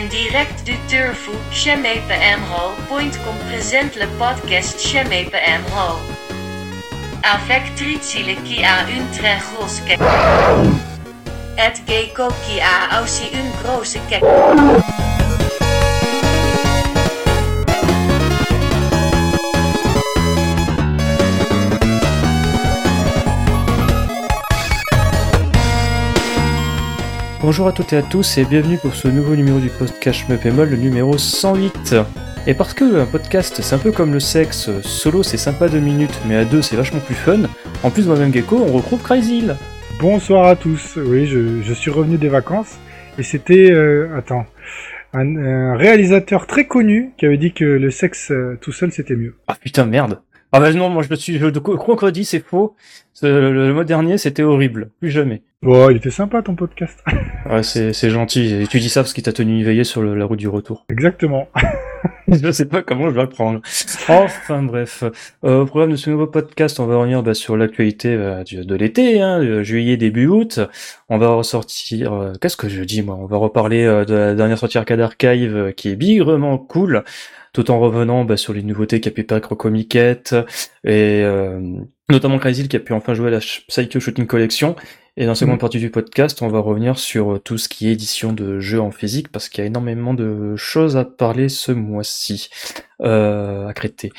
En direct du Turfu, chemepe.mho.com présente le podcast chemepe.mho. Avec Tritsile qui a une très grosse kek. Et Gecko qui a aussi une grosse kek. Bonjour à toutes et à tous et bienvenue pour ce nouveau numéro du podcast Mepemol, le numéro 108. Et parce que un podcast c'est un peu comme le sexe, solo c'est sympa deux minutes, mais à deux c'est vachement plus fun, en plus moi-même Gecko on retrouve Crazy. Bonsoir à tous, oui je, je suis revenu des vacances et c'était, euh, attends, un, un réalisateur très connu qui avait dit que le sexe euh, tout seul c'était mieux. Ah putain merde. Ah bah non, moi je me suis, je crois qu'on dit c'est faux. Le, le mois dernier c'était horrible, plus jamais. Bon, il était sympa ton podcast. Ouais c'est c'est gentil, et tu dis ça parce qu'il t'a tenu éveillé sur le- la route du retour. Exactement. je sais pas comment je vais le prendre. Enfin bref, euh, au programme de ce nouveau podcast, on va revenir bah, sur l'actualité du- de l'été, hein, juillet début août. On va ressortir, euh, qu'est-ce que je dis moi? On va reparler euh, de la dernière sortie Arcade Archive euh, qui est bigrement cool, tout en revenant bah, sur les nouveautés qu'a pu faire Crocomiquette et euh, notamment Crazy qui a pu enfin jouer à la Psycho Shooting Collection. Et dans la seconde Mhm. partie du podcast, on va revenir sur euh, tout ce qui est édition de jeux en physique, parce qu'il y a énormément de choses à parler ce mois-ci, euh, à traiter.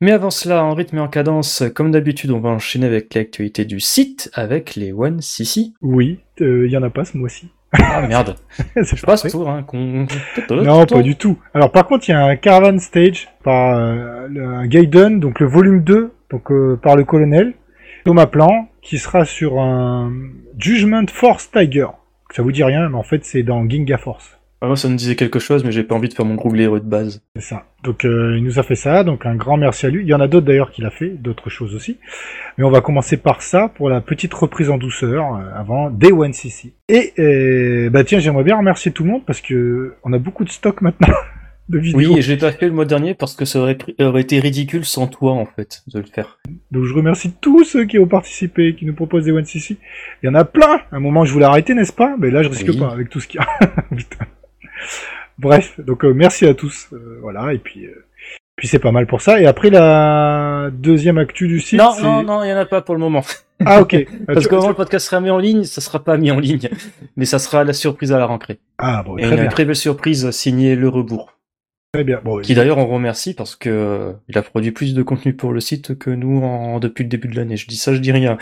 Mais avant cela, en rythme et en cadence, comme d'habitude, on va enchaîner avec l'actualité du site, avec les One CC. Oui, euh, il y en a pas ce mois-ci. Ah merde, C'est je passe tout, hein, qu'on... Non, pas du tout. Alors par contre, il y a un Caravan Stage par euh, Gaiden, donc le volume 2, donc euh, par le colonel Thomas Plan, qui sera sur un Judgment Force Tiger. Ça vous dit rien, mais en fait c'est dans Ginga Force. Ah, ça me disait quelque chose, mais j'ai pas envie de faire mon glaieux de base. C'est ça. Donc euh, il nous a fait ça, donc un grand merci à lui. Il y en a d'autres d'ailleurs qu'il a fait, d'autres choses aussi. Mais on va commencer par ça pour la petite reprise en douceur euh, avant Day One CC. Et euh, bah tiens, j'aimerais bien remercier tout le monde parce que on a beaucoup de stock maintenant de. Oui, et je l'ai pas fait le mois dernier parce que ça aurait, aurait été ridicule sans toi, en fait, de le faire. Donc je remercie tous ceux qui ont participé, qui nous proposent des One CC. Il y en a plein. À un moment, je voulais arrêter, n'est-ce pas? Mais là, je risque Oui. pas avec tout ce qu'il y a. Putain. Bref, donc euh, merci à tous. Euh, voilà, et puis euh, puis c'est pas mal pour ça. Et après la deuxième actu du site. non, non, non, il y en a pas pour le moment. Ah ok. Parce que quand tu- le podcast sera mis en ligne, ça sera pas mis en ligne, mais ça sera la surprise à la rentrée. Ah bon, Et très une bien, très belle surprise signée Le Rebours, très bien. Bon, qui d'ailleurs on remercie parce que euh, il a produit plus de contenu pour le site que nous en, depuis le début de l'année. Je dis ça, je dis rien.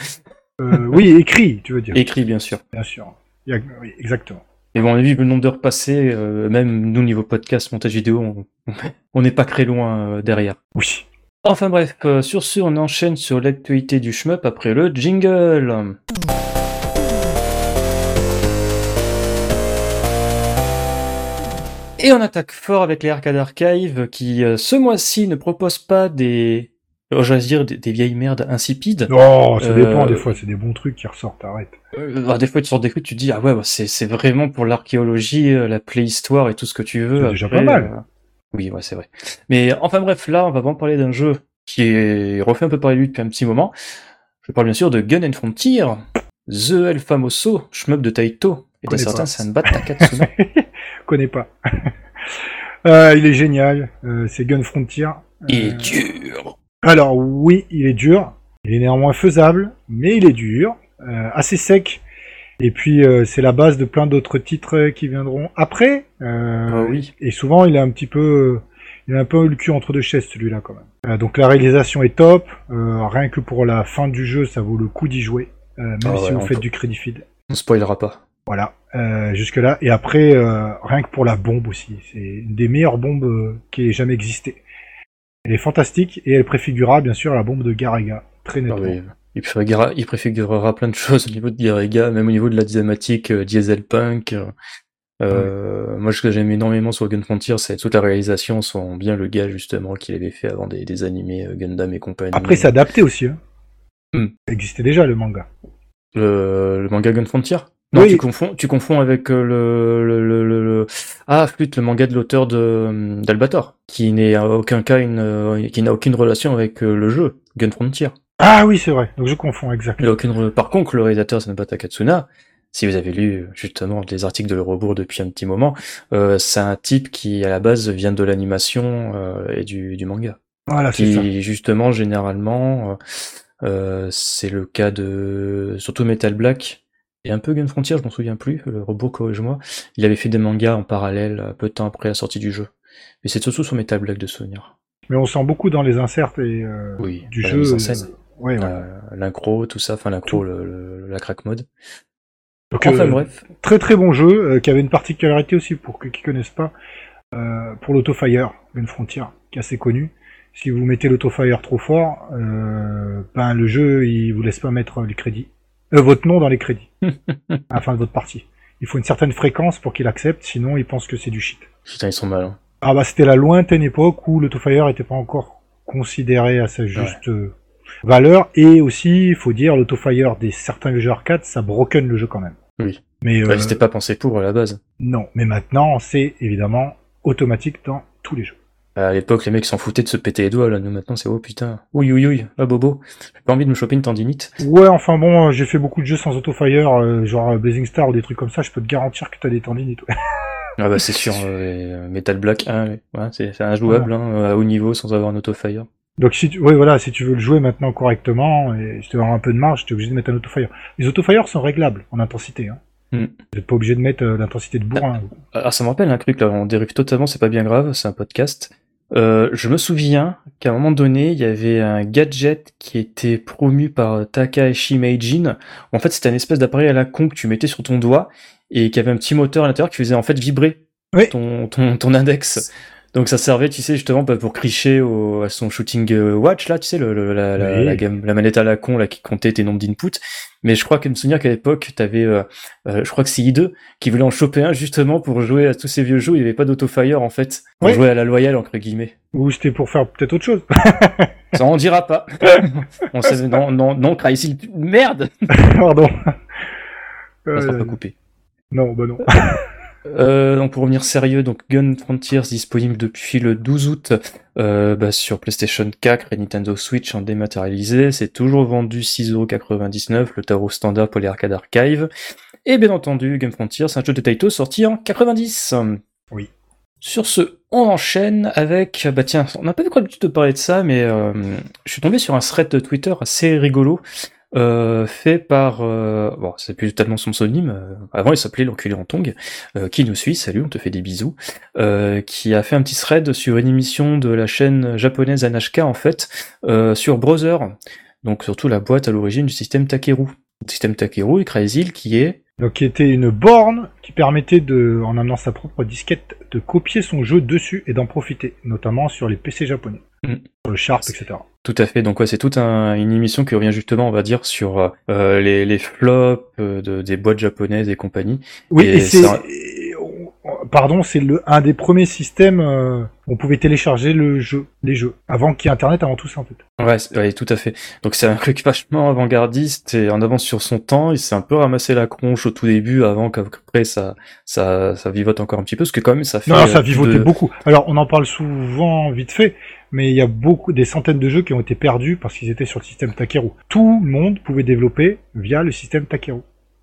euh, oui, écrit, tu veux dire. Écrit bien sûr. Bien sûr. Oui, exactement. Mais bon, on a vu le nombre d'heures passées, euh, même nous niveau podcast, montage vidéo, on- n'est pas très loin euh, derrière. Oui. Enfin bref, sur ce, on enchaîne sur l'actualité du shmup après le jingle. Et on attaque fort avec les Arcade Archive qui, euh, ce mois-ci, ne proposent pas des, euh, j'allais dire, des, des vieilles merdes insipides. Oh, ça Euh, dépend. Des fois, c'est des bons trucs qui ressortent. Arrête. Euh, des fois, tu sors des trucs, tu te dis, ah ouais, bah, c'est, vraiment pour l'archéologie, la préhistoire et tout ce que tu veux. C'est déjà pas mal. Oui, ouais, c'est vrai. Mais enfin bref, là, on va vraiment parler d'un jeu qui est refait un peu parler de lui depuis un petit moment. Je parle bien sûr de Gun and Frontier, The El Famoso, shmup de Taito, et Connais certains pas. Sanbat Takatsuna. Connais pas. Euh, il est génial. Euh, c'est Gun Frontier. Il est Euh, dur. Alors oui, il est dur. Il est néanmoins faisable, mais il est dur, euh, assez sec. Et puis euh, c'est la base de plein d'autres titres qui viendront après. Euh, Ah oui. Et souvent il est un petit peu, il a un peu le cul entre deux chaises celui-là quand même. Euh, donc la réalisation est top. Euh, rien que pour la fin du jeu, ça vaut le coup d'y jouer, euh, même Ah si vous on faites du crédit feed. On spoilera pas. Voilà, euh, jusque là. Et après, euh, rien que pour la bombe aussi, c'est une des meilleures bombes euh, qui ait jamais existé. Elle est fantastique et elle préfigurera bien sûr la bombe de Garaga, très Ah nettement. oui. Il, préfigurera, il préfigurera plein de choses au niveau de Garega, même au niveau de la thématique diesel punk. Moi, ce que j'aime énormément sur Gun Frontier, c'est toute la réalisation sont bien le gars justement qu'il avait fait avant des, des animés Gundam et compagnie. Après, c'est adapté aussi. Hein. Hmm. Ça existait déjà le manga. le, le manga Gun Frontier? Non, Oui. tu confonds, tu confonds avec euh, le, le, le, le, le- ah flûte, le manga de l'auteur de euh, d'Albator, qui n'est à aucun cas une, euh, qui n'a aucune relation avec le jeu Gun Frontier. Ah oui, c'est vrai. Donc je confonds exact. Il a aucune. re- Par contre, le réalisateur Sanba Takatsuna si vous avez lu justement des articles de l'Eurobourg depuis un petit moment, euh, c'est un type qui à la base vient de l'animation euh, et du, du manga. Voilà, c'est ça. Justement généralement, euh, c'est le cas de surtout Metal Black et un peu Gun Frontier, je m'en souviens plus. Le robot corrige-moi. Il avait fait des mangas en parallèle euh, peu de temps après la sortie du jeu. Mais c'est surtout sur Black de souvenir. Mais on sent beaucoup dans les inserts et euh, Oui, du jeu. euh, ouais, ouais. Euh, L'incro, tout ça, enfin l'incro, le, le- la crack mode. Donc, Enfin euh, bref, très très bon jeu qui avait une particularité aussi pour ceux qui connaissent pas pour l'autofire une frontière qui est assez connu si vous mettez l'autofire trop fort ben le jeu il vous laisse pas mettre les crédits euh, votre nom dans les crédits à la fin de votre partie il faut une certaine fréquence pour qu'il accepte sinon il pense que c'est du shit putain ils sont malins. ah bah c'était la lointaine époque où l'autofire était pas encore considéré à sa juste euh, valeur et aussi il faut dire l'autofire des certains jeux arcade ça broken le jeu quand même Oui. mais euh, C'était pas pensé pour à la base. non, mais maintenant, c'est évidemment automatique dans tous les jeux. À l'époque, les mecs s'en foutaient de se péter les doigts, là. Nous, maintenant, c'est oh putain. Oui, oui, oui. Ah, bobo. J'ai pas envie de me choper une tendinite. Ouais, enfin bon, euh, j'ai fait beaucoup de jeux sans autofire, euh, genre euh, Blazing Star ou des trucs comme ça, je peux te garantir que t'as des tendinites. ouais. Ah, bah, c'est sûr. euh, Metal Black 1, ouais. Ouais, c'est c'est injouable, hein, à haut niveau, sans avoir un autofire. Donc si tu, ouais, voilà, si tu veux le jouer maintenant correctement et si tu veux avoir un peu de marge, tu es obligé de mettre un autofire. Les autofires sont réglables en intensité. Hein. Vous n'êtes pas obligé de mettre euh, l'intensité de bourrin. Ah, ça me rappelle un truc, là. On dérive totalement, c'est pas bien grave, c'est un podcast. Euh, je me souviens qu'à un moment donné, il y avait un gadget qui était promu par Takahashi Meijin. En fait, c'était un espèce d'appareil à la con que tu mettais sur ton doigt et qui avait un petit moteur à l'intérieur qui faisait en fait vibrer Oui. ton, ton, ton index. Donc ça servait, tu sais, justement bah, pour cricher au, à son shooting euh, watch, là, tu sais, le, le- la, la, Oui. la, gamme- la manette à la con là qui comptait tes nombres d'input. Mais je crois que me souvenir qu'à l'époque, t'avais, euh, euh, je crois que c'est I2 qui voulait en choper un justement pour jouer à tous ces vieux jeux. Il n'y avait pas d'autofire en fait, pour Oui. jouer à la loyale entre guillemets. Ou c'était pour faire peut-être autre chose. Ça on dira pas. on sait, non, non, non, Crysil, merde. Pardon. Ça sera Euh, pas coupé. non, bah non. Euh, donc pour revenir sérieux, donc Gun Frontiers disponible depuis le 12 août euh, bah, sur PlayStation 4 et Nintendo Switch en dématérialisé. C'est toujours vendu 6,99€, le tarot standard pour les arcades archive. Et bien entendu, Gun Frontiers, c'est un jeu de Taito sorti en 90. Oui. Sur ce, on enchaîne avec, bah tiens, on n'a pas eu quoi l'habitude de parler de ça, mais euh, je suis tombé sur un thread de Twitter assez rigolo, euh, fait par, euh, bon, c'est plus totalement son pseudonyme, euh, avant il s'appelait l'enculé en tongue, euh, qui nous suit, salut, on te fait des bisous, qui a fait un petit thread sur une émission de la chaîne japonaise NHK en fait, sur Browser, donc surtout la boîte à l'origine du système Takeru. Système Takeru et Crazy qui est Donc qui était une borne qui permettait de, en amenant sa propre disquette, de copier son jeu dessus et d'en profiter, notamment sur les PC japonais, Mm. sur le Sharp, etc. Tout à fait. Donc ouais, c'est toute un- une émission qui revient justement, on va dire, sur euh, les, les flops euh, de, des boîtes japonaises et compagnie. Oui, Et et, c'est, ça- pardon, c'est le un des premiers systèmes euh, où on pouvait télécharger le jeu, les jeux, avant qu'il y ait Internet, avant tout ça en fait. Ouais, ouais, tout à fait. Donc c'est un truc vachement avant-gardiste et en avance sur son temps. Il s'est un peu ramassé la cronche au tout début, avant qu'après ça, ça, ça vivote encore un petit peu, parce que quand même ça fait. Non, euh, ça plus vivotait de- beaucoup. Alors, on en parle souvent vite fait, mais il y a beaucoup, des centaines de jeux qui ont été perdus parce qu'ils étaient sur le système Takeru. Tout le monde pouvait développer via le système Takeru.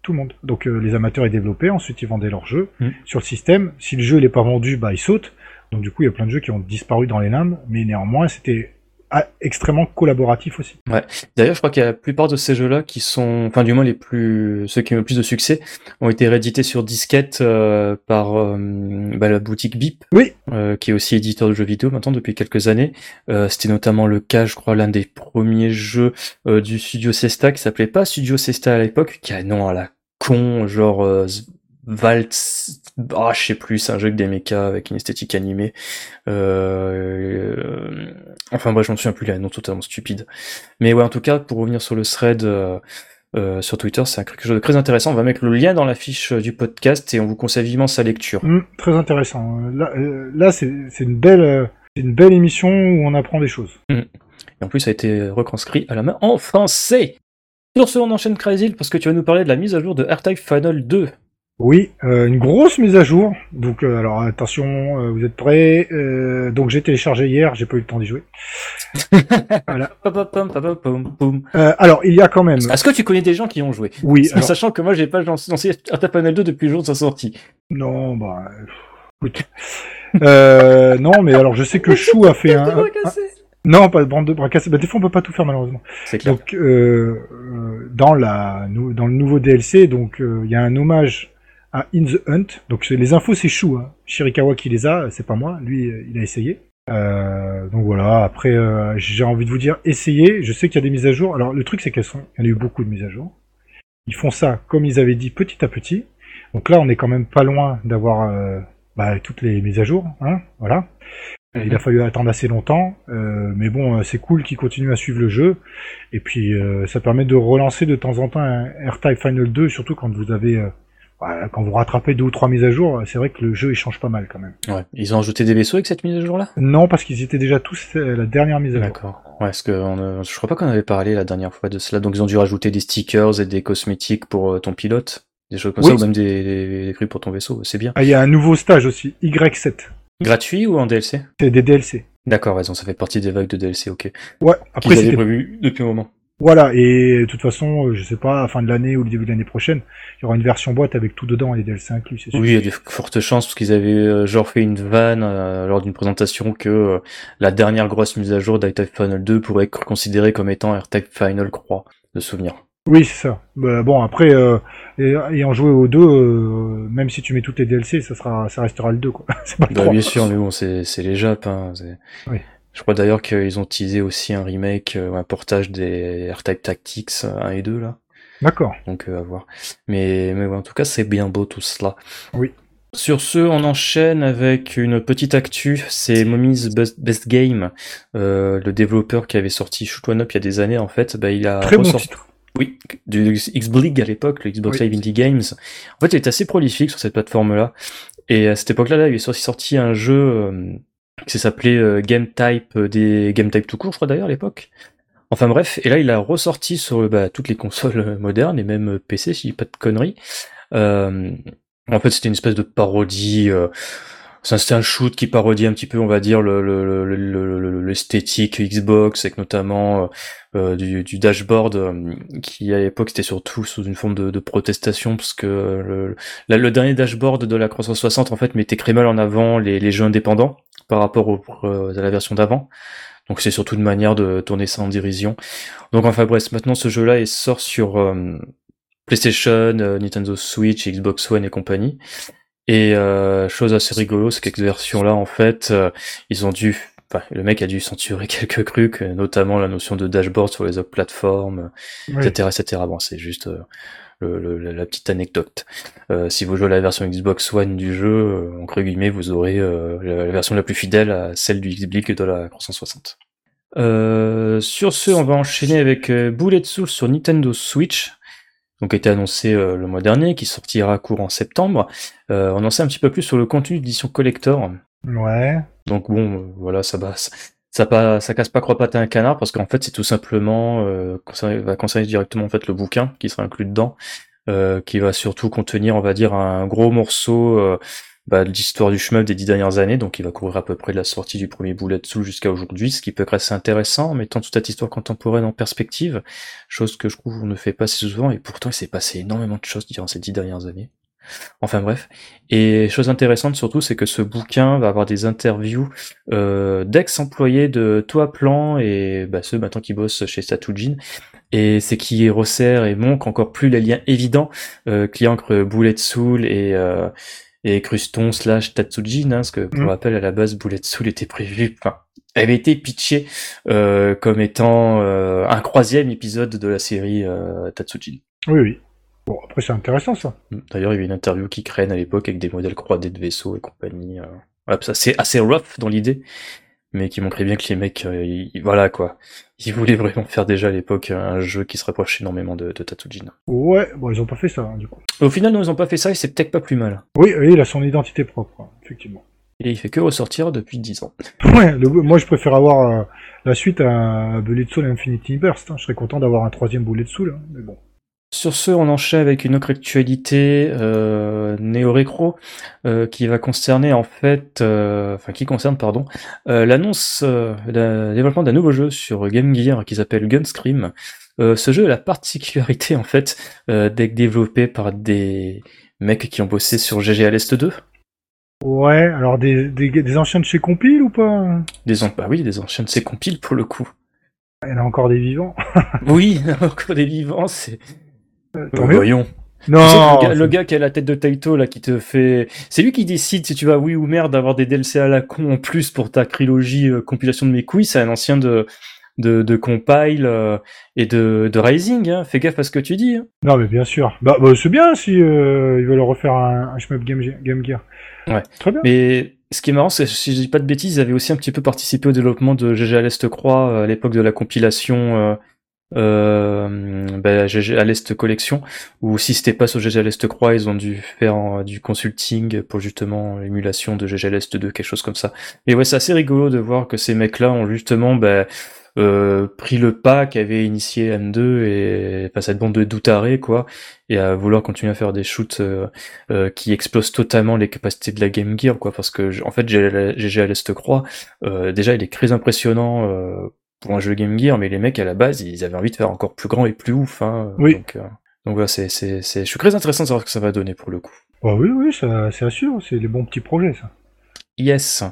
Tout le monde. Donc, euh, les amateurs y développaient, ensuite ils vendaient leurs jeux Mm. sur le système. Si le jeu n'est pas vendu, bah, il saute. Donc, du coup, il y a plein de jeux qui ont disparu dans les limbes, mais néanmoins, c'était ah, extrêmement collaboratif aussi. D'ailleurs, je crois qu'il y a la plupart de ces jeux-là qui sont, enfin du moins les plus, ceux qui ont le plus de succès, ont été réédités sur disquette euh, par euh, bah, la boutique Bip, Oui. euh, qui est aussi éditeur de jeux vidéo maintenant depuis quelques années. Euh, C'était notamment le cas, je crois, l'un des premiers jeux euh, du studio Cesta qui s'appelait pas Studio Cesta à l'époque, qui a un nom à la con, genre euh, Valtz, ah je sais plus, c'est un jeu avec des mechas avec une esthétique animée. Euh, euh, enfin bref, je m'en souviens plus, un nom totalement stupide. Mais ouais, en tout cas, pour revenir sur le thread euh, euh, sur Twitter, c'est quelque chose de très intéressant. On va mettre le lien dans la fiche euh, du podcast et on vous conseille vivement sa lecture. Mm, très intéressant. Là, là c'est une belle, une belle émission où on apprend des choses. Et en plus, ça a été retranscrit à la main en français. Sur ce, on enchaîne Crazy parce que tu vas nous parler de la mise à jour de R-Type Final 2. Oui, euh, une grosse mise à jour. Donc, euh, alors attention, euh, vous êtes prêts Euh, Donc, j'ai téléchargé hier, j'ai pas eu le temps d'y jouer. voilà. Euh, alors, il y a quand même. Est-ce que tu connais des gens qui ont joué? Oui. Alors- sachant que moi, j'ai pas lancé Earth Panel 2 depuis le jour de sa sortie. Non, bah. écoute. Non, mais alors je sais que Chou a fait un. un- Non, pas de bande de bras cassés. Bah, des fois, on peut pas tout faire malheureusement. C'est clair. Donc, euh, euh, dans la dans le nouveau DLC, donc euh, il y a un hommage à In the Hunt. Donc les infos, c'est Chou, hein. Shirikawa qui les a, c'est pas moi. Lui, euh, il a essayé. Euh, donc voilà. Après, j'ai envie de vous dire, essayez. Je sais qu'il y a des mises à jour. Alors le truc, c'est qu'elles sont, il y en a eu beaucoup de mises à jour. Ils font ça comme ils avaient dit, petit à petit. Donc là, on est quand même pas loin d'avoir euh, bah, toutes les mises à jour, hein. Voilà. Il a fallu attendre assez longtemps, euh, mais bon, euh, c'est cool qu'ils continuent à suivre le jeu. Et puis, euh, ça permet de relancer de temps en temps un R-Type Final 2, surtout quand vous avez, euh, voilà, quand vous rattrapez deux ou trois mises à jour. C'est vrai que le jeu il change pas mal quand même. Ouais. Ils ont ajouté des vaisseaux avec cette mise à jour-là? Non, parce qu'ils étaient déjà tous euh, la dernière mise à jour. D'accord. Ouais, parce que on, euh, je crois pas qu'on avait parlé la dernière fois de cela. Donc ils ont dû rajouter des stickers et des cosmétiques pour euh, ton pilote, des choses comme Oui. ça, ou même des, des, des trucs pour ton vaisseau. C'est bien. Ah, il y a un nouveau stage aussi, Y7. Gratuit ou en DLC C'est des DLC. D'accord, raison, ça fait partie des vagues de DLC, ok. Ouais. Après, c'était prévu depuis un moment. Voilà, et de toute façon, euh, je sais pas, à la fin de l'année ou le début de l'année prochaine, il y aura une version boîte avec tout dedans et les DLC inclus, c'est sûr. Oui, il y a de fortes chances parce qu'ils avaient euh, genre fait une vanne euh, lors d'une présentation que euh, la dernière grosse mise à jour d'I-Type Final 2 pourrait être considérée comme étant R-Type Final Croix de souvenir. Oui, c'est ça. Bah, bon, après, euh, et- ayant joué aux deux, euh, même si tu mets toutes les DLC, ça sera, ça restera le 2, quoi. c'est pas le Bah, 3. bien sûr, mais bon, c'est c'est les Japs. Hein, Oui. Je crois d'ailleurs qu'ils ont teasé aussi un remake, euh, un portage des R-Type Tactics euh, 1 et 2 là. D'accord. Donc euh, à voir. Mais, mais ouais, en tout cas, c'est bien beau tout cela. Oui. Sur ce, on enchaîne avec une petite actu. C'est Mommy's Best, Game, euh, le développeur qui avait sorti Shoot One Up il y a des années. En fait, bah, il a Très bon titre. Oui, du X-Blig à l'époque, le Xbox Oui. Live Indie Games. En fait, il est assez prolifique sur cette plateforme-là. Et à cette époque-là, là, il est sorti un jeu euh, qui s'appelait euh, Game Type, euh, des Game Type tout court, je crois d'ailleurs à l'époque. Enfin bref, et là, il a ressorti sur bah, toutes les consoles modernes et même PC, si je dis pas de conneries. Euh, en fait, c'était une espèce de parodie. Euh, c'était un shoot qui parodie un petit peu, on va dire, le le- le- le- l'esthétique Xbox, avec notamment euh, euh, du, dashboard euh, qui à l'époque était surtout sous une forme de, protestation parce que le, dernier dashboard de la 360 en fait mettait très mal en avant les, jeux indépendants par rapport à la version d'avant. Donc c'est surtout une manière de tourner ça en dérision. Donc enfin bref, maintenant ce jeu-là il sort sur PlayStation, Nintendo Switch, Xbox One et compagnie. Et euh, chose assez rigolo, c'est qu'avec cette version-là, en fait, euh, ils ont dû, enfin, le mec a dû censurer quelques trucs, euh, notamment la notion de dashboard sur les autres plateformes, Oui. etc., etc. Bon, c'est juste euh, le, le- la petite anecdote. Euh, si vous jouez à la version Xbox One du jeu, euh, entre guillemets, vous aurez euh, la, la version la plus fidèle à celle du Xbox de la 360. Euh, sur ce, on va enchaîner avec euh, Bullet Soul sur Nintendo Switch, donc été annoncé euh, le mois dernier, qui sortira courant septembre. Euh, on en sait un petit peu plus sur le contenu d'édition collector. Ouais. Donc bon, euh, voilà, ça passe. Ça, pas, ça casse pas croix patte à un canard parce qu'en fait c'est tout simplement euh, concerner- va concerner directement en fait le bouquin qui sera inclus dedans, euh, qui va surtout contenir on va dire un gros morceau euh, bah, l'histoire du shmup des dix dernières années, donc il va couvrir à peu près de la sortie du premier Bullet Soul jusqu'à aujourd'hui, ce qui peut être assez intéressant mettant toute cette histoire contemporaine en perspective, chose que je trouve on ne fait pas assez souvent et pourtant il s'est passé énormément de choses durant ces dix dernières années. Enfin bref. Et chose intéressante surtout, c'est que ce bouquin va avoir des interviews euh, d'ex-employés de Toa Plan et bah, ceux maintenant qui bossent chez Satujin. Et c'est qui resserre et montre encore plus les liens évidents euh, qu'il y a entre Bullet Soul et, euh, et Cruston slash Tatsujin, hein, parce que pour Mm. rappel, à la base, Bullet Soul était prévu, enfin, avait été pitché euh, comme étant euh, un troisième épisode de la série euh, Tatsujin. Oui, oui. Bon, après, c'est intéressant, ça. D'ailleurs, il y avait une interview qui craignent à l'époque avec des modèles 3D de vaisseaux et compagnie. Euh... Voilà, ça c'est assez rough dans l'idée, mais qui montrait bien que les mecs, euh, ils- voilà quoi, ils voulaient vraiment faire déjà à l'époque un jeu qui se rapproche énormément de, de Tatsujin. Ouais, bon, ils ont pas fait ça, hein, du coup. Au final, non, ils ont pas fait ça et c'est peut-être pas plus mal. Oui, oui, il a son identité propre, hein, effectivement. Et il fait que ressortir depuis 10 ans. Ouais, le- moi, je préfère avoir euh, la suite à Bullet Soul Infinity Burst. hein. Je serais content d'avoir un troisième Bullet Soul, mais bon. Sur ce, on enchaîne avec une autre actualité euh, néo-récro euh, qui va concerner en fait, euh, enfin qui concerne pardon, euh, l'annonce, euh, le développement d'un nouveau jeu sur Game Gear qui s'appelle Gunscream. Euh, ce jeu a la particularité en fait euh, d'être développé par des mecs qui ont bossé sur GG à l'Est 2. Ouais, alors des, des, des anciens de chez Compile ou pas? Des an- bah oui, des anciens de ces compiles pour le coup. Il y en a encore des vivants. Oui, encore des vivants, c'est. Tant mieux. Voyons. Non, Tu sais que le, gars, c'est- le gars qui a la tête de Taito là qui te fait c'est lui qui décide si tu vas oui ou merde d'avoir des DLC à la con en plus pour ta trilogie euh, compilation de mes couilles c'est un ancien de de, de compile euh, et de, de Rising hein. fais gaffe à ce que tu dis hein. non, mais bien sûr. Bah, bah, c'est bien si euh, ils veulent refaire un, un shmup Game, Game Gear. Ouais. Très bien. mais ce qui est marrant c'est si je dis pas de bêtises ils avaient aussi un petit peu participé au développement de GG à l'Est Croix euh, à l'époque de la compilation euh, euh, bah, GG à l'Est Collection ou si c'était pas sur GG à Croix ils ont dû faire euh, du consulting pour justement l'émulation de GG à l'Est 2 quelque chose comme ça. Mais ouais c'est assez rigolo de voir que ces mecs là ont justement bah, euh, pris le pas qu'avait initié M2 et pas cette bande de doutarés quoi et à vouloir continuer à faire des shoots euh, euh, qui explosent totalement les capacités de la Game Gear quoi parce que en fait GG à Croix déjà il est très impressionnant pour un jeu Game Gear, mais les mecs à la base, ils avaient envie de faire encore plus grand et plus ouf. Hein, Oui. Donc, euh, donc voilà, c'est, c'est, c'est, je suis très intéressant de savoir ce que ça va donner pour le coup. Bah oui, oui, ça, c'est sûr. C'est les bons petits projets, ça. Yes.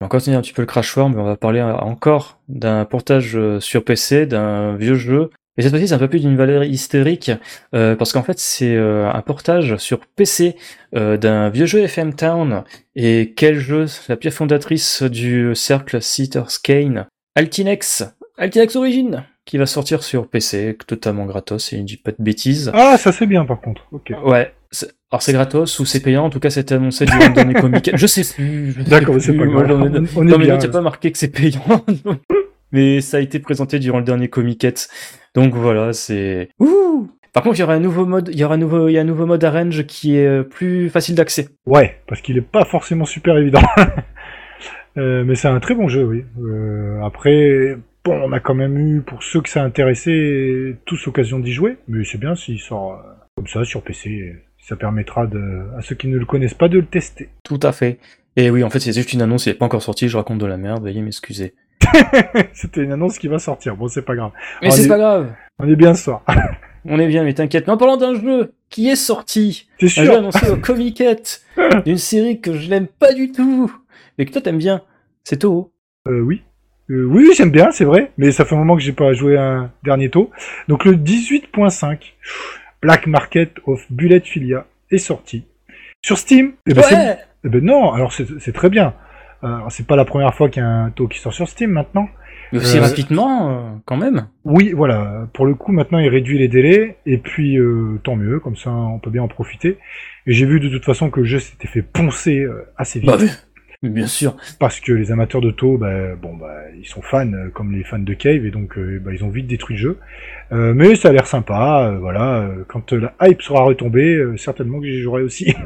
On va continuer un petit peu le crash war, mais on va parler encore d'un portage euh, sur PC, d'un vieux jeu. Et cette fois-ci, c'est un peu plus d'une valeur hystérique, euh, parce qu'en fait, c'est euh, un portage sur PC euh, d'un vieux jeu FM Town. Et quel jeu La pièce fondatrice du cercle Seater's Kane, Altinex, Altinex Origin, qui va sortir sur PC, totalement gratos, et je ne dis pas de bêtises. Ah, ça c'est bien par contre. Ok. Ouais. Alors c'est gratos ou c'est payant, en tout cas c'était annoncé durant le dernier Comic Je sais plus. D'accord, c'est pas grave. On, on est non mais bien. non, t'as pas marqué que c'est payant. mais ça a été présenté durant le dernier Comiquette. Donc voilà, c'est... Ouh Par contre, il y aura un nouveau mode, il y aura un nouveau, il y a un nouveau mode arrange qui est euh, plus facile d'accès. Ouais, parce qu'il est pas forcément super évident. Euh, mais c'est un très bon jeu, oui. Euh, après, bon, on a quand même eu, pour ceux que ça a intéressé, tous l'occasion d'y jouer. Mais c'est bien s'il sort euh, comme ça sur PC. Ça permettra de, à ceux qui ne le connaissent pas de le tester. Tout à fait. Et oui, en fait, c'est juste une annonce, il n'est pas encore sorti, je raconte de la merde, veuillez m'excuser. C'était une annonce qui va sortir. Bon, c'est pas grave. Mais c'est est- pas grave, On est bien ce soir. on est bien, mais t'inquiète. Mais en parlant d'un jeu qui est sorti, T'es un jeu sûr annoncé au Comiquette, d'une série que je l'aime pas du tout, mais que toi t'aimes bien, c'est Toho. Euh, oui. Euh, oui, j'aime bien, c'est vrai, mais ça fait un moment que j'ai pas joué un dernier taux. Donc le 18.5, Black Market of Bullet Filia, est sorti. Sur Steam, eh ben, c'est- Ouais eh ben non, alors c'est très bien. C'est pas la première fois qu'il y a un taux qui sort sur Steam maintenant. Mais aussi Euh, rapidement, euh, quand même. Oui, voilà, pour le coup maintenant il réduit les délais, et puis euh, tant mieux, comme ça on peut bien en profiter. Et j'ai vu de toute façon que le jeu s'était fait poncer assez vite. Bah, oui. Bien sûr. parce que les amateurs de taux, bah, bon, bah, ils sont fans euh, comme les fans de Cave et donc euh, bah, ils ont vite détruit le jeu. Euh, mais ça a l'air sympa, euh, voilà. quand la hype sera retombée, certainement que j'y jouerai aussi.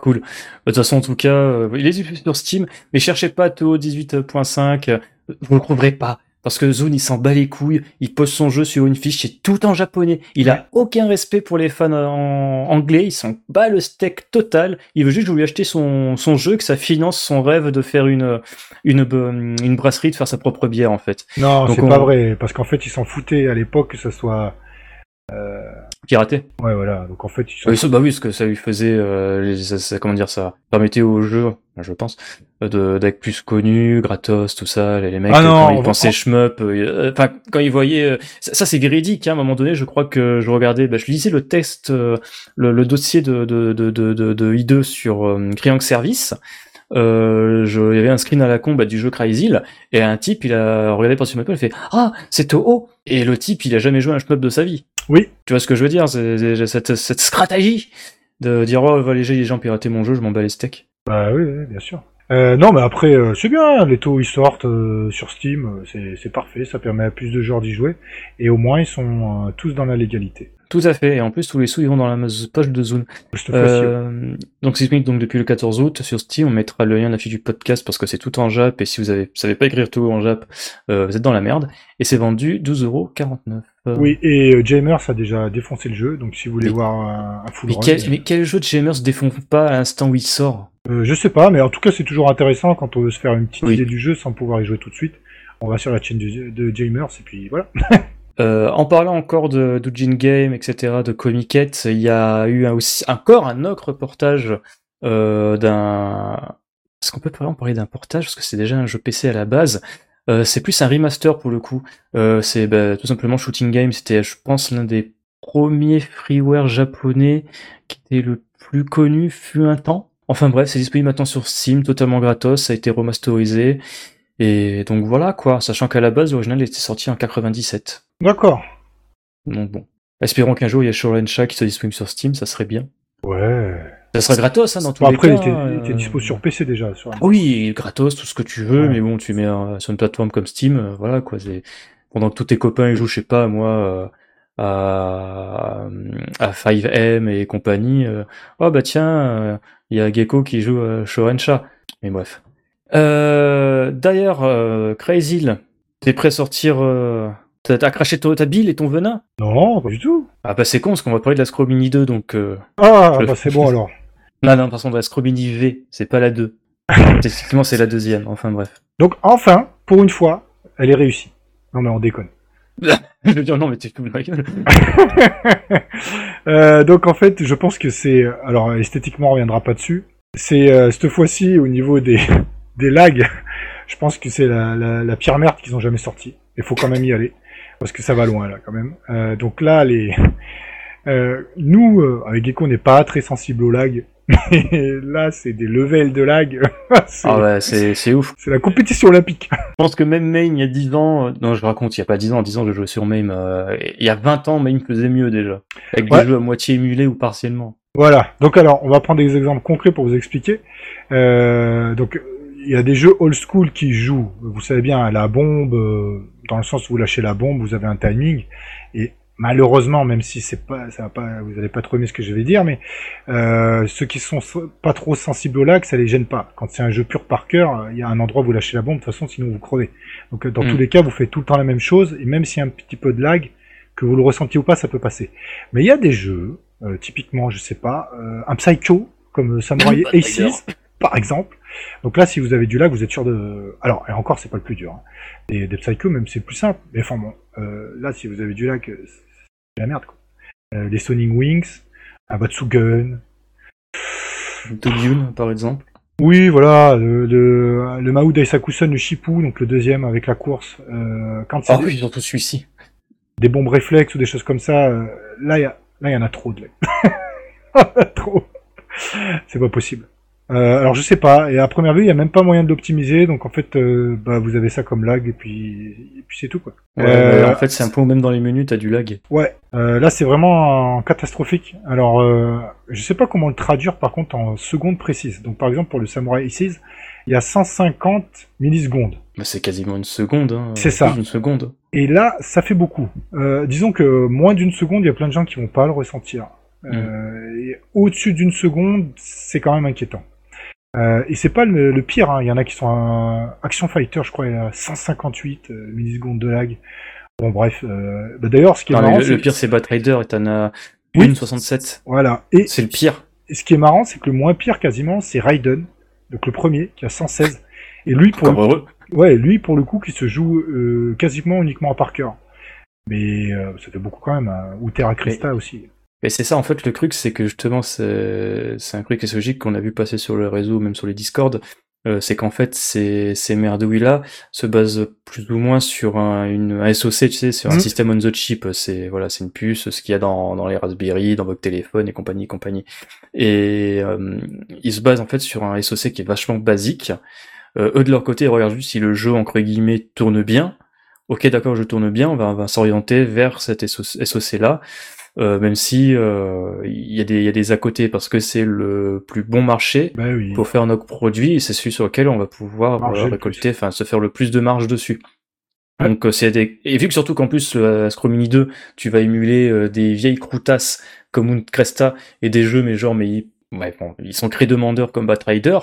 Cool. Bah, De toute façon, en tout cas, il est sur Steam, mais cherchez pas Toho 18.5, euh, vous le trouverez pas. Parce que Zone, il s'en bat les couilles, il pose son jeu sur une fiche, c'est tout en japonais. Il a aucun respect pour les fans en anglais, il s'en bat le steak total. Il veut juste lui achetez son, son jeu, que ça finance son rêve de faire une, une, une brasserie, de faire sa propre bière, en fait. non, c'est on- pas vrai, parce qu'en fait ils s'en foutaient à l'époque que ça soit. Piraté. Ouais, voilà. Donc en fait ils ça, bah oui, parce que ça lui faisait, euh, les- ça, ça- comment dire, ça permettait au jeu, je pense, euh, de d'être plus connu, gratos, tout ça. Les, les mecs, Ah euh, non, quand ils pensaient shmup, euh, enfin, quand ils voyaient, euh, ça, ça, c'est véridique. Hein, à un moment donné, je crois que je regardais, bah, je lisais le test, euh, le, le dossier de de de de, de, de I2 sur euh, Triangle Service. Euh, je, il y avait un screen à la con bah, du jeu Crazy et un type il a regardé par sur il fait ah c'est Toho et le type il a jamais joué à un shmup de sa vie Oui. tu vois ce que je veux dire c'est cette cette stratégie de dire oh va les gens- pirater mon jeu je m'en bats les steaks Bah oui, oui, bien sûr. Euh, non, mais après, euh, c'est bien, les taux ils sortent euh, sur Steam, c'est parfait, ça permet à plus de joueurs d'y jouer, et au moins ils sont tous dans la légalité. tout à fait et en plus tous les sous ils vont dans la poche de. Euh, donc disponible donc depuis le 14 août sur Steam. On mettra le lien dans la fiche du podcast parce que c'est tout en Jap et si vous avez, savez pas écrire tout en Jap, vous êtes dans la merde. Et c'est vendu 12,49€. Euh, Oui, et euh, Jamers a déjà défoncé le jeu, donc si vous voulez Mais- voir un, un full Mais run, quel, mais quel jeu de Jamers défend pas à l'instant où il sort euh, je sais pas, mais en tout cas c'est toujours intéressant quand on veut se faire une petite Oui. idée du jeu sans pouvoir y jouer tout de suite. On va sur la chaîne de Jamers et puis voilà. Euh, en parlant encore de d'Ujin Game, etc., de Comiquette, il y a eu un- aussi encore un autre reportage euh, d'un. Est-ce qu'on peut vraiment parler d'un portage? Parce que c'est déjà un jeu PC à la base. Euh, c'est plus un remaster pour le coup. Euh, c'est bah, tout simplement Shooting Game. C'était, je pense, l'un des premiers freeware japonais qui était le plus connu fut un temps. Enfin bref, c'est disponible maintenant sur Steam, totalement gratos. Ça a été remasterisé. Et donc voilà quoi, sachant qu'à la base, l'original était sorti en 97. D'accord. Donc bon. Espérons qu'un jour il y a Shorencha qui soit disponible sur Steam, ça serait bien. Ouais. Ça serait gratos hein, dans tous Bon, les après, cas. hein, il était euh, dispo sur PC déjà. Sur... Oui, gratos, tout ce que tu veux, Ouais. mais bon, tu mets euh, sur une plateforme comme Steam, euh, voilà quoi. Pendant que tous tes copains ils jouent, je sais pas, moi, euh, à, à 5M et compagnie. oh bah tiens, il y a Gecko qui joue à Shorencha. Mais bref. D'ailleurs, Crazy, t'es prêt à sortir T'as craché ta bile et ton venin? Non, pas du tout. Ah bah c'est con parce qu'on va parler de la Scromini 2 donc... Euh... Ah, bah c'est bon alors. Non non, par contre de la Scromini V, c'est pas la 2. Effectivement c'est la deuxième, enfin bref. Donc enfin, pour une fois, elle est réussie. Non mais on déconne. Je veux dire non mais tu te ma gueule. Euh, donc en fait, je pense que c'est, alors esthétiquement on reviendra pas dessus. C'est euh, cette fois-ci au niveau des des lags, je pense que c'est la, la, la pire merde qu'ils ont jamais sorti. Il faut quand même y aller parce que ça va loin là quand même. Euh, donc là, les nous avec Gecko, on n'est pas très sensible au lag. Mais là, c'est des levels de lag. c'est Ah ouais, c'est c'est ouf. c'est la compétition olympique. Je pense que même Main il y a 10 ans... euh, Non je raconte, il y a pas 10 ans, 10 ans je jouais sur Main. euh, Il y a 20 ans Main faisait mieux déjà. Avec Ouais. des jeux à moitié émulés ou partiellement. Voilà. Donc alors, on va prendre des exemples concrets pour vous expliquer. Euh, donc, il y a des jeux old school qui jouent. Vous savez bien, à la bombe, euh, dans le sens où vous lâchez la bombe, vous avez un timing. Et malheureusement, même si c'est pas, ça va pas, vous allez pas trop aimer ce que je vais dire, mais euh, ceux qui sont so- pas trop sensibles au lag, ça les gêne pas. Quand c'est un jeu pur par cœur, euh, il y a un endroit où vous lâchez la bombe, de toute façon, sinon vous crevez. Donc, euh, dans Mm. tous les cas, vous faites tout le temps la même chose, et même s'il y a un petit peu de lag, que vous le ressentiez ou pas, ça peut passer. Mais il y a des jeux, euh, typiquement, je sais pas, euh, un Psycho, comme Samurai de Aces, par exemple. Donc là, si vous avez du lag, vous êtes sûr de... Alors, et encore, c'est pas le plus dur. Hein. Des, des Psycho, même, c'est plus simple. Mais enfin bon, euh, là, si vous avez du lag, la merde, quoi. Euh, les Sonic Wings, un Batsugun... Dogyun par exemple. Oui, voilà, le, le, le Mahou Daisakusen, le Shipu, donc le deuxième avec la course. Euh, quand Ah oui, surtout celui-ci. des bombes réflexes ou des choses comme ça, euh, là, il y a, là, il y en a trop de trop. C'est pas possible. Euh, alors je sais pas, et à première vue, il y a même pas moyen de l'optimiser, donc en fait, euh, bah, vous avez ça comme lag, et puis, et puis c'est tout, quoi. Ouais, Euh, mais en fait c'est un peu même dans les menus t'as du lag. Ouais, euh, là c'est vraiment euh, catastrophique. Alors, euh, je sais pas comment le traduire par contre en secondes précises. Donc par exemple pour le Samurai Aces, il y a 150 millisecondes. Bah, c'est quasiment une seconde. Hein. C'est ça. Une seconde. Et là, ça fait beaucoup. Euh, disons que moins d'une seconde, il y a plein de gens qui vont pas le ressentir. Euh, et au-dessus d'une seconde, c'est quand même inquiétant. Euh, et c'est pas le, le pire, hein. il y en a qui sont un Action Fighter, je crois, a 158 euh, millisecondes de lag. Bon bref, euh, bah, d'ailleurs, ce qui est Non, marrant, le, pire c'est Batrider et t'en as Oui. une 67. voilà. Et C'est le pire. Et ce qui est marrant, c'est que le moins pire quasiment, c'est Raiden, donc le premier, qui a 116. Et lui, pour le, heureux. ouais, lui, pour le coup, qui se joue quasiment uniquement par cœur. Mais euh, ça fait beaucoup quand même. Hein. Ou Terra Crista aussi. Et c'est ça en fait le truc, c'est que justement c'est un truc logique qu'on a vu passer sur le réseau, même sur les Discord. euh, c'est qu'en fait ces ces merdouilles là se basent plus ou moins sur un, une un SOC, tu sais, sur un Mhm. système on the chip. C'est voilà, c'est une puce, ce qu'il y a dans dans les Raspberry, dans votre téléphone et compagnie, compagnie. Et euh, ils se basent en fait sur un SOC qui est vachement basique. Euh, eux de leur côté, ils regardent juste si le jeu entre guillemets tourne bien. Ok, d'accord, je tourne bien, on va, on va s'orienter vers cet SOC là. Euh, même si euh, il y a des il y a des à côté parce que c'est le plus bon marché Bah oui. pour faire notre produit et c'est celui sur lequel on va pouvoir Marger euh, le récolter, enfin se faire le plus de marge dessus. Ouais. Donc euh, c'est des et vu que surtout qu'en plus Astro Mini 2, tu vas émuler euh, des vieilles croutasses comme Moon Cresta et des jeux mais genre mais ils, ouais, bon, ils sont très demandeurs comme Batrider.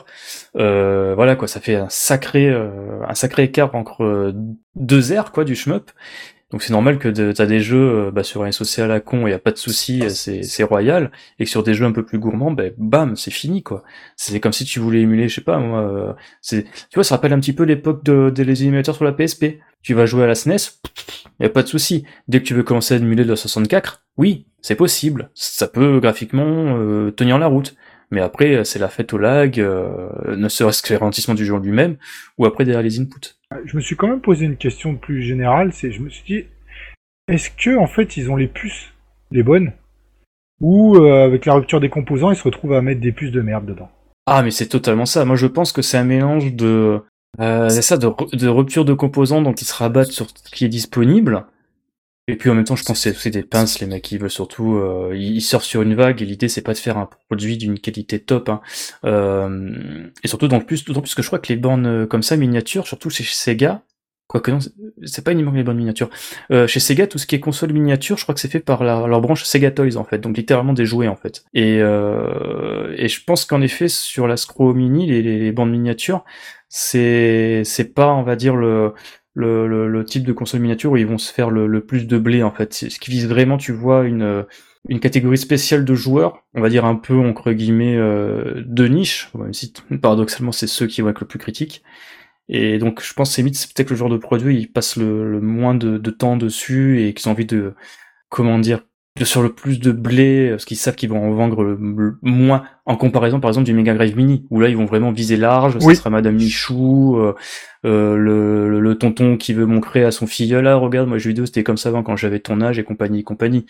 Euh, voilà quoi, ça fait un sacré euh, un sacré écart entre euh, deux airs quoi du shmup. Donc c'est normal que de- t'as des jeux euh, bah, sur un SOC à la con, il y a pas de souci, euh, c'est c'est royal, et que sur des jeux un peu plus gourmands, ben bam, c'est fini quoi. C'est comme si tu voulais émuler, je sais pas moi, euh, c'est tu vois, ça rappelle un petit peu l'époque de, des émulateurs sur la PSP. Tu vas jouer à la SNES, il y a pas de souci. Dès que tu veux commencer à émuler de la 64, oui, c'est possible. Ça peut graphiquement tenir la route. Mais après, c'est la fête au lag, euh, ne serait-ce que le ralentissement du jeu lui-même, ou après derrière les inputs. Je me suis quand même posé une question plus générale, c'est je me suis dit est-ce que en fait ils ont les puces les bonnes? Ou euh, avec la rupture des composants ils se retrouvent à mettre des puces de merde dedans? Ah, mais c'est totalement ça. Moi, je pense que c'est un mélange de, euh, ça, de rupture de composants, donc ils se rabattent sur ce qui est disponible. Et puis en même temps, je pense que c'est- des pinces, les mecs, ils veulent surtout, euh, ils surfent sur une vague, et l'idée c'est pas de faire un produit d'une qualité top, hein. Euh, et surtout dans le plus, d'autant plus que je crois que les bornes euh, comme ça, miniatures, surtout chez Sega, quoique non, c'est- pas uniquement les bornes miniatures. Euh, chez Sega, tout ce qui est console miniature, je crois que c'est fait par la- leur branche Sega Toys en fait, donc littéralement des jouets en fait. Et, euh, et je pense qu'en effet sur la Scro Mini, les, les, les bandes miniatures, c'est c'est pas on va dire le le, le, le type de console miniature où ils vont se faire le, le plus de blé en fait. Ce qui vise vraiment, tu vois, une une catégorie spéciale de joueurs, on va dire un peu entre guillemets euh, de niche, paradoxalement c'est ceux qui vont être le plus critiques. Et donc je pense que c'est peut-être le genre de produit ils passent le, le moins de, de temps dessus et qu'ils ont envie de comment dire de sur le plus de blé parce qu'ils savent qu'ils vont en vendre le moins en comparaison par exemple du Mega Drive Mini où là ils vont vraiment viser large. Oui. ça sera Madame Michou euh, euh, le, le, le tonton qui veut montrer à son filleul là regarde moi jeux vidéo c'était comme ça avant quand j'avais ton âge et compagnie et compagnie.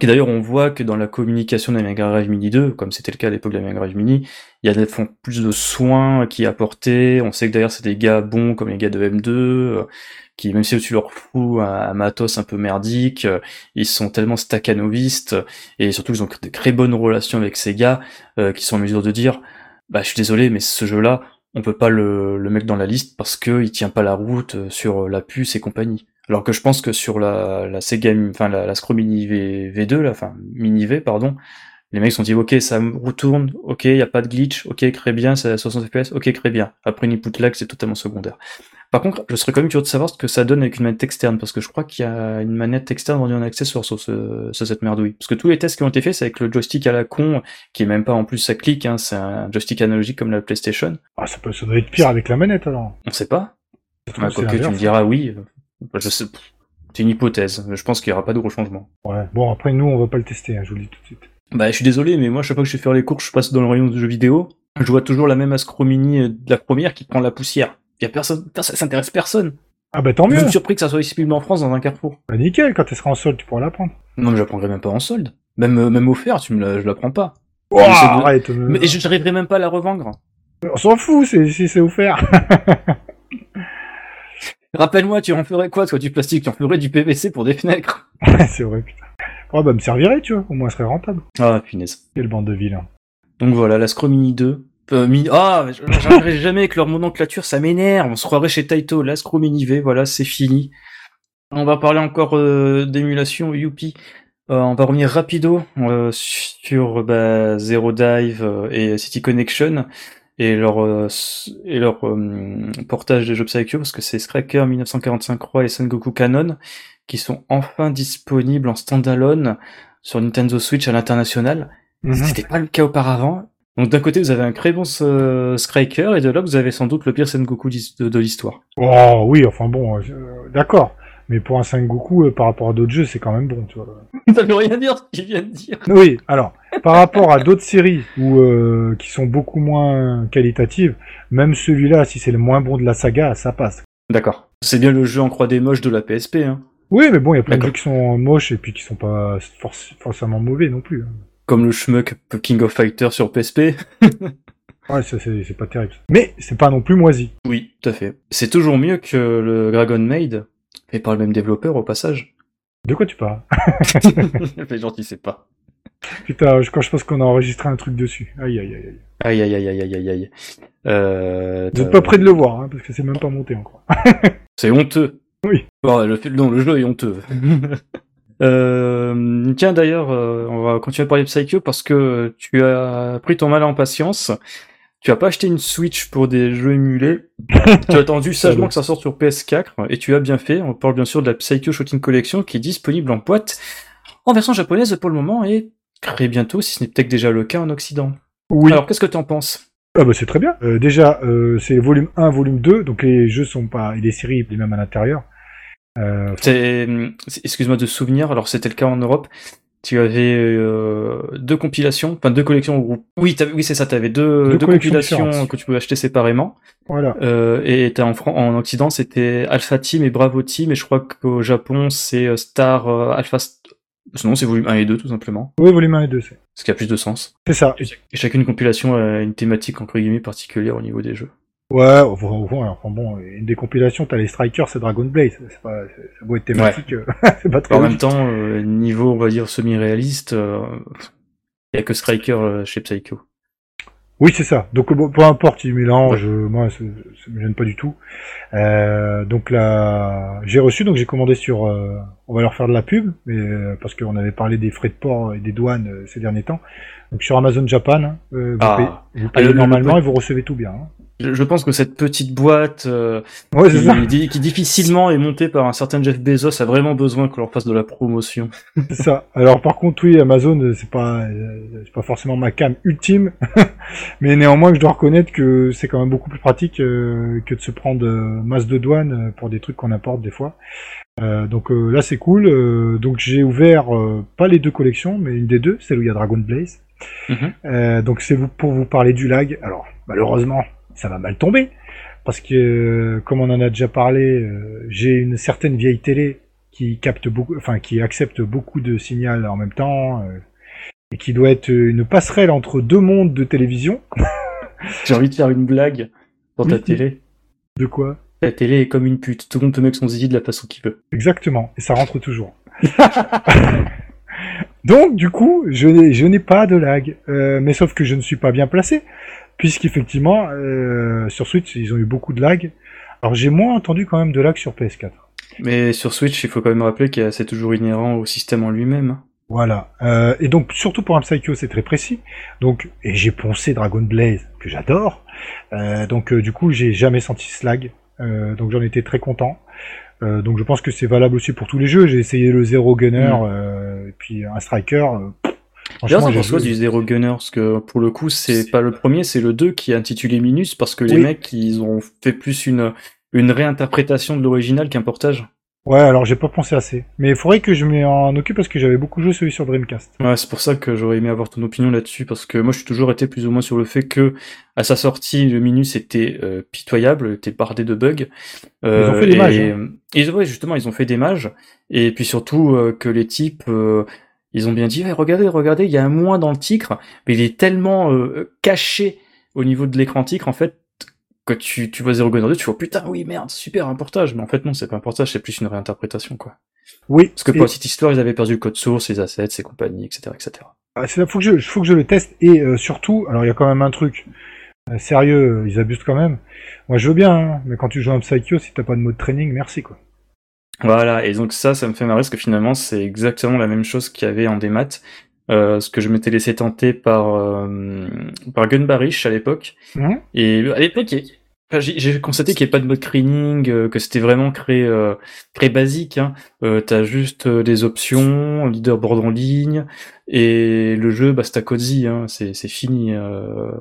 Et d'ailleurs on voit que dans la communication de la Mega Drive Mini 2 comme c'était le cas à l'époque de la Mega Drive Mini il y a des font plus de soins qui apportés on sait que d'ailleurs c'est des gars bons comme les gars de M2 euh, qui même si tu leur fous un, un matos un peu merdique euh, ils sont tellement staccanovistes et surtout ils ont de très bonnes relations avec ces gars euh, qui sont en mesure de dire bah je suis désolé mais ce jeu là on peut pas le, le mettre dans la liste parce que il tient pas la route euh, sur la puce et compagnie. Alors que je pense que sur la, la Sega enfin la, la Scro Mini v, V2 là enfin Mini V pardon les mecs sont dit ok ça retourne ok y a pas de glitch ok très bien c'est à 60 fps ok très bien. Après une input lag c'est totalement secondaire par contre, je serais quand même curieux de savoir ce que ça donne avec une manette externe, parce que je crois qu'il y a une manette externe vendue en accessoire sur, ce, sur cette merdouille. Parce que tous les tests qui ont été faits, c'est avec le joystick à la con, qui est même pas en plus ça clique, hein, c'est un joystick analogique comme la PlayStation. Ah ça peut ça doit être pire avec la manette alors. On sait pas. Trouve, c'est quoique tu me diras oui. euh, Je sais. C'est une hypothèse. Je pense qu'il y aura pas de gros changements. Ouais. Bon après nous on va pas le tester, hein, je vous le dis tout de suite. Bah, je suis désolé, mais moi, chaque fois que je vais faire les cours, je passe dans le rayon de jeux vidéo. Je vois toujours la même Ascro Mini euh, de la première qui prend la poussière. Y a personne, personne, ça intéresse personne. Ah bah tant Je mieux. suis surpris que ça soit disponible en France dans un carrefour. Bah nickel, quand elle sera en solde tu pourras la prendre. Non, mais je la prendrai même pas en solde. Même, euh, même offert, tu me la, je la prends pas. Mais de- arrête. euh, Mais je j'arriverai même pas à la revendre. On s'en fout, c'est si c'est offert. Rappelle-moi, tu en ferais quoi, toi, du plastique? Tu en ferais du PVC pour des fenêtres? c'est vrai putain. Oh bah me servirait tu vois, au moins elle serait rentable. Ah, punaise. Quelle bande de vilains. Donc voilà, la Scro Mini 2. Euh. Ah, j'arriverai jamais avec leur nomenclature, ça m'énerve. On se croirait chez Taito, Mini V, voilà, c'est fini. On va parler encore euh, d'émulation, youpi. Euh, on va revenir rapido sur bah, Zero Dive et City Connection et leur et leur portage des jeux Psycho parce que c'est Striker 1945 Roi et Sengoku Canon qui sont enfin disponibles en standalone sur Nintendo Switch à l'international. Mhm. C'était pas le cas auparavant. Donc d'un côté vous avez un très bon euh, Striker et de l'autre vous avez sans doute le pire Sengoku de, de l'histoire. Oh oui, enfin bon, euh, d'accord. Mais pour un Sengoku, euh, par rapport à d'autres jeux, c'est quand même bon, tu vois. Ça veut rien dire ce qu'il vient de dire. Oui, alors, par rapport à d'autres séries où, euh, qui sont beaucoup moins qualitatives, même celui-là, si c'est le moins bon de la saga, ça passe. D'accord. C'est bien le jeu en croix des moches de la PSP. Hein. Oui, mais bon, il y a plein de jeux qui sont moches et puis qui sont pas forc- forcément mauvais non plus. hein. Comme le schmuck King of Fighters sur PSP. Ouais, c'est pas terrible. Mais c'est pas non plus moisi. Oui, tout à fait. C'est toujours mieux que le Dragon Maid, fait par le même développeur au passage. De quoi tu parles Les gens qui sait pas. Putain, je- quand je pense qu'on a enregistré un truc dessus. Aïe, aïe, aïe, aïe. Aïe aïe aïe aïe aïe aïe. Euh, Vous êtes pas près de le voir, hein, parce que c'est même pas monté encore. C'est honteux. Oui. Bon, le, non, le jeu est honteux. Euh, tiens d'ailleurs, euh, on va continuer à parler de Psycho parce que tu as pris ton mal en patience. tu as pas acheté une Switch pour des jeux émulés, tu as attendu sagement que ça sorte sur PS4, et tu as bien fait. On parle bien sûr de la Psycho Shooting Collection qui est disponible en boîte en version japonaise pour le moment et très bientôt, si ce n'est peut-être déjà le cas en Occident. Oui. Alors, qu'est-ce que tu en penses? Ah bah c'est très bien. Euh, déjà, euh, c'est volume 1, volume 2, donc les jeux sont pas, et les séries les mêmes à l'intérieur. Euh, excuse-moi de souvenir, alors c'était le cas en Europe. Tu avais euh, deux compilations, enfin deux collections au groupe. Oui, oui c'est ça, tu avais deux, Deux deux collections compilations que tu pouvais acheter séparément. voilà. Euh, et en, Fran- en Occident, c'était Alpha Team et Bravo Team, et je crois qu'au Japon, c'est euh, Star Alpha... Sinon, c'est volume 1 et 2, tout simplement. Oui, volume 1 et 2, c'est. Ce qui a plus de sens. C'est ça. Et chacune compilation a une thématique, entre guillemets, particulière au niveau des jeux. Ouais, enfin, bon, une des compilations, t'as les Strikers, c'est Dragon Blaze. C'est pas, c'est beau être thématique, euh, c'est pas très en même temps, euh, niveau, on va dire, semi-réaliste, il y a que Striker euh, chez Psycho. Oui, c'est ça. Donc bon, peu importe, ils mélangent. euh, Moi, ça, ça me gêne pas du tout. Euh, donc là, j'ai reçu, donc j'ai commandé sur. euh, on va leur faire de la pub, mais euh, parce qu'on avait parlé des frais de port et des douanes euh, ces derniers temps. Donc sur Amazon Japan, hein, euh, vous Ah. payez, vous Ah, payez le- le- normalement le- et vous recevez tout bien. hein. Je, je pense que cette petite boîte euh, Ouais, qui, di- qui difficilement est montée par un certain Jeff Bezos a vraiment besoin qu'on leur fasse de la promotion. C'est ça. Alors par contre, oui, Amazon, euh, c'est pas, euh, c'est pas forcément ma cam ultime, mais néanmoins, je dois reconnaître que c'est quand même beaucoup plus pratique euh, que de se prendre masse de douane pour des trucs qu'on importe des fois. Euh, donc euh, là, c'est cool. Euh, donc j'ai ouvert pas les deux collections, mais une des deux, celle où il y a Dragon Blaze. Mhm. Donc c'est pour vous parler du lag. Alors malheureusement, ça va mal tomber parce que comme on en a déjà parlé, euh, j'ai une certaine vieille télé qui capte beaucoup, enfin qui accepte beaucoup de signal en même temps euh, et qui doit être une passerelle entre deux mondes de télévision. J'ai envie de faire une blague pour ta Oui. télé. De quoi? Ta télé est comme une pute, tout le monde peut mettre son zizi de la façon qu'il veut. Exactement, et ça rentre toujours. Donc du coup, je n'ai je n'ai pas de lag, Euh, mais sauf que je ne suis pas bien placé, puisqu'effectivement euh, sur Switch ils ont eu beaucoup de lag. Alors j'ai moins entendu quand même de lag sur PS4. Mais sur Switch, il faut quand même rappeler que c'est toujours inhérent au système en lui-même. hein. Voilà. Euh, et donc surtout pour un Psycho, c'est très précis. Donc et j'ai poncé Dragon Blaze que j'adore. Euh, donc euh, du coup, j'ai jamais senti ce lag. Euh, donc j'en étais très content. Euh, donc je pense que c'est valable aussi pour tous les jeux. J'ai essayé le Zero Gunner Mm. Et puis un Striker. euh, D'ailleurs, ça du Zero Gunner Parce que pour le coup, c'est pas le premier, c'est le 2 qui est intitulé Minus parce que les Oui. mecs, ils ont fait plus une, une réinterprétation de l'original qu'un portage. Ouais, alors j'ai pas pensé assez. Mais il faudrait que je m'en occupe parce que j'avais beaucoup joué celui sur Dreamcast. Ouais, c'est pour ça que j'aurais aimé avoir ton opinion là-dessus, parce que moi, je suis toujours été plus ou moins sur le fait que, à sa sortie, le Minus était euh, pitoyable, était bardé de bugs. Euh, Ils ont fait des et- mages, hein. et ouais, justement, ils ont fait des mages, et puis surtout euh, que les types, euh, ils ont bien dit, Ouais, regardez, regardez, il y a un moins dans le titre, mais il est tellement euh, caché au niveau de l'écran titre, en fait, que tu, tu vois Zero Gunner 2, tu vois, putain, oui, merde, super, un portage, mais en fait, non, c'est pas un portage, c'est plus une réinterprétation, quoi. Oui. Parce que et- pour la petite histoire, ils avaient perdu le code source, les assets, et compagnie, etc., etc. Ah, c'est là, faut que je, faut que je le teste et euh, surtout, alors il y a quand même un truc euh, sérieux, euh, ils abusent quand même. Moi je veux bien, hein, mais quand tu joues un Psycho, si t'as pas de mode training, merci quoi. Voilà, et donc ça, ça me fait marrer parce que finalement, c'est exactement la même chose qu'il y avait en démat. Euh, ce que je m'étais laissé tenter par euh, par Gunbarish à l'époque. Mhm. Et à l'époque, j'ai constaté qu'il n'y avait pas de mode cleaning, euh, que c'était vraiment très euh, très basique. Hein. Euh, T'as juste euh, des options, leaderboard en ligne, et le jeu, bah, c'est à cozy, hein. c'est c'est fini. Euh,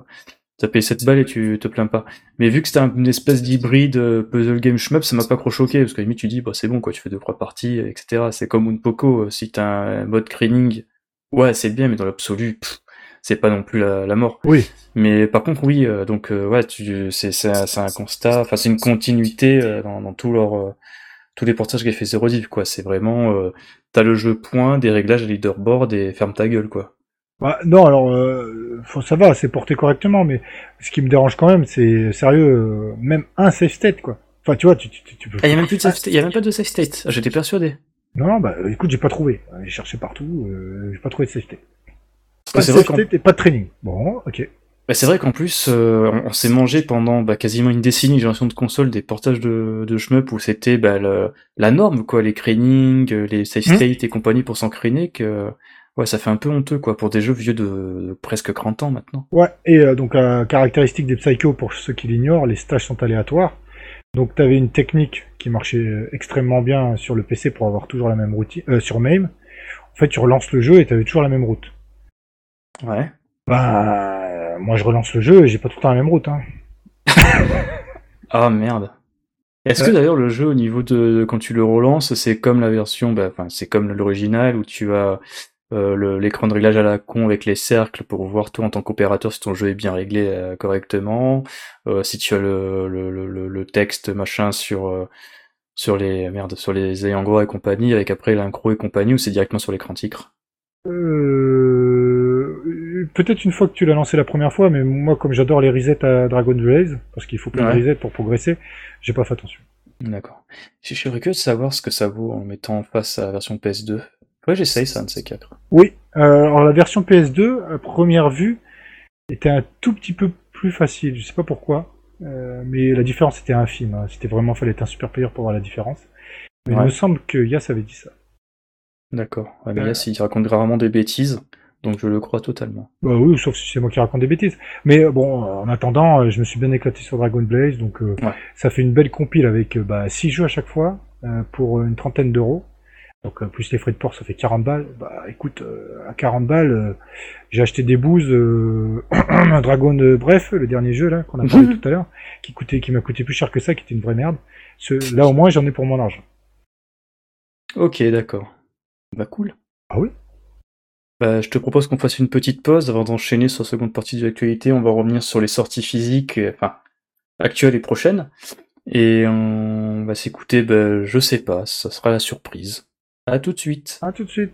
T'as payé 7 balles et tu te plains pas. Mais vu que c'était une espèce d'hybride puzzle game shmup, ça m'a pas trop choqué, parce qu'à la limite tu dis, bah c'est bon quoi, tu fais deux trois parties, etc. C'est comme Unpoco, euh, si t'as un mode cleaning, ouais c'est bien, mais dans l'absolu, c'est pas non plus la, la mort. Oui. Mais par contre oui, euh, donc euh, ouais, tu, c'est c'est un, c'est un constat, enfin c'est une continuité euh, dans, dans tout leur, euh, tous les portages qu'a fait Zero Div, quoi. C'est vraiment, euh, t'as le jeu point, des réglages à leaderboard et ferme ta gueule, quoi. Bah, non, alors euh, faut, ça va, c'est porté correctement, mais ce qui me dérange quand même, c'est sérieux, euh, même un safe state quoi. Enfin tu vois, tu, tu, tu- tu peux. Ah, y a même plus de safe state, y a même pas de safe state. Ah, J'étais persuadé. Non, bah écoute, j'ai pas trouvé. J'ai cherché partout, euh, j'ai pas trouvé de safe state. Parce Pas de c'est vrai safe qu'en state et pas de training. Bon, ok. Bah, c'est vrai qu'en plus, euh, on, on s'est mangé pendant bah, quasiment une décennie, génération de consoles, des portages de, de shmup où c'était bah, le- la norme, quoi, les crainings, euh, les safe state et compagnie pour s'entraîner, que Ouais, ça fait un peu honteux, quoi, pour des jeux vieux de, de presque 30 ans maintenant. Ouais, et euh, donc euh, caractéristique des Psycho, pour ceux qui l'ignorent, les stages sont aléatoires. Donc tu avais une technique qui marchait euh, extrêmement bien sur le PC pour avoir toujours la même route, euh, sur MAME. En fait, tu relances le jeu et tu avais toujours la même route. Ouais. Bah, euh, moi je relance le jeu et j'ai pas tout le temps la même route. Hein. Ah merde. Est-ce que Ouais. d'ailleurs le jeu au niveau de, de quand tu le relances, c'est comme la version, bah, enfin c'est comme l'original où tu as euh, le- l'écran de réglage à la con avec les cercles pour voir toi en tant qu'opérateur si ton jeu est bien réglé euh, correctement, euh, si tu as le, le, le, le texte machin sur euh, sur les merde sur les ayants droit et compagnie avec après l'incro et compagnie ou c'est directement sur l'écran titre? Euh, Peut-être une fois que tu l'as lancé la première fois, mais moi comme j'adore les resets à Dragon Blaze, parce qu'il faut plein Ouais. de resets pour progresser, j'ai pas fait attention. D'accord. Je serais curieux de savoir ce que ça vaut en mettant en face à la version PS2. Ouais, j'essaye ça, un de ces quatre. Oui, euh, alors la version PS2, à première vue, était un tout petit peu plus facile. Je sais pas pourquoi, euh, mais la différence était infime. hein. C'était vraiment, fallait être un super player pour voir la différence. Mais il me semble que Yas avait dit ça. D'accord. Ouais, mais Euh. là, s'il raconte rarement des bêtises, donc je le crois totalement. Bah oui, sauf si c'est moi qui raconte des bêtises. Mais bon, en attendant, je me suis bien éclaté sur Dragon Blaze, donc euh, Ouais. ça fait une belle compile avec bah, 6 jeux à chaque fois euh, pour une trentaine d'euros. Donc euh, plus les frais de port, ça fait 40 balles. Bah écoute, euh, à 40 balles, euh, j'ai acheté des bouses euh, Dragon, euh, bref, le dernier jeu là qu'on a parlé tout à l'heure, qui coûtait, qui m'a coûté plus cher que ça, qui était une vraie merde. Ce- là au moins j'en ai pour mon argent. Ok, d'accord. Bah cool. Ah oui Bah, je te propose qu'on fasse une petite pause avant d'enchaîner sur la seconde partie de l'actualité. On va revenir sur les sorties physiques, enfin, actuelles et prochaines. Et on va s'écouter, bah, je sais pas, ça sera la surprise. À tout de suite. À tout de suite.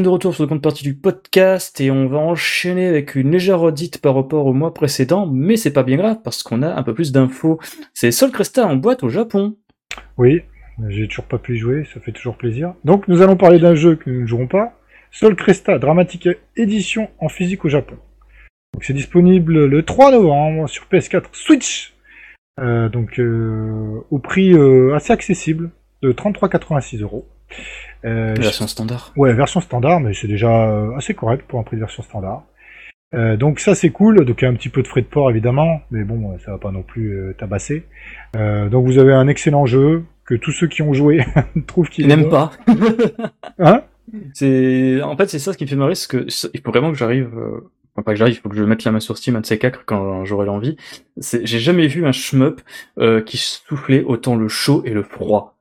De retour sur la seconde partie du podcast et on va enchaîner avec une légère redite par rapport au mois précédent, mais c'est pas bien grave parce qu'on a un peu plus d'infos. C'est Sol Cresta en boîte au Japon. Oui, j'ai toujours pas pu jouer, ça fait toujours plaisir. Donc nous allons parler d'un jeu que nous ne jouerons pas, Sol Cresta Dramatic Edition en physique au Japon. Donc c'est disponible le 3 novembre sur PS4 Switch, Euh, donc euh, au prix euh, assez accessible de 33,86 euros. Euh, Version standard. Ouais, version standard, mais c'est déjà euh, assez correct pour un prix de version standard. Euh, donc ça c'est cool, donc il y a un petit peu de frais de port évidemment, mais bon, ça va pas non plus euh, tabasser. Euh, donc vous avez un excellent jeu, que tous ceux qui ont joué trouvent qu'il Il est n'aime bon. pas. Hein? C'est, en fait, c'est ça ce qui me fait marrer, c'est que il faut vraiment que j'arrive, enfin, pas que j'arrive, il faut que je mette la main sur Steam un de ces quatre quand j'aurai l'envie. J'ai jamais vu un shmup qui soufflait autant le chaud et le froid.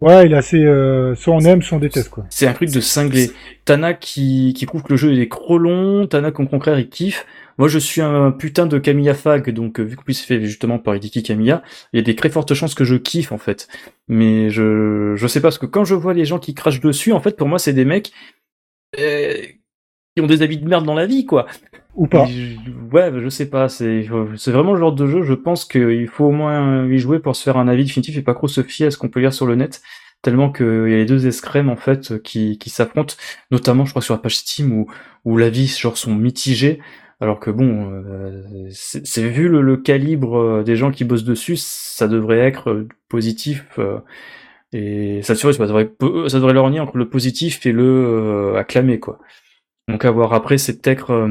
Ouais, il est assez, euh, soit on aime, soit on déteste, quoi. C'est un truc de cinglé. Tana qui, qui trouve que le jeu est trop long, Tana au contraire il kiffe. Moi je suis un putain de Camilla Fag, donc euh, vu que c'est fait justement par Hideki Camilla, il y a des très fortes chances que je kiffe en fait. Mais je je sais pas, parce que quand je vois les gens qui crachent dessus, en fait pour moi c'est des mecs euh, qui ont des habits de merde dans la vie quoi. Ou pas. Ouais, je sais pas, c'est vraiment le genre de jeu, je pense qu'il faut au moins y jouer pour se faire un avis définitif et pas trop se fier à ce qu'on peut lire sur le net, tellement qu'il y a les deux escrèmes en fait qui, qui s'affrontent, notamment je crois sur la page Steam où, où l'avis genre sont mitigés, alors que bon, euh, c'est vu le, le calibre euh, des gens qui bossent dessus, ça devrait être euh, positif, euh, et ça, ça devrait, ça devrait lorgner entre le positif et le euh, acclamé quoi. Donc à voir après, c'est peut-être...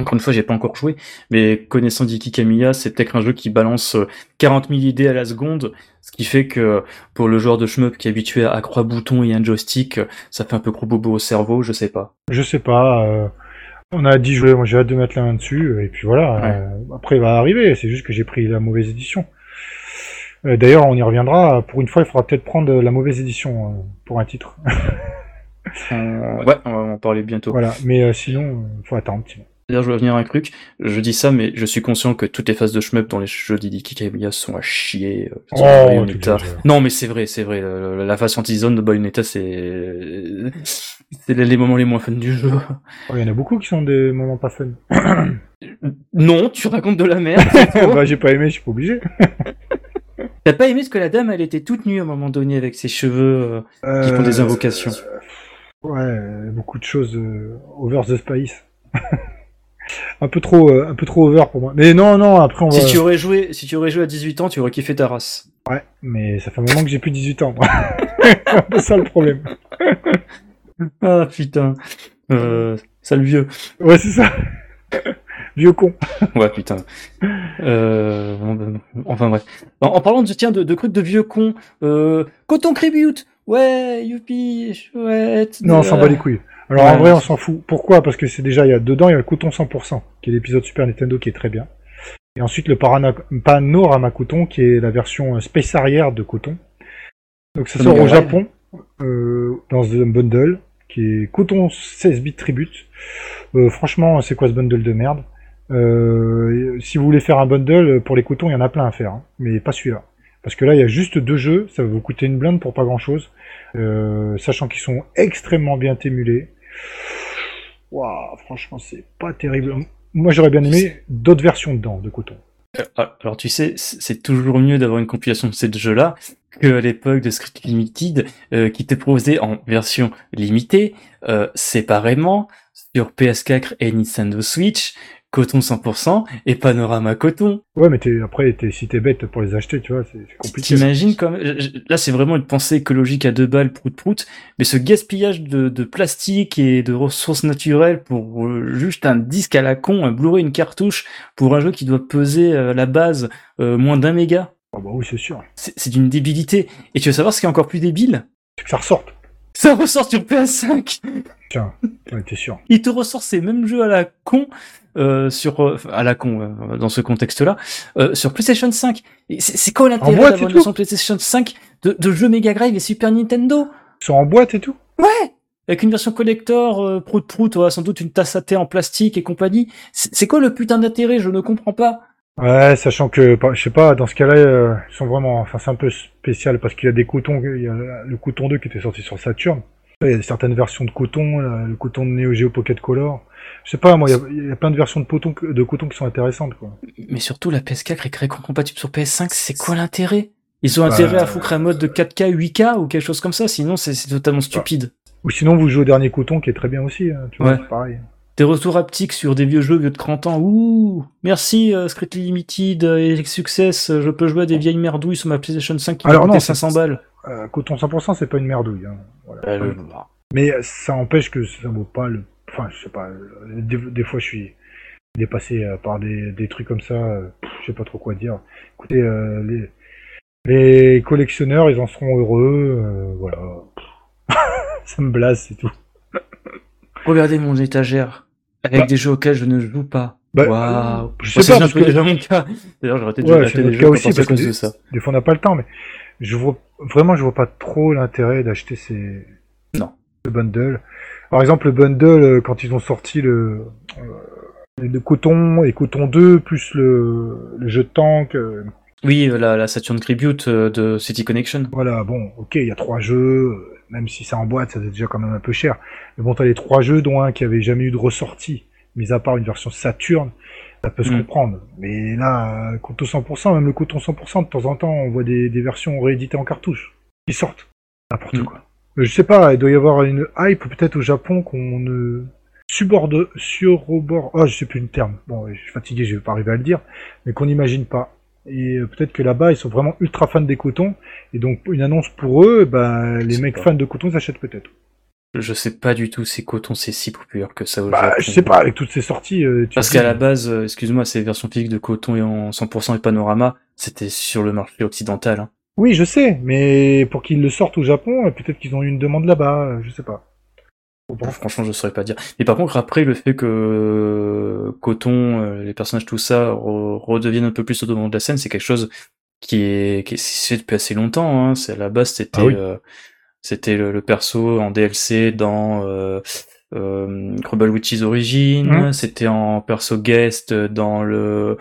euh, encore une fois, j'ai pas encore joué, mais connaissant Diki Kamiya, c'est peut-être un jeu qui balance euh, 40 000 idées à la seconde, ce qui fait que pour le joueur de shmup qui est habitué à croix bouton et un joystick, euh, ça fait un peu gros bobo au cerveau, je sais pas. Je sais pas. euh, on a dit jouer, moi j'ai hâte de mettre la main dessus, et puis voilà. Ouais. euh, après, il va arriver. C'est juste que j'ai pris la mauvaise édition. Euh, D'ailleurs, on y reviendra. Pour une fois, il faudra peut-être prendre la mauvaise édition euh, pour un titre. Euh, ouais, on va en parler bientôt. voilà. Mais euh, sinon, il faut attendre. sinon. D'ailleurs, je veux venir à un truc, je dis ça, mais je suis conscient que toutes les phases de shmup dans les jeux d'Hideki Kamiya sont à chier. euh, Oh, Bayonetta. Non, mais c'est vrai, c'est vrai. La phase anti-zone de Bayonetta, c'est c'est les moments les moins fun du jeu. Oh, Il y en a beaucoup qui sont des moments pas fun. Non, tu racontes de la merde. bah, j'ai pas aimé, je suis pas obligé. T'as pas aimé ce que la dame, elle était toute nue à un moment donné avec ses cheveux euh, qui font des Euh, invocations. Ouais, beaucoup de choses over the spice. un peu trop, euh, un peu trop over pour moi. Mais non, non. Après, on va. Si tu aurais joué, si tu aurais joué à 18 ans, tu aurais kiffé ta race. Ouais, mais ça fait un moment que j'ai plus 18 ans. moi. c'est ça le problème. Ah putain. Euh, sale vieux. Ouais, c'est ça. Vieux con. Ouais putain. Euh, enfin bref. En, en parlant de tiens de, de de vieux cons, euh, Coton Tribute. Ouais, youpi, chouette. Non, on s'en Euh, bat les couilles. Alors Ouais. en vrai, on s'en fout. Pourquoi? Parce que c'est déjà, il y a dedans, il y a le coton 100%, qui est l'épisode Super Nintendo qui est très bien. Et ensuite le Parana- Panorama Coton, qui est la version euh, Space Arrière de coton. Donc ça sort au. Japon, euh, dans un bundle, qui est coton 16 bits tribute. Euh, franchement, c'est quoi ce bundle de merde? Euh, Si vous voulez faire un bundle, pour les cotons, il y en a plein à faire, hein, mais pas celui-là. Parce que là, il y a juste deux jeux, ça va vous coûter une blinde pour pas grand-chose, euh, sachant qu'ils sont extrêmement bien émulés. Waouh, franchement, c'est pas terrible. Moi, j'aurais bien aimé d'autres versions dedans, de coton. Ah, Alors tu sais, c'est toujours mieux d'avoir une compilation de ces jeux-là que à l'époque de Script Limited euh, qui te proposait en version limitée, euh, séparément, sur PS4 et Nintendo Switch, coton 100% et panorama coton. Ouais, mais t'es, après, t'es, si t'es bête pour les acheter, tu vois, c'est, compliqué. T'imagines comme là c'est vraiment une pensée écologique à deux balles prout prout, mais ce gaspillage de, de plastique et de ressources naturelles pour euh, juste un disque à la con, un Blu-ray, une cartouche pour un jeu qui doit peser euh, la base euh, moins d'un méga, Ah bah oui, c'est sûr. c'est c'est d'une débilité. Et tu veux savoir ce qui est encore plus débile? C'est que ça ressorte. Ça ressort sur PS5. Tiens, ouais, t'es sûr. Il te ressort ces mêmes jeux à la con euh, sur euh, à la con euh, dans ce contexte-là euh, sur PlayStation 5. Et C'est quoi l'intérêt d'avoir une PlayStation 5 de, de jeux Mega Drive et Super Nintendo? Ils sont en boîte et tout? Ouais Avec une version collector, prout prout, ouais, sans doute une tasse à thé en plastique et compagnie. C'est quoi le putain d'intérêt? Je ne comprends pas. Ouais, sachant que, bah, je sais pas, dans ce cas-là, ils sont vraiment, enfin, c'est un peu spécial parce qu'il y a des cotons, il y a le coton 2 qui était sorti sur Saturn. Il y a certaines versions de coton, là, le coton de Neo Geo Pocket Color. Je sais pas, moi, il y a, il y a plein de versions de coton, de coton qui sont intéressantes, quoi. Mais surtout, la PS4 est très compatible sur PS5. C'est quoi l'intérêt? Ils ont Bah, intérêt à foutre un mode de 4K, 8K ou quelque chose comme ça. Sinon, c'est totalement stupide. Ou sinon, vous jouez au dernier coton qui est très bien aussi, hein, tu vois, Ouais. c'est pareil. Des retours haptiques sur des vieux jeux vieux de 30 ans. Ouh Merci, euh, Strictly Limited euh, et Success. euh, Je peux jouer à des vieilles merdouilles sur ma PlayStation 5 qui coûter c'est- 500 balles. Euh, coton 100%, c'est pas une merdouille, hein. Voilà. Euh, Mais ça empêche que ça vaut pas le. Enfin, je sais pas. euh, Des, des fois, je suis dépassé euh, par des, des trucs comme ça. euh, pff, Je sais pas trop quoi dire. Écoutez, euh, les, les collectionneurs, ils en seront heureux. euh, voilà. Ça me blase, c'est tout. Regardez mon étagère. Avec Bah. des jeux auxquels je ne joue pas. Bah, Waouh. je sais pas, parce un peu que- déjà mon cas. D'ailleurs, j'aurais peut-être Ouais, notre jeux cas aussi, parce que de ça. Des fois, on n'a pas le temps, mais je vois vraiment, je vois pas trop l'intérêt d'acheter ces Non. ce bundle. Par exemple, le bundle euh, quand ils ont sorti le euh, le coton et coton 2 plus le, le jeu de tank. euh, Oui, la, la Saturn Tribute de City Connection. voilà, bon, ok, il y a trois jeux, même si c'est en boîte, ça c'est déjà quand même un peu cher. Mais bon, t'as les trois jeux, dont un qui avait jamais eu de ressortie, mis à part une version Saturn, ça peut se Mm. comprendre. Mais là, euh, coton 100%, même le coton 100%, de temps en temps, on voit des, des versions rééditées en cartouche qui sortent. N'importe Mm. quoi. Mais je sais pas, il doit y avoir une hype peut-être au Japon qu'on ne suborde, surobord, oh, je sais plus le terme. Bon, je suis fatigué, je vais pas arriver à le dire, mais qu'on n'imagine pas. Et euh, peut-être que là-bas, ils sont vraiment ultra fans des cotons, et donc une annonce pour eux, ben, les mecs pas. fans de coton, ils achètent peut-être. Je sais pas du tout si Coton c'est si populaire que ça au Bah, Japon. je sais pas, avec toutes ces sorties. euh, tu Parce dis- qu'à la base, euh, excuse-moi, ces versions physiques de Coton et en 100% et Panorama, c'était sur le marché occidental. Hein. Oui, je sais, mais pour qu'ils le sortent au Japon, euh, peut-être qu'ils ont eu une demande là-bas, je sais pas. Bon, franchement, je saurais pas dire. Mais par contre, après, le fait que Coton, les personnages, tout ça, re- redeviennent un peu plus au devant de la scène, c'est quelque chose qui est qui est c'est depuis assez longtemps. Hein. C'est à la base, c'était Ah oui. euh, c'était le, le perso en DLC dans euh, euh, Crumble Witches Origin. Mhm. C'était en perso guest dans le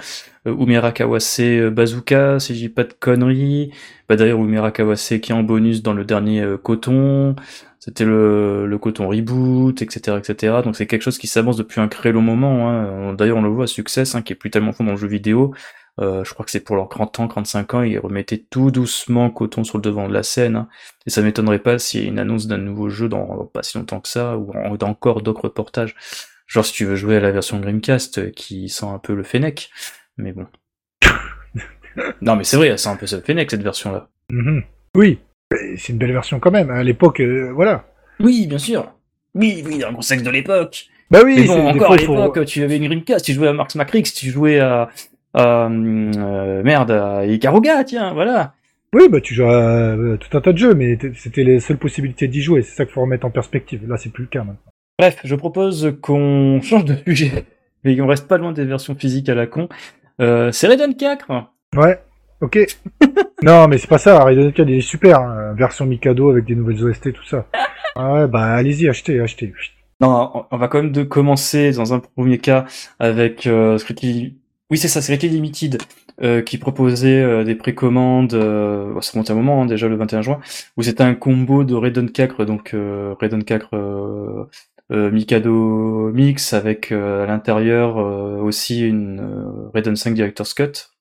euh, Umera Kawase euh, Bazooka, si je dis pas de conneries. Bah d'ailleurs, Umera Kawase qui est en bonus dans le dernier euh, Coton. C'était le, le coton reboot, etc., etc. Donc c'est quelque chose qui s'avance depuis un très long moment. Hein. D'ailleurs, on le voit, Success, hein, qui est plus tellement fond dans le jeu vidéo. Euh, je crois que c'est pour leurs 30 ans, 35 ans, ils remettaient tout doucement coton sur le devant de la scène. hein. Et ça m'étonnerait pas s'il y a une annonce d'un nouveau jeu dans, dans pas si longtemps que ça, ou en- d'encore d'autres reportages. Genre si tu veux jouer à la version Dreamcast, euh, qui sent un peu le Fennec. Mais bon. non mais c'est vrai, elle sent un peu le Fennec cette version-là. Mhm. Oui, c'est une belle version quand même. À l'époque, euh, voilà. Oui, bien sûr. Oui, oui, un contexte de l'époque. Bah oui, Mais bon, encore à faut- l'époque, tu avais une Dreamcast, tu jouais à Marx Matrix, tu jouais à, merde, à Ikaruga, tiens, voilà. Oui, bah tu joues à euh, tout un tas de jeux, mais c'était les seules possibilités d'y jouer. C'est ça qu'il faut remettre en perspective. Là, c'est plus le cas maintenant. Bref, je propose qu'on change de sujet, mais qu'on reste pas loin des versions physiques à la con. Euh, c'est Raiden 4. Ouais, ok. non, mais c'est pas ça. Raiden 4, il est super. hein. Version Mikado avec des nouvelles OST, tout ça. Ah ouais, bah allez-y, achetez, achetez. Non, on- va quand même de commencer dans un premier cas avec euh, Strictly... Oui, c'est ça, Strictly Limited, euh, qui proposait euh, des précommandes, euh, bon, ça remonte à un moment, hein, déjà le 21 juin, où c'était un combo de Raiden 4, donc euh, Raiden 4 euh, euh, Mikado Mix, avec euh, à l'intérieur euh, aussi une euh, Raiden 5 Director's Cut,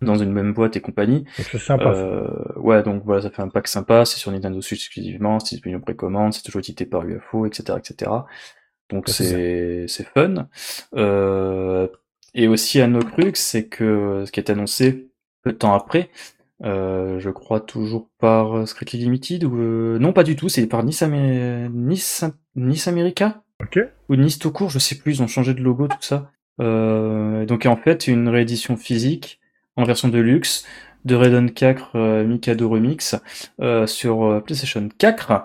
dans une même boîte et compagnie. C'est sympa. ça. Euh, ouais, donc voilà, ça fait un pack sympa, c'est sur Nintendo Switch exclusivement, c'est disponible en précommande, c'est toujours édité par UFO, etc., etc. Donc c'est c'est c'est fun. Euh, et aussi un autre truc, c'est que ce qui est annoncé peu de temps après, euh, je crois toujours par Strictly Limited ou euh, non pas du tout, c'est par Nice, Amé- Nice, Nice America Ok. ou Nice tout court, je sais plus, ils ont changé de logo tout ça. Euh, donc en fait une réédition physique en version de luxe de Raiden 4 euh, Mikado Remix euh, sur euh, PlayStation 4,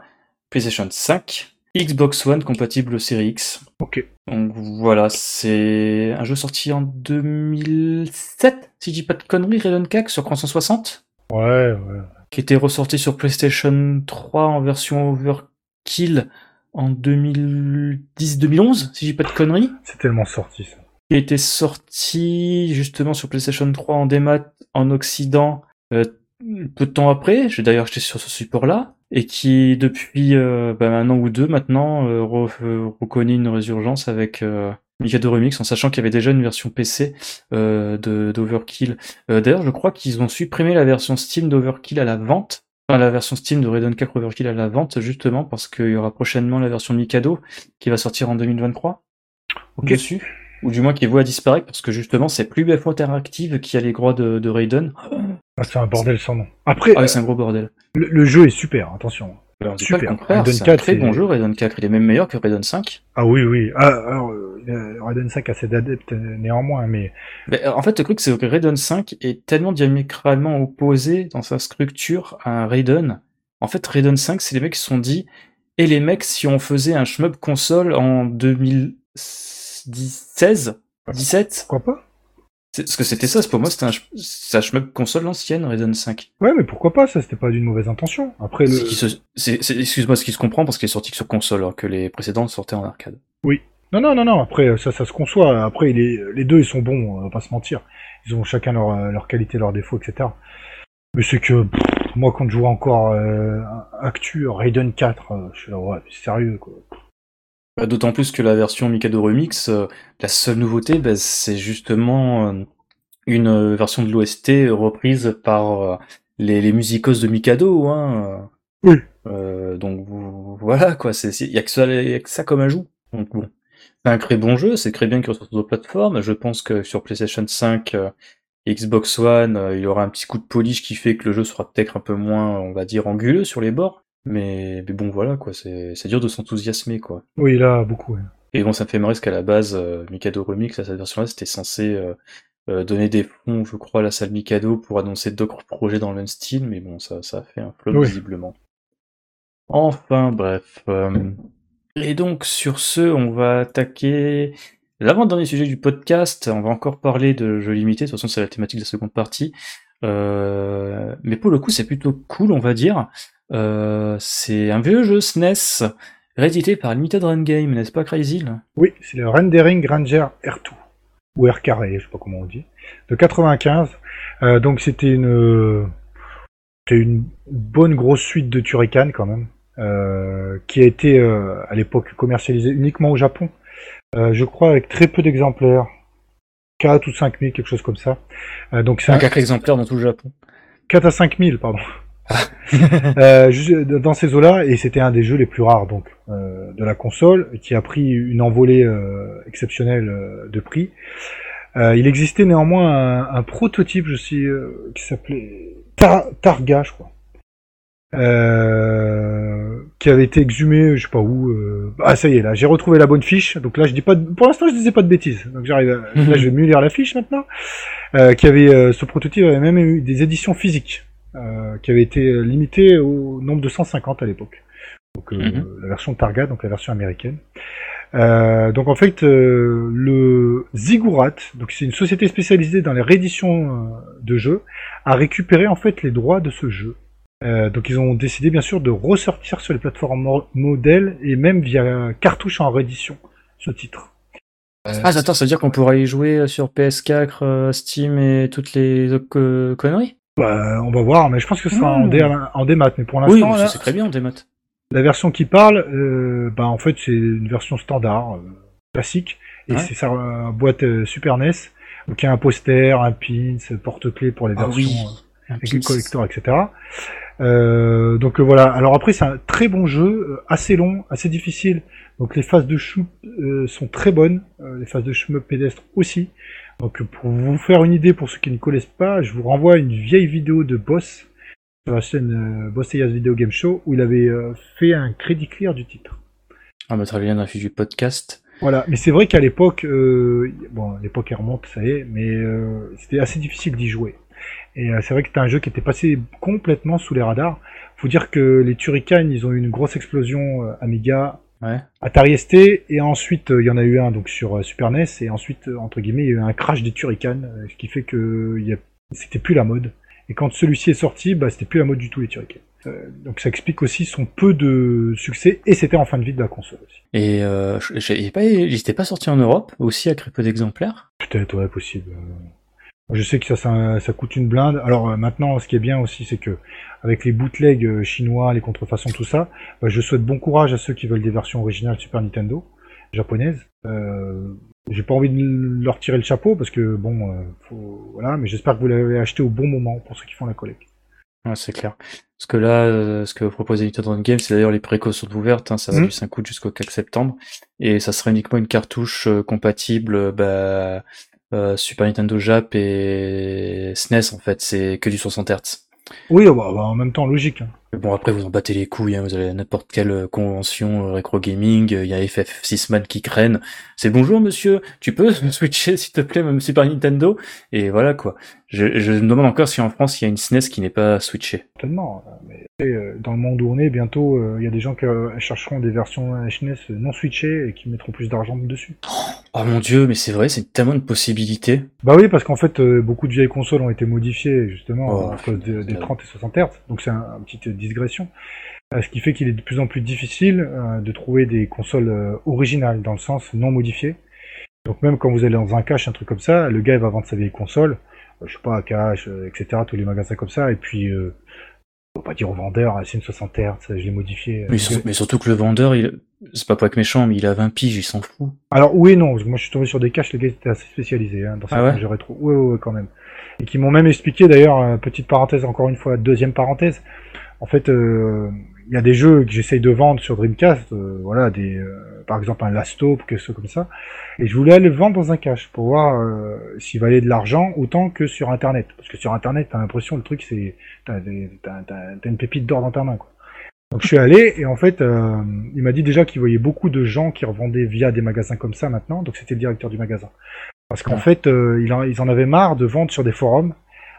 PlayStation 5, Xbox One compatible Série X. Ok. Donc voilà, c'est un jeu sorti en 2007, si je dis pas de conneries, Raiden 4 sur 360, Ouais, ouais. qui était ressorti sur PlayStation 3 en version Overkill en 2010-2011, si je dis pas de conneries C'est tellement sorti ça. qui été sorti justement sur PlayStation 3 en démat en Occident euh, peu de temps après. J'ai d'ailleurs acheté sur ce support-là et qui depuis euh, bah, un an ou deux maintenant euh, re- euh, reconnaît une résurgence avec euh, Mikado Remix en sachant qu'il y avait déjà une version PC euh, de d'Overkill. D'ailleurs, je crois qu'ils ont supprimé la version Steam d'Overkill à la vente. Enfin, la version Steam de Raiden 4 Overkill à la vente, justement, parce qu'il y aura prochainement la version Mikado qui va sortir en 2023 Ok. dessus, ou du moins qui est voué à disparaître parce que justement c'est plus BF Interactive qui a les droits de, de Raiden. Ah, c'est un bordel sans nom. Après, Ah oui, c'est un gros bordel. le, le jeu est super, attention. Alors, Super. c'est un 4, très c'est- bon jeu Raiden 4, il est même meilleur que Raiden 5. Ah oui, oui. Ah, alors, euh, euh, Raiden 5 a ses adeptes euh, néanmoins, mais Mais, euh, en fait, le truc c'est que Raiden 5 est tellement diamétralement opposé dans sa structure à Raiden. En fait, Raiden 5, c'est les mecs qui se sont dit, et les mecs, si on faisait un shmup console en 16 17 Pourquoi pas Parce que c'était ça, c'est pour moi, c'était un, un shmup console ancienne, Raiden 5. Ouais, mais pourquoi pas Ça, c'était pas d'une mauvaise intention. Après, le... Excuse-moi, ce qui se comprend parce qu'il est sorti que sur console, alors que les précédentes sortaient en arcade. Non, non, non, non. Après, ça, ça se conçoit. Après, les, les deux, ils sont bons. On va pas se mentir. Ils ont chacun leur, euh, leur qualité, leurs défauts, etc. Mais c'est que pff, moi, quand je vois encore euh, Actu Raiden 4, euh, je suis là, ouais, sérieux, quoi. Bah, D'autant plus que la version Mikado Remix, euh, la seule nouveauté, bah, c'est justement euh, une euh, version de l'OST reprise par les, les musicos de Mikado. Hein. Oui. Euh, donc voilà quoi, il y a que ça, y a que ça comme ajout. Donc bon, c'est un très bon jeu, c'est très bien qu'il ressorte sur d'autres plateformes. Je pense que sur PlayStation 5, euh, et Xbox One, il y aura un petit coup de polish qui fait que le jeu sera peut-être un peu moins, on va dire, anguleux sur les bords. Mais, mais bon voilà quoi, c'est dur de s'enthousiasmer quoi. Oui, là, beaucoup. ouais. Et bon, ça me fait marrer parce qu'à la base, euh, Mikado Remix, là, cette version-là, c'était censé euh, euh, donner des fonds, je crois, à la salle Mikado pour annoncer d'autres projets dans le même style, mais bon, ça, ça a fait un flop Oui. visiblement. Enfin, bref. euh, Et donc, sur ce, on va attaquer l'avant-dernier sujet du podcast. On va encore parler de jeux limités, de toute façon, c'est la thématique de la seconde partie. Euh, Mais pour le coup, c'est plutôt cool, on va dire. Euh, c'est un vieux jeu SNES, réédité par Limited Run Game, n'est-ce pas, Crazy Oui, c'est le Rendering Ranger R2. Ou R carré, je sais pas comment on dit. De 95. Euh, donc, c'était une, une bonne grosse suite de Turrican, quand même. euh, qui a été, euh, à l'époque, commercialisée uniquement au Japon. Euh, je crois avec très peu d'exemplaires. 4 ou 5 000, quelque chose comme ça. Euh, donc, c'est un, 4 exemplaires dans tout le Japon. 4 à 5 000, pardon. Euh, dans ces eaux-là, et c'était un des jeux les plus rares donc euh, de la console, qui a pris une envolée euh, exceptionnelle de prix. Il existait néanmoins un, un prototype, je sais, qui s'appelait Tar- Targa, je crois, qui avait été exhumé, je sais pas où. Ah ça y est, là, j'ai retrouvé la bonne fiche. Donc là, je dis pas, de- pour l'instant, je disais pas de bêtises. Donc j'arrive, à- là, je vais mieux lire la fiche maintenant. Qui avait ce prototype avait même eu des éditions physiques euh, qui avait été limité au nombre de 150 à l'époque. Donc euh, Mhm. la version Targa, donc la version américaine. Euh, donc en fait, euh, le Ziggurat, donc c'est une société spécialisée dans les rééditions euh, de jeux, a récupéré en fait les droits de ce jeu. Euh, donc ils ont décidé bien sûr de ressortir sur les plateformes mo- modèles et même via cartouche en réédition ce titre. Ah, attends, ça veut dire qu'on pourra y jouer sur PS4, euh, Steam et toutes les autres co- conneries? Bah, on va voir, mais je pense que ce sera Mmh. en, dé en démat. Mais pour Oui, l'instant, ça, là, c'est très bien, des maths. La version qui parle, euh, bah en fait c'est une version standard, euh, classique, et Ouais. c'est sa euh, boîte euh, Super NES, donc il y a un poster, un pins, un porte-clés pour les Ah versions oui. Avec le collector, etc. Euh, donc euh, voilà. Alors après c'est un très bon jeu, euh, assez long, assez difficile. Donc les phases de shoot euh, sont très bonnes, euh, les phases de shmup pédestre aussi. Donc pour vous faire une idée, pour ceux qui ne connaissent pas, je vous renvoie à une vieille vidéo de Boss sur la chaîne euh, Boss Eyas Video Game Show où il avait euh, fait un crédit clear du titre. On mettra le lien dans la fiche du podcast. Voilà, mais c'est vrai qu'à l'époque, euh, bon, l'époque elle remonte, ça y est, mais euh, c'était assez difficile d'y jouer. Et euh, c'est vrai que c'était un jeu qui était passé complètement sous les radars. Faut dire que les Turrican, ils ont eu une grosse explosion euh, Amiga, Ouais. Atari ST, et ensuite euh, il y en a eu un donc sur Super NES, et ensuite entre guillemets il y a eu un crash des Turrican, ce qui fait que il y a... c'était plus la mode. Et quand celui-ci est sorti, bah c'était plus la mode du tout les Turrican. Euh, donc ça explique aussi son peu de succès, et c'était en fin de vie de la console aussi. Et euh, est pas, pas sorti en Europe, aussi à très peu d'exemplaires? Peut-être, ouais, possible. Je sais que ça, ça, ça coûte une blinde. Alors euh, maintenant, ce qui est bien aussi, c'est que avec les bootlegs euh, chinois, les contrefaçons, tout ça, bah, je souhaite bon courage à ceux qui veulent des versions originales Super Nintendo japonaises. Euh, J'ai pas envie de leur tirer le chapeau parce que bon, euh, faut, voilà, mais j'espère que vous l'avez acheté au bon moment pour ceux qui font la collecte. Ouais, c'est clair. Parce que là, euh, ce que propose Nintendo Game, c'est d'ailleurs les précautions ouvertes, hein, ça va Mhm. du 5 août jusqu'au 4 septembre, et ça sera uniquement une cartouche euh, compatible bah, euh, Super Nintendo Jap et SNES en fait, c'est que du 60 Hz. Oui, bah, bah, en même temps, logique. Mais bon, après, vous en battez les couilles, hein, vous allez à n'importe quelle euh, convention euh, rétro gaming, il y a FF6man qui craignent. C'est bonjour monsieur, tu peux switcher s'il te plaît, même Super Nintendo? Et voilà quoi. Je, je me demande encore si en France il y a une SNES qui n'est pas switchée. Totalement. Mais euh, dans le monde où on est, bientôt, euh, il y a des gens qui euh, chercheront des versions SNES non switchées et qui mettront plus d'argent dessus. Oh mon dieu, mais c'est vrai, c'est tellement de possibilités. Bah oui, parce qu'en fait, euh, beaucoup de vieilles consoles ont été modifiées justement Oh, cause de- des putain. 30 et 60 Hz. Donc c'est un, une petite digression. Euh, ce qui fait qu'il est de plus en plus difficile euh, de trouver des consoles euh, originales, dans le sens non modifiées. Donc même quand vous allez dans un cache, un truc comme ça, le gars il va vendre sa vieille console, je sais pas, cache, etc., tous les magasins comme ça, et puis euh, faut pas dire au vendeur, ah, c'est une 60 Hz, je l'ai modifié. Mais, sur- mais surtout que le vendeur, il... c'est pas pour être méchant, mais il a 20 piges, il s'en fout. Alors oui non, moi je suis tombé sur des caches, les gars étaient assez spécialisés hein, dans Ah cette ouais rangée rétro. Ouais, ouais, ouais, quand même. Et qui m'ont même expliqué d'ailleurs, petite parenthèse encore une fois, deuxième parenthèse, en fait euh, il y a des jeux que j'essaye de vendre sur Dreamcast, euh, voilà, des, euh, par exemple un Last Hope, quelque chose comme ça, et je voulais aller le vendre dans un cache pour voir euh, s'il valait de l'argent autant que sur Internet. Parce que sur Internet, t'as l'impression le truc c'est, t'as, des- t'as, t'as- t'as une pépite d'or dans ta main quoi. Donc je suis allé et en fait, euh, il m'a dit déjà qu'il voyait beaucoup de gens qui revendaient via des magasins comme ça maintenant. Donc c'était le directeur du magasin. Parce qu'en Ouais. fait, euh, il en- ils en avaient marre de vendre sur des forums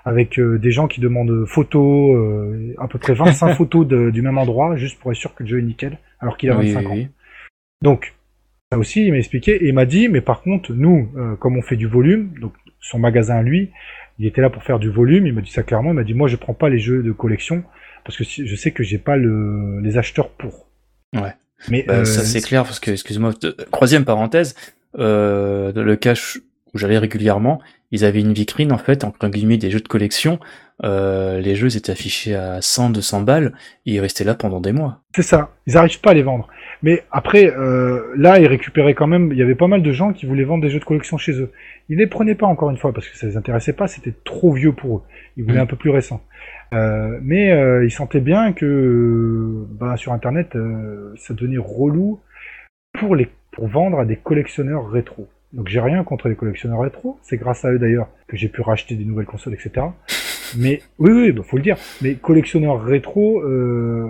avec euh, des gens qui demandent photos, euh, à peu près 25 photos de- du même endroit, juste pour être sûr que le jeu est nickel, alors qu'il a Oui, 25 oui, ans. Donc, ça aussi, il m'a expliqué, et il m'a dit, mais par contre, nous, euh, comme on fait du volume, donc son magasin lui, il était là pour faire du volume, il m'a dit ça clairement, il m'a dit, moi je prends pas les jeux de collection, parce que je sais que j'ai pas le, les acheteurs pour. Ouais. Mais Bah, euh, ça c'est clair parce que excuse-moi troisième parenthèse euh, le cache où j'allais régulièrement ils avaient une vitrine en fait entre guillemets des jeux de collection euh, les jeux étaient affichés à 100 200 balles et ils restaient là pendant des mois C'est ça, ils arrivent pas à les vendre. Mais après, euh, là, ils récupéraient quand même, il y avait pas mal de gens qui voulaient vendre des jeux de collection chez eux. Ils les prenaient pas encore une fois parce que ça les intéressait pas, c'était trop vieux pour eux. Ils voulaient Mhm. un peu plus récent. Euh, mais ils sentaient bien que bah, sur Internet, ça devenait relou pour, les, pour vendre à des collectionneurs rétro. Donc j'ai rien contre les collectionneurs rétro, c'est grâce à eux d'ailleurs que j'ai pu racheter des nouvelles consoles, etc. Mais oui, oui, bah, faut le dire. Mais collectionneurs rétro, euh,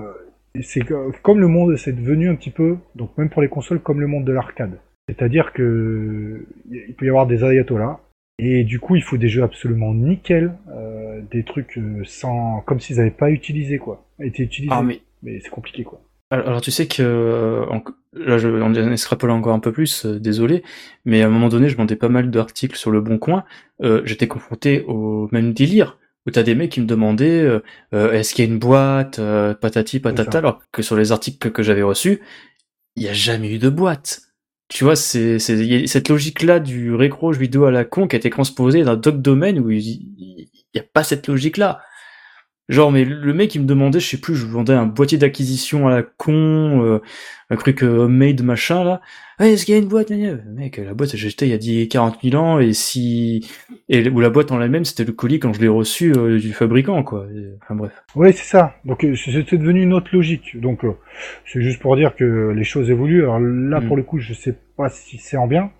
c'est comme le monde, c'est devenu un petit peu, donc même pour les consoles, comme le monde de l'arcade. C'est-à-dire que il peut y avoir des ayatollahs, et du coup, il faut des jeux absolument nickel, euh, des trucs euh, sans, comme s'ils n'avaient pas utilisé quoi, été utilisés. ah mais Mais c'est compliqué quoi. Alors, tu sais que en- là je on extrapole encore un peu plus euh, désolé mais à un moment donné je vendais pas mal d'articles sur le bon coin. Euh, j'étais confronté au même délire où t'as des mecs qui me demandaient euh, est-ce qu'il y a une boîte euh, patati patata alors que sur les articles que, que j'avais reçus il y a jamais eu de boîte. Tu vois c'est cette logique là du récro jeu vidéo à la con qui a été transposée dans d'autres domaines où il, il y a pas cette logique là Genre, mais le mec, il me demandait, je sais plus, je vendais un boîtier d'acquisition à la con, euh, un truc euh, homemade, machin, là. Ah, est-ce qu'il y a une boîte? Mec, la boîte, j'ai acheté il y a 10, 40 000 ans, et si... Et, ou la boîte en elle-même, c'était le colis quand je l'ai reçu euh, du fabricant, quoi. Enfin, bref. Oui, c'est ça. Donc euh, c'est c'est devenu une autre logique. Donc euh, c'est juste pour dire que les choses évoluent. Alors là, Mm. pour le coup, je sais pas si c'est en bien.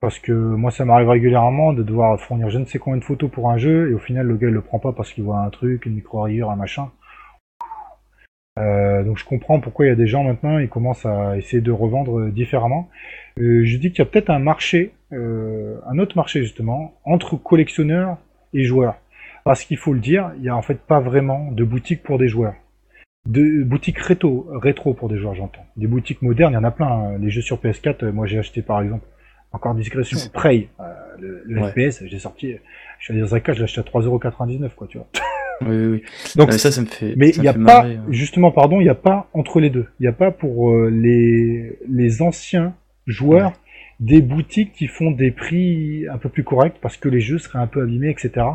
Parce que moi, ça m'arrive régulièrement de devoir fournir je ne sais combien de photos pour un jeu, et au final, le gars, il le prend pas parce qu'il voit un truc, une micro-rayure, un machin. Euh, donc je comprends pourquoi il y a des gens maintenant, ils commencent à essayer de revendre euh, différemment. Euh, je dis qu'il y a peut-être un marché, un autre marché justement, entre collectionneurs et joueurs. Parce qu'il faut le dire, il y a en fait pas vraiment de boutique pour des joueurs. De boutiques rétro, pour des joueurs, j'entends. Des boutiques modernes, il y en a plein. hein. Les jeux sur PS4, euh, moi j'ai acheté par exemple, encore discrétion, Prey, euh, le, le Ouais. FPS, j'ai sorti, je suis allé dans un cas, je l'ai acheté à 3,99€, quoi, tu vois. Oui, oui, oui. Donc, Mais ça, ça me fait. mais il n'y a pas, marrer, hein. justement, pardon, il n'y a pas entre les deux. Il n'y a pas pour euh, les, les anciens joueurs des boutiques qui font des prix un peu plus corrects parce que les jeux seraient un peu abîmés, etc.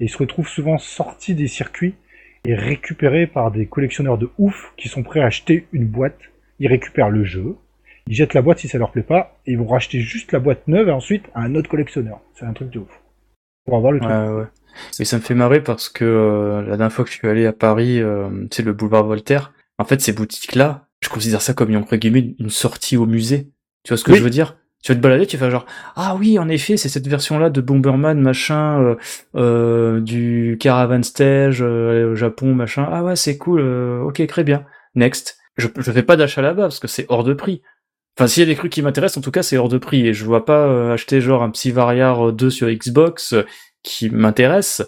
Et ils se retrouvent souvent sortis des circuits et récupérés par des collectionneurs de ouf qui sont prêts à acheter une boîte. Ils récupèrent le jeu, ils jettent la boîte si ça leur plaît pas, et ils vont racheter juste la boîte neuve et ensuite à un autre collectionneur. C'est un truc de ouf. Pour avoir le truc. Ouais, ouais. Mais ça me fait marrer parce que euh, la dernière fois que je suis allé à Paris, euh, sais, le boulevard Voltaire, en fait, ces boutiques-là, je considère ça comme, entre guillemets, une sortie au musée. Tu vois ce que Oui. je veux dire? Tu vas te balader, tu fais genre ah oui en effet c'est cette version là de Bomberman machin euh, euh, du Caravan Stage euh, au Japon machin ah ouais c'est cool euh, ok très bien next je je fais pas d'achat là-bas parce que c'est hors de prix enfin s'il y a des trucs qui m'intéressent en tout cas c'est hors de prix. Et je vois pas euh, acheter genre un petit Variar 2 sur Xbox euh, qui m'intéresse.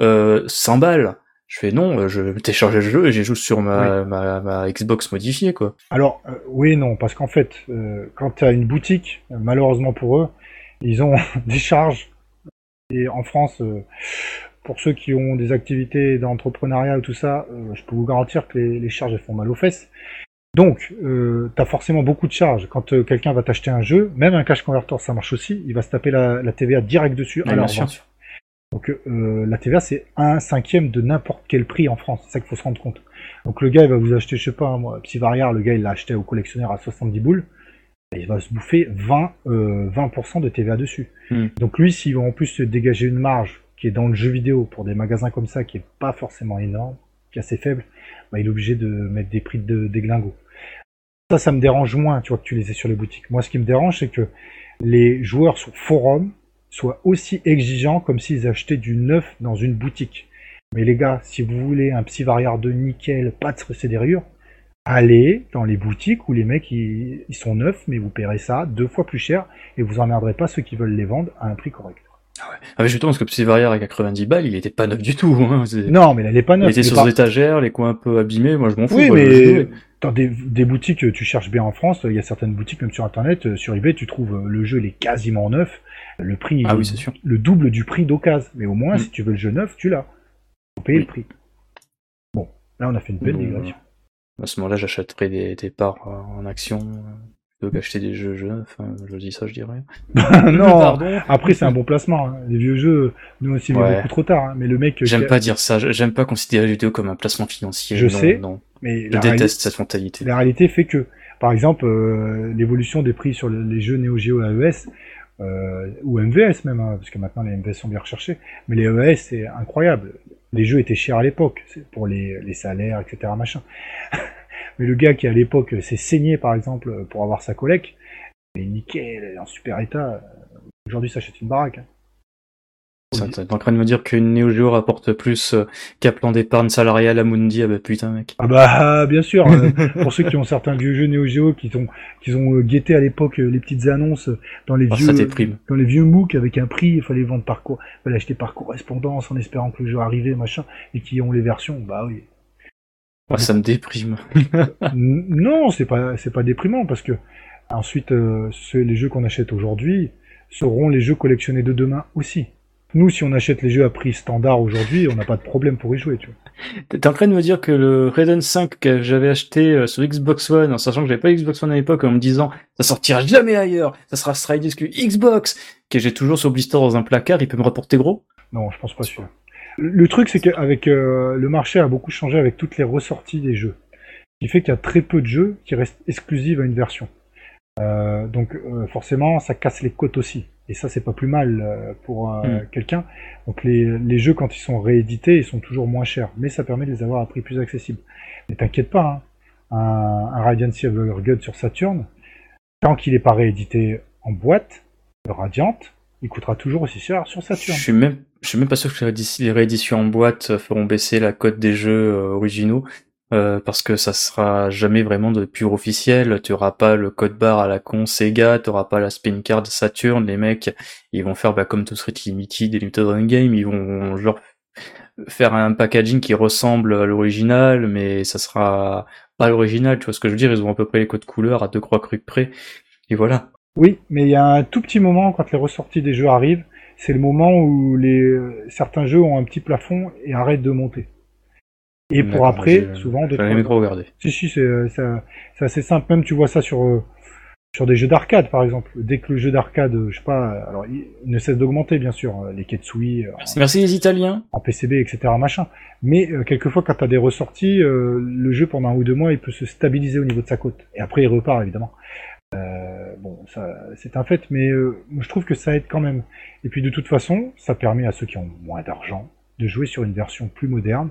Euh, 100 balles. Je fais non euh, je télécharge le jeu et j'y joue sur ma, ma, ma Xbox modifiée quoi. Alors, euh, oui et non, parce qu'en fait, euh, quand tu as une boutique, euh, malheureusement pour eux, ils ont des charges. Et en France, euh, pour ceux qui ont des activités d'entrepreneuriat ou tout ça, euh, je peux vous garantir que les, les charges elles font mal aux fesses. Donc, euh, tu as forcément beaucoup de charges. Quand euh, quelqu'un va t'acheter un jeu, même un cash converter, ça marche aussi, il va se taper la, la TVA direct dessus à Ouais, la. Donc euh, la TVA c'est un cinquième de n'importe quel prix en France, c'est ça qu'il faut se rendre compte. Donc le gars il va vous acheter, je sais pas, moi, petit variard, le gars il l'a acheté au collectionneur à 70 boules, et il va se bouffer 20, euh, 20% de TVA dessus. Hmm. Donc lui s'il va en plus se dégager une marge qui est dans le jeu vidéo pour des magasins comme ça qui est pas forcément énorme, qui est assez faible, bah, il est obligé de mettre des prix de déglingo. Ça, ça me dérange moins, tu vois, que tu les aies sur les boutiques. Moi, ce qui me dérange, c'est que les joueurs sur forum soient aussi exigeants comme s'ils achetaient du neuf dans une boutique. Mais les gars, si vous voulez un petit variard de nickel, pas de procédérure, allez dans les boutiques où les mecs ils, ils sont neufs, mais vous paierez ça deux fois plus cher et vous emmerderez pas ceux qui veulent les vendre à un prix correct. Ah mais justement parce que Petit Variar à 90 balles il était pas neuf du tout hein. Non, mais là, elle est pas il neuve. était sur pas- des étagères les coins un peu abîmés moi je m'en fous Oui, quoi, mais. Dans des, des boutiques, tu cherches bien en France, il y a certaines boutiques, même sur Internet, euh, sur eBay, tu trouves euh, le jeu, il est quasiment neuf. Le prix ah est oui c'est sûr le double du prix d'occasion. Mais au moins, Mm. si tu veux le jeu neuf, tu l'as. Faut payer Oui. le prix. Bon, là, on a fait une belle Bon, digression. à ce moment-là j'achèterais des, des parts euh, en action euh, plutôt qu'acheter des jeux jeux enfin je dis ça je dirais non, pardon après, c'est un bon placement. hein. Les vieux jeux, nous aussi, Ouais. beaucoup trop tard. hein. Mais le mec. euh, J'aime a- pas dire ça, j'aime pas considérer les vidéos comme un placement financier. Je non, sais. Non, Mais je la, déteste réali- cette mentalité. la réalité fait que, par exemple, euh, l'évolution des prix sur le- les jeux Neo Geo AES, euh, ou MVS même, hein, parce que maintenant les MVS sont bien recherchés, mais les ES c'est incroyable. Les jeux étaient chers à l'époque, pour les, les salaires, etc. machin. mais le gars qui à l'époque s'est saigné par exemple pour avoir sa collecte, il est nickel, en super état. Aujourd'hui s'achète une baraque. hein. Ça, T'es en train de me dire qu'une Neo Geo rapporte plus euh, qu'un plan d'épargne salariale à Mundi, ah bah putain mec. Ah bah bien sûr, euh, pour ceux qui ont certains vieux jeux Neo Geo qui ont, qui ont euh, guetté à l'époque les petites annonces dans les Ah, vieux dans les vieux MOOC avec un prix, il fallait vendre par fallait acheter par correspondance en espérant que le jeu arrivait, machin, et qui ont les versions, bah oui. Ah, ça me déprime. Non, c'est pas c'est pas déprimant parce que ensuite euh, les jeux qu'on achète aujourd'hui seront les jeux collectionnés de demain aussi. Nous, si on achète les jeux à prix standard aujourd'hui, on n'a pas de problème pour y jouer, tu vois. T'es en train de me dire que le Raiden 5 que j'avais acheté euh, sur Xbox One, en sachant que j'avais pas Xbox One à l'époque, en me disant ça sortira jamais ailleurs, ça sera sera exclu Xbox, que j'ai toujours sur blister dans un placard, il peut me rapporter gros Non, je pense pas sûr. Le le truc, c'est qu'avec euh, le marché a beaucoup changé avec toutes les ressorties des jeux. Ce qui fait qu'il y a très peu de jeux qui restent exclusifs à une version. Euh, donc euh, forcément, ça casse les côtes aussi. Et ça, c'est pas plus mal euh, pour euh, Mm. quelqu'un. Donc les, les jeux, quand ils sont réédités, ils sont toujours moins chers. Mais ça permet de les avoir à prix plus accessible. Mais t'inquiète pas, hein, un, un Radiant Silvergun sur Saturn, tant qu'il n'est pas réédité en boîte, le Radiant, il coûtera toujours aussi cher sur Je Saturn. suis même, je suis même pas sûr que les réédi- les rééditions en boîte feront baisser la cote des jeux euh, originaux. Euh, parce que ça sera jamais vraiment de pur officiel, tu auras pas le code barre à la con Sega, tu pas la spin card Saturn, les mecs, ils vont faire bah, comme tout Street Limited et Limited Run Game, ils vont genre faire un packaging qui ressemble à l'original, mais ça sera pas l'original, tu vois ce que je veux dire, ils ont à peu près les codes couleurs à deux croix crues près, et voilà. Oui, mais il y a un tout petit moment quand les ressorties des jeux arrivent, c'est le moment où les euh, certains jeux ont un petit plafond et arrêtent de monter. Et pour après, souvent, deux, même trop regardé. Si, si, c'est assez simple. Même tu vois ça sur, euh, sur des jeux d'arcade, par exemple. Dès que le jeu d'arcade, euh, je sais pas, alors il ne cesse d'augmenter, bien sûr, euh, les Ketsui, Merci, merci les Italiens. en PCB, etc., machin. Mais euh, quelquefois, quand tu as des ressorties, euh, le jeu, pendant un ou deux mois, il peut se stabiliser au niveau de sa cote. Et après, il repart, évidemment. Euh, bon, ça, c'est un fait, mais euh, je trouve que ça aide quand même. Et puis, de toute façon, ça permet à ceux qui ont moins d'argent de jouer sur une version plus moderne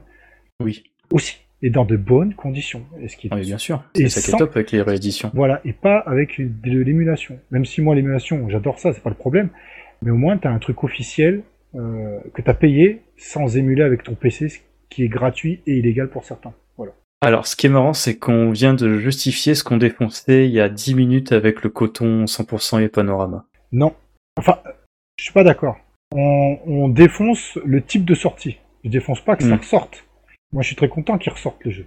Oui. aussi. et dans de bonnes conditions. Et ce qui est Oui, bien sûr. Et C'est ça qui sans- est top avec les rééditions. Voilà, et pas avec de l'émulation. Même si moi l'émulation, j'adore ça, c'est pas le problème. Mais au moins t'as un truc officiel euh, que t'as payé sans émuler avec ton PC, ce qui est gratuit et illégal pour certains. Voilà. Alors, ce qui est marrant, c'est qu'on vient de justifier ce qu'on défonçait il y a 10 minutes avec le coton 100% et panorama. Non. Enfin, je suis pas d'accord. On, on défonce le type de sortie. Je défonce pas que ça Mm. ressorte. Moi, je suis très content qu'il ressorte le jeu.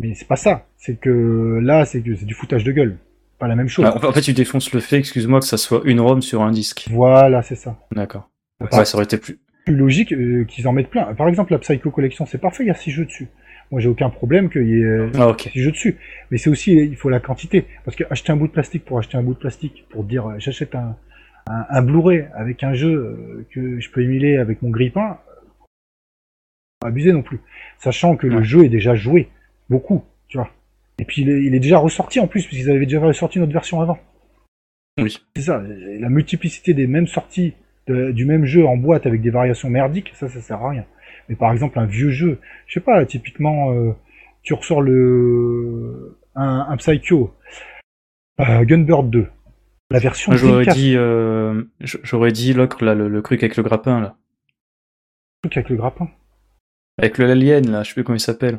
Mais c'est pas ça. C'est que là, c'est du foutage de gueule. Pas la même chose. Ah, en fait, tu défonces le fait, excuse-moi, que ça soit une ROM sur un disque. Voilà, c'est ça. D'accord. Ouais, ça aurait été plus. plus logique euh, qu'ils en mettent plein. Par exemple, la Psycho Collection, c'est parfait, il y a six jeux dessus. Moi, j'ai aucun problème qu'il y ait Ah, six jeux dessus. Mais c'est aussi, il faut la quantité. Parce que acheter un bout de plastique pour acheter un bout de plastique, pour dire euh, j'achète un, un, un Blu-ray avec un jeu euh, que je peux émuler avec mon grippin, abuser non plus. Sachant que le jeu est déjà joué. Beaucoup, tu vois. Et puis il est, il est déjà ressorti en plus, puisqu'ils avaient déjà ressorti notre version avant. Oui. C'est ça, la multiplicité des mêmes sorties de- du même jeu en boîte avec des variations merdiques, ça, ça sert à rien. Mais par exemple, un vieux jeu, je sais pas, typiquement, euh, tu ressors le un, un Psycho, euh, Gunbird 2, la version Moi, J'aurais Dreamcast, dit, euh, j'aurais dit là, le, le truc avec le grappin, là. truc avec le grappin. Avec le alien, là, je sais plus comment il s'appelle.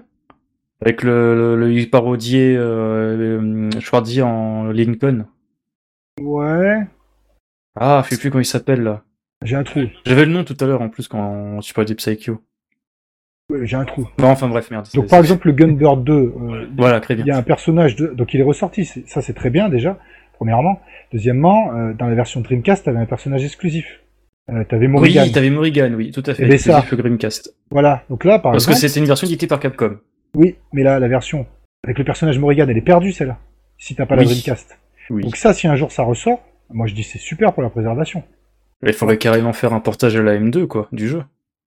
Avec le, le, le parodier, euh, euh, Schwarzy en Lincoln. Ouais, Ah, je sais plus comment il s'appelle, là. j'ai un trou. J'avais le nom tout à l'heure, en plus, quand tu parlais des Psycho. Ouais, j'ai un trou. Bon, enfin, bref, merde. Donc par exemple, le Gunbird 2, euh, Voilà, très bien. il y a un personnage de... donc il est ressorti, ça c'est très bien déjà, premièrement. Deuxièmement, euh, dans la version Dreamcast, t'avais un personnage exclusif. Euh, t'avais Morrigan. Oui, t'avais Morrigan, oui, tout à fait. Ben, ça. Dreamcast. Voilà, donc là par Parce que c'était une version éditée par Capcom. oui, mais là la version avec le personnage Morrigan, elle est perdue celle-là. Si t'as pas la Oui. Dreamcast. Oui. Donc ça, si un jour ça ressort, moi je dis c'est super pour la préservation. Il faudrait carrément faire un portage à la M2, quoi, du jeu.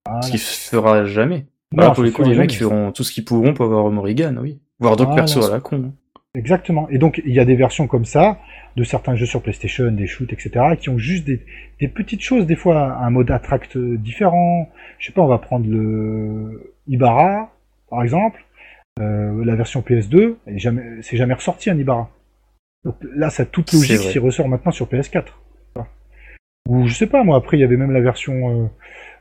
Voilà. Ce qui se fera jamais. Non, Alors, pour les coups, les mecs feront tout ce qu'ils pourront pour avoir Morrigan, oui. Voire d'autres Voilà. persos à la con. Exactement. Et donc, il y a des versions comme ça, de certains jeux sur PlayStation, des shoots, etc., qui ont juste des, des petites choses, des fois un mode attract euh, différent. Je sais pas, on va prendre le Ibarra, par exemple. Euh, la version PS2, elle est jamais, c'est jamais ressorti un Ibarra. Donc là, ça a toute C'est logique s'il ressort maintenant sur PS4. Voilà. Ou je sais pas, moi, après, il y avait même la version... euh,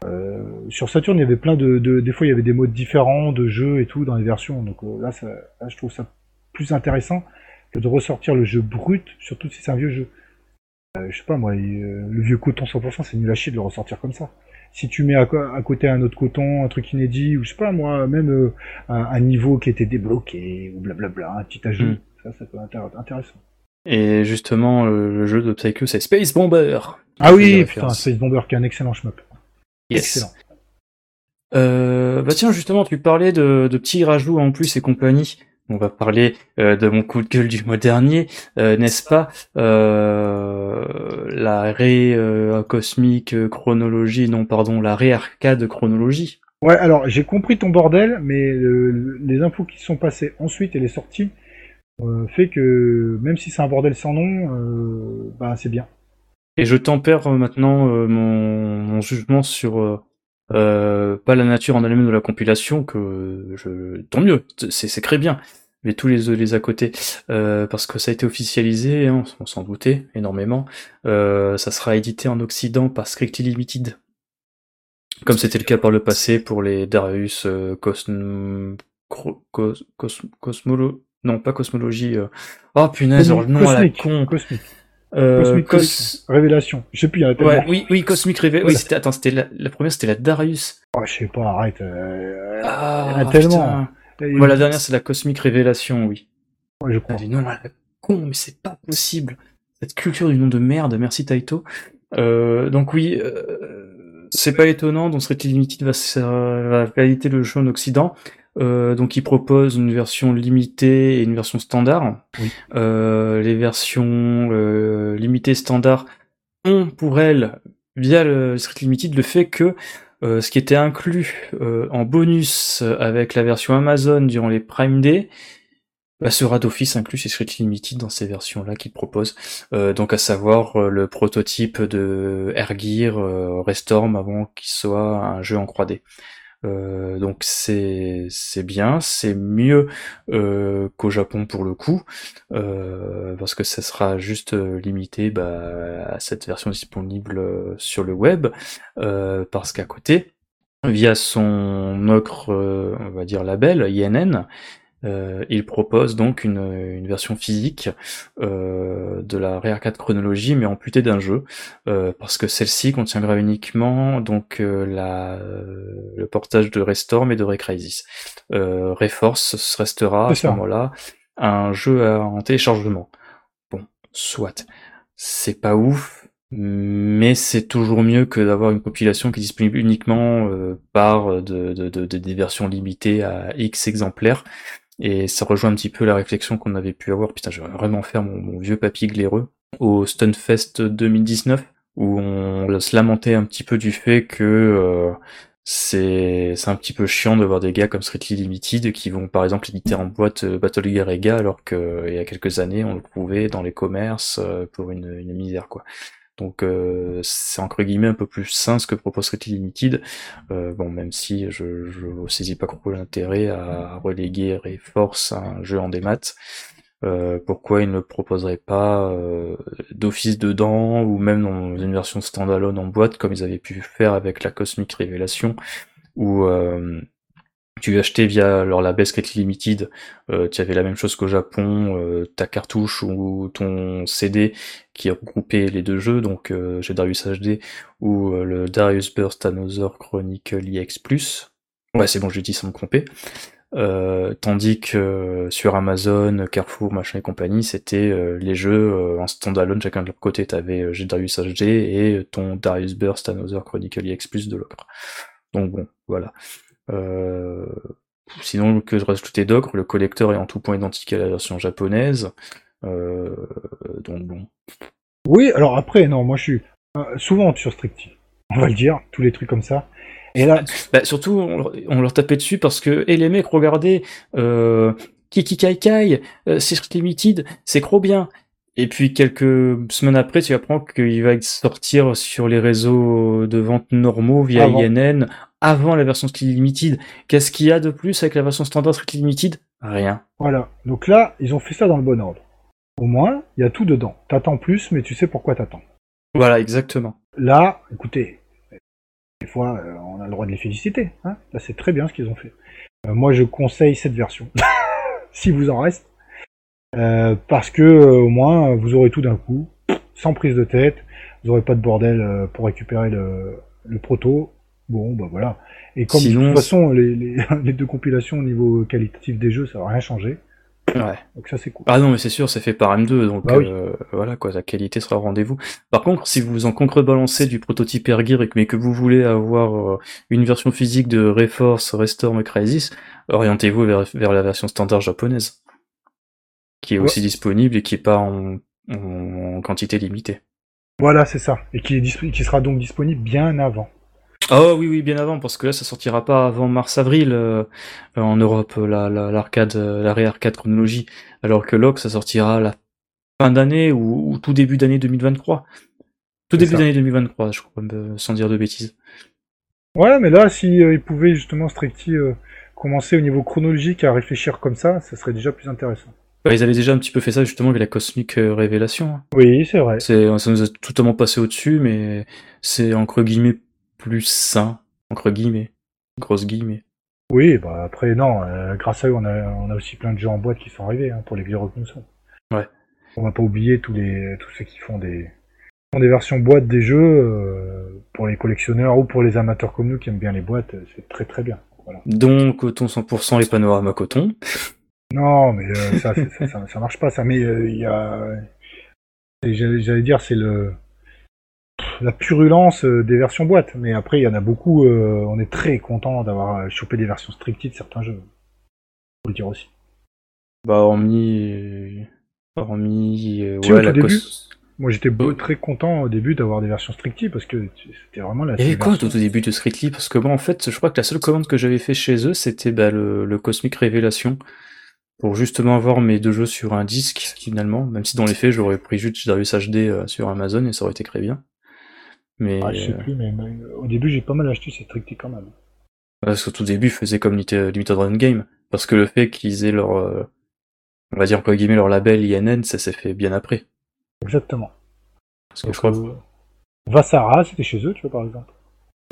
euh, sur Saturn, il y avait plein de, de... Des fois, il y avait des modes différents de jeux et tout dans les versions. Donc euh, là, ça, là, je trouve ça plus intéressant que de ressortir le jeu brut, surtout si c'est un vieux jeu. Euh, je sais pas moi, euh, le vieux coton 100%, c'est nul à chier de le ressortir comme ça. Si tu mets à, côté un autre coton, un truc inédit, ou je sais pas moi, même euh, un, un niveau qui était débloqué, ou blablabla, un petit ajout, Mm. ça, ça peut être intér- intéressant. Et justement, le, jeu de Psycho, c'est Space Bomber. Ah oui, putain. Space Bomber qui est un excellent shmup. Yes. Excellent. Euh, bah tiens, justement, tu parlais de, de petits rajouts en plus et compagnie. On va parler euh, de mon coup de gueule du mois dernier, euh, n'est-ce pas? Euh, La ré cosmique chronologie, non pardon, la ré arcade chronologie. Ouais, alors j'ai compris ton bordel, mais les infos qui sont passées ensuite et les sorties fait que même si c'est un bordel sans nom, bah c'est bien. Et je tempère maintenant mon, mon jugement sur euh, pas la nature en elle-même de la compilation, que je tant mieux, c'est c'est très bien, mais tous les les à côté, euh, parce que ça a été officialisé, hein, on s'en doutait énormément. Euh, ça sera édité en Occident par Strictly Limited, comme c'était le cas par le passé pour les Darius euh, Cosm... Cos... Cos... Cosmolo... Non, pas Cosmologie. euh. Oh punaise, le nom à la Cosmic, con. Cosmic, Euh, Cosmic Cos... Révélation. Je sais plus, il y en a tellement. Ouais, oui, oui, Cosmic Revel. Oui, c'était, attends, c'était la, la première, c'était la Darius. Oh, je sais pas, arrête. euh, Ah, tellement. putain. Moi, la dernière, c'est la Cosmic Révélation, oui. Ouais, je crois. nom à la con, mais c'est pas possible. Cette culture du nom de merde, merci Taito. Euh, donc oui, euh, c'est pas étonnant, donc Strictly Limited va, va le jeu en Occident. Euh, donc il propose une version limitée et une version standard. Oui. Euh, les versions euh, limitées standard ont pour elles, via le Strictly Limited, le fait que ce qui était inclus euh, en bonus euh, avec la version Amazon durant les Prime Day bah, sera d'office inclus chez Strictly Limited dans ces versions-là qu'il propose. Euh, donc à savoir euh, le prototype de Air Gear euh, Restorm avant qu'il soit un jeu en 3D. Euh, donc c'est c'est bien, c'est mieux euh, qu'au Japon pour le coup, euh, parce que ça sera juste limité bah, à cette version disponible sur le web, parce qu'à côté, via son autre, on va dire label INN, euh, il propose donc une, une version physique euh, de la Re4 chronologie, mais amputée d'un jeu, euh, parce que celle-ci contiendra uniquement donc euh, la, le portage de Restorm et de Recrisis. Euh, Reforce restera à ce moment-là un jeu en téléchargement. Bon, soit. C'est pas ouf, mais c'est toujours mieux que d'avoir une compilation qui est disponible uniquement euh, par de, de, de, des versions limitées à X exemplaires. Et ça rejoint un petit peu la réflexion qu'on avait pu avoir, putain, je vais vraiment faire mon, vieux papy glaireux, au Stunfest 2019, où on se lamentait un petit peu du fait que euh, c'est un petit peu chiant de voir des gars comme Strictly Limited qui vont par exemple éditer en boîte euh, Battle Gear alors qu'il y a quelques années on le trouvait dans les commerces euh, pour une, une misère quoi. Donc euh, c'est entre guillemets un peu plus sain ce que propose Strictly Limited. Euh, bon, même si je, je saisis pas trop l'intérêt à reléguer Reforce à un jeu en démat. Euh, pourquoi il ne proposerait pas euh, d'office dedans ou même dans une version standalone en boîte comme ils avaient pu faire avec la Cosmic Révélation où euh, tu achetais via leur label Skate Limited, euh, tu avais la même chose qu'au Japon, euh, ta cartouche ou ton CD qui regroupait les deux jeux, donc euh, j'ai Darius HD ou euh, le Darius Burst Another Chronicle EX+. Ouais, c'est bon, j'ai dit sans me tromper. tandis que sur Amazon, Carrefour, machin et compagnie, c'était les jeux en standalone, chacun de leur côté. T'avais j'ai Darius HD et ton Darius Burst Another Chronicle EX+, de l'autre. Donc bon, voilà. Euh, sinon, que je rajoutais d'ogre, le collecteur est en tout point identique à la version japonaise. Euh, donc bon. Oui, alors après, non, moi je suis euh, souvent sur Stricty. On va le dire, tous les trucs comme ça. Et là, bah, surtout, on, leur tapait dessus parce que, et les mecs, regardez, euh, Kiki Kai Kai, euh, c'est Limited, c'est trop bien. Et puis quelques semaines après, tu apprends qu'il va sortir sur les réseaux de vente normaux via INN avant la version Strictly Limited. Qu'est-ce qu'il y a de plus avec la version standard Strictly Limited? Rien. Voilà. Donc là, ils ont fait ça dans le bon ordre. Au moins, il y a tout dedans. T'attends plus, mais tu sais pourquoi t'attends. Voilà, exactement. Là, écoutez, des fois, euh, on a le droit de les féliciter. Hein là, c'est très bien ce qu'ils ont fait. Euh, moi, je conseille cette version, si vous en reste, euh, parce que au moins, vous aurez tout d'un coup, sans prise de tête. Vous aurez pas de bordel pour récupérer le, le proto. Bon, bah voilà. Et comme de toute façon, les, les, deux compilations au niveau qualitatif des jeux, ça va rien changer. Ouais. Donc ça c'est cool. Ah non mais c'est sûr, c'est fait par M2, donc bah euh, voilà quoi, la qualité sera au rendez-vous. Par contre, si vous en contrebalancez du prototype Air Gear mais que vous voulez avoir euh, une version physique de Reforce, Restorm et Crisis, orientez-vous vers, vers, la version standard japonaise, qui est aussi disponible et qui est pas en, en, quantité limitée. Voilà, c'est ça, et qui, est qui sera donc disponible bien avant. Oh oui, oui, bien avant, parce que là, ça sortira pas avant mars-avril euh, en Europe, la, l'arcade, la, la réarcade chronologie, alors que LOC, ça sortira la fin d'année ou, tout début d'année 2023. Tout début d'année 2023, je crois, sans dire de bêtises. Ouais, mais là, si euh, ils pouvaient justement Stricty euh, commencer au niveau chronologique à réfléchir comme ça, ça serait déjà plus intéressant. ils avaient déjà un petit peu fait ça justement avec la Cosmic Révélation. Hein. Oui, c'est vrai. C'est, ça nous a totalement passé au-dessus, mais c'est entre guillemets plus sain, entre guillemets, grosse guillemets. Oui, bah après non, euh, grâce à eux on a, on a aussi plein de jeux en boîte qui sont arrivés hein, pour les vieux consoles. Ouais. On va pas oublier tous les tous ceux qui font des font des versions boîte des jeux euh, pour les collectionneurs ou pour les amateurs comme nous qui aiment bien les boîtes, c'est très très bien. Voilà. Donc coton 100% les panoramas coton. Non, mais euh, ça, ça, ça, marche pas ça. Mais il y a, j'allais dire c'est le la purulence euh, des versions boîte. Mais après, il y en a beaucoup. Euh, on est très content d'avoir euh, chopé des versions stricty de certains jeux. Faut le dire aussi. Bah, hormis. Hormis. ouais, la début, Moi, j'étais très content au début d'avoir des versions stricty parce que c'était vraiment la. Et quoi au tout début de Strictly Parce que moi, en fait, je crois que la seule commande que j'avais fait chez eux, c'était bah, le, le Cosmic Révélation pour justement avoir mes deux jeux sur un disque finalement, même si dans les faits j'aurais pris juste Darius HD sur Amazon et ça aurait été très bien. Mais ah, je sais plus, mais, au début j'ai pas mal acheté ces Strictly quand même. Parce qu'au tout début, ils faisaient comme Limited Run Game. Parce que le fait qu'ils aient leur, euh, on va dire, entre guillemets, leur label INN, ça s'est fait bien après. Exactement. Parce que je crois... euh, Vassara, c'était chez eux, tu vois, par exemple.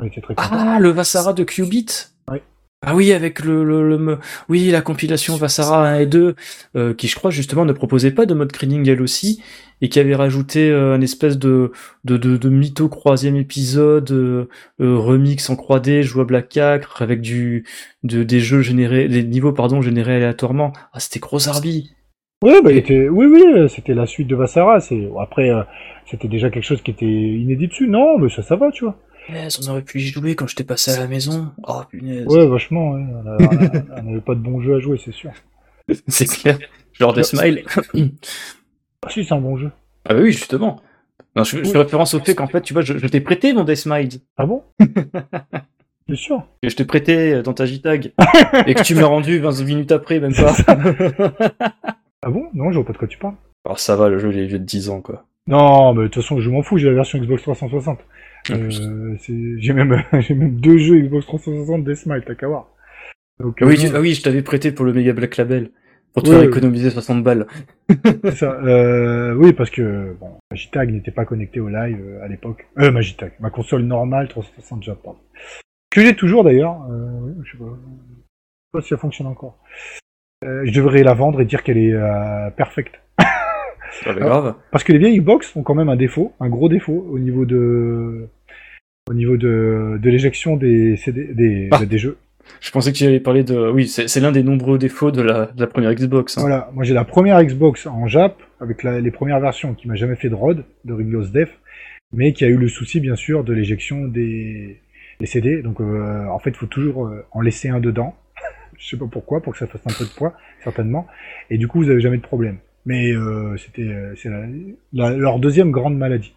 On était très contents. Ah, le Vassara de Qubit? Oui. Ah oui, avec le, le, oui, la compilation Vassara 1 et 2, euh, qui je crois justement ne proposait pas de mode greening elle aussi, et qui avait rajouté euh, un espèce de, de, de, de mytho troisième épisode, euh, euh, remix en 3D, jouable à 4, avec du, de, des jeux générés, des niveaux, pardon, générés aléatoirement. Ah, c'était gros arbi. Oui, bah, était... oui, oui, c'était la suite de Vassara. C'est... Après, c'était déjà quelque chose qui était inédit dessus. Non, mais ça, ça va, tu vois. Punaise, on aurait pu y jouer quand j'étais passé à la maison. Oh, punaise. Ouais, vachement, ouais. On n'avait pas de bons jeux à jouer, c'est sûr. C'est clair. Genre des smiles. Ah si, c'est un bon jeu. Ah bah oui, justement. Non, je, je fais référence au fait qu'en fait, tu vois, je, je t'ai prêté mon Deathmile. Ah bon? C'est sûr. Que je t'ai prêté euh, dans ta JTAG. et que tu m'as rendu 20 minutes après, même pas. Ah bon? Non, je vois pas de quoi tu parles. Alors ça va, le jeu, il est vieux de 10 ans, quoi. Non, mais de toute façon, je m'en fous, j'ai la version Xbox 360. Euh, j'ai même, j'ai même deux jeux Xbox 360 Deathmile, t'as qu'à voir. Donc, Ah oui, euh, tu- ah oui, je t'avais prêté pour le Mega Black Label. Pour te Ouais, faire ouais. économiser 60 balles. ça. Euh, oui, parce que bon, Magitag n'était pas connecté au live euh, à l'époque. Euh, Magitag, ma console normale 360 Japan. Que j'ai toujours d'ailleurs. Euh, je sais pas, je sais pas si ça fonctionne encore. Euh, je devrais la vendre et dire qu'elle est euh, perfecte. Bah grave. Parce que les vieilles Xbox ont quand même un défaut, un gros défaut au niveau de, au niveau de, de l'éjection des CD, des, Ah. des jeux. Je pensais que tu allais parler de... Oui, c'est l'un des nombreux défauts de la, de la première Xbox. hein. Voilà, moi j'ai la première Xbox en Jap avec la- les premières versions qui m'a jamais fait de ROD, de Ringless Def, mais qui a eu le souci bien sûr de l'éjection des, des CD. Donc euh, en fait, il faut toujours euh, en laisser un dedans. Je sais pas pourquoi, pour que ça fasse un peu de poids, certainement. Et du coup, vous avez jamais de problème. Mais euh, c'était euh, c'est la- la- leur deuxième grande maladie.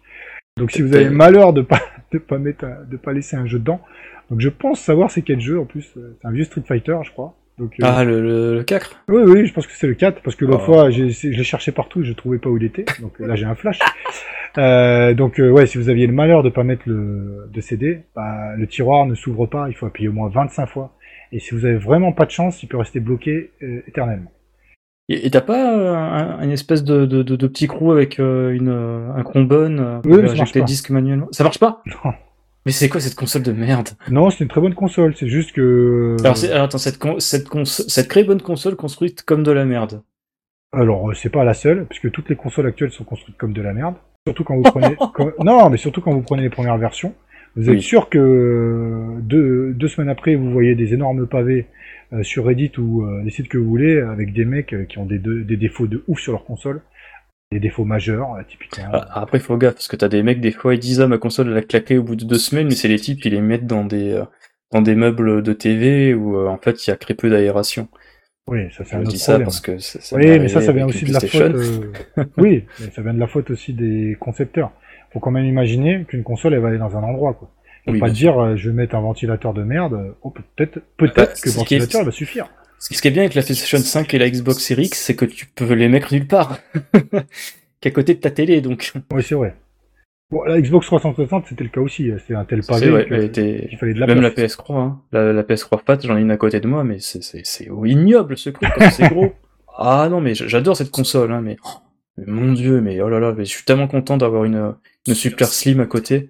Donc si vous avez le malheur de pas de pas mettre de pas laisser un jeu dedans, donc je pense savoir c'est quel jeu en plus. euh, C'est un vieux Street Fighter, je crois. Donc euh, Ah, le, le, le 4 oui, oui, je pense que c'est le 4, parce que l'autre Oh. fois, j'ai, je l'ai cherché partout et je trouvais pas où il était. Donc là, j'ai un flash. Euh, donc, euh, ouais, si vous aviez le malheur de pas mettre le de CD, bah, le tiroir ne s'ouvre pas, il faut appuyer au moins 25 fois. Et si vous avez vraiment pas de chance, il peut rester bloqué euh, éternellement. Et t'as pas euh, un, une espèce de, de, de, de petit crew avec euh, une, euh, un crombone euh, pour Oui, injecter le disque manuellement? Ça marche pas? Non. Mais c'est quoi cette console de merde? Non, c'est une très bonne console, c'est juste que... alors, attends, cette, con- cette, cons- cette très bonne console construite comme de la merde. Alors, c'est pas la seule, puisque toutes les consoles actuelles sont construites comme de la merde. Surtout quand vous prenez... quand- Non, mais surtout quand vous prenez les premières versions. Vous êtes Oui. sûr que deux, deux semaines après, vous voyez des énormes pavés sur Reddit ou euh, les sites que vous voulez, avec des mecs euh, qui ont des, des défauts de ouf sur leur console. Des défauts majeurs, euh, typiquement. Ah, Après, faut gaffe, parce que t'as des mecs, des fois, ils disent, ah, ma console, elle a claqué au bout de deux semaines, mais c'est les types, ils les mettent dans des, euh, dans des meubles de TV où, euh, en fait, il y a très peu d'aération. Oui, ça c'est un dis autre ça problème. parce que ça, ça Oui, mais ça, ça vient aussi de la faute. euh, oui, mais ça vient de la faute aussi des concepteurs. Faut quand même imaginer qu'une console, elle va aller dans un endroit, quoi. Faut Oui, pas dire, euh, je vais mettre un ventilateur de merde. Oh, peut-être, peut-être Bah, que le est- ventilateur il va suffire. Ce qui est bien avec la PlayStation 5 et la Xbox Series X, c'est que tu peux les mettre nulle part. Qu'à côté de ta télé, donc. Oui, c'est vrai. Bon, la Xbox 360, c'était le cas aussi. euh, C'était un tel C'est pavé vrai, que- était- qu'il fallait de la Même la place. PS3, hein. la, la PS3 Fat, j'en ai une à côté de moi, mais c'est, ignoble ce truc, c'est gros. Ah non, mais j'adore cette console, hein, mais, oh, mais mon dieu, mais oh là là, mais je suis tellement content d'avoir une, une super slim à côté.